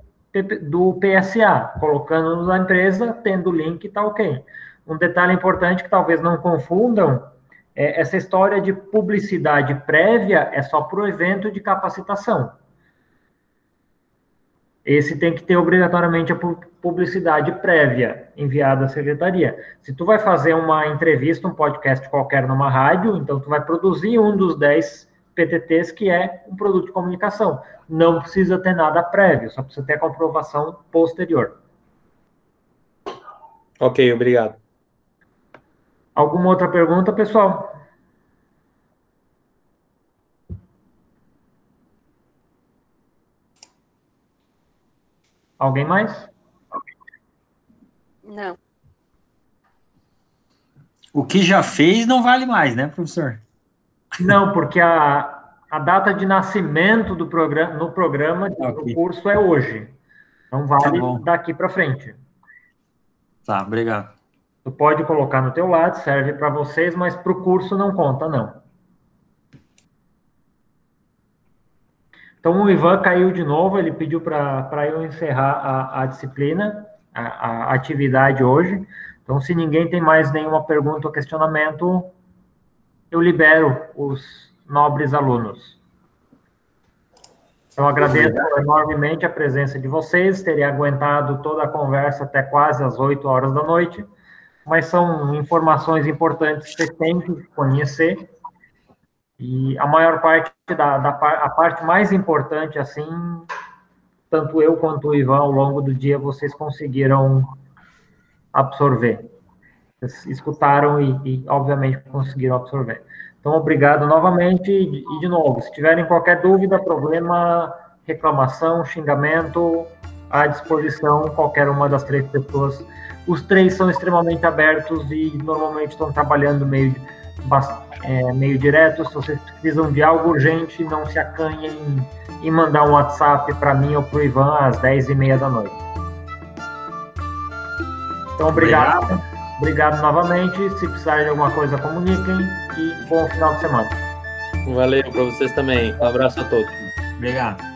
do PSA, colocando na empresa, tendo o link, tá ok. Um detalhe importante que talvez não confundam, é, essa história de publicidade prévia é só para o evento de capacitação. Esse tem que ter obrigatoriamente a publicidade prévia enviada à secretaria. Se tu vai fazer uma entrevista, um podcast qualquer numa rádio, então tu vai produzir um dos 10 PTTs que é um produto de comunicação. Não precisa ter nada prévio, só precisa ter a comprovação posterior. Ok, obrigado. Alguma outra pergunta, pessoal? Alguém mais? Não. O que já fez não vale mais, né, professor? Não, porque a, a data de nascimento do programa, no programa okay. do curso é hoje. Não vale tá daqui para frente. Tá, obrigado. Tu pode colocar no teu lado, serve para vocês, mas para o curso não conta, não. Então o Ivan caiu de novo, ele pediu para eu encerrar a, a disciplina, a, a, atividade hoje. Então, se ninguém tem mais nenhuma pergunta ou questionamento, eu libero os nobres alunos. Então, agradeço enormemente a presença de vocês, terem aguentado toda a conversa até quase as 8 horas da noite mas são informações importantes que você tem que conhecer. E a maior parte da, da a parte mais importante, assim, tanto eu quanto o Ivan, ao longo do dia, vocês conseguiram absorver. Vocês escutaram e, e, obviamente, conseguiram absorver. Então, obrigado novamente. E, de novo, se tiverem qualquer dúvida, problema, reclamação, xingamento, à disposição, qualquer uma das três pessoas os três são extremamente abertos e normalmente estão trabalhando meio, é, meio direto. Se vocês precisam de algo urgente, não se acanhem em, mandar um WhatsApp para mim ou para o Ivan às 10 e meia da noite. Então, obrigado. Obrigado, obrigado novamente. Se precisarem de alguma coisa, comuniquem e bom final de semana. Valeu para vocês também. Um abraço a todos. Obrigado.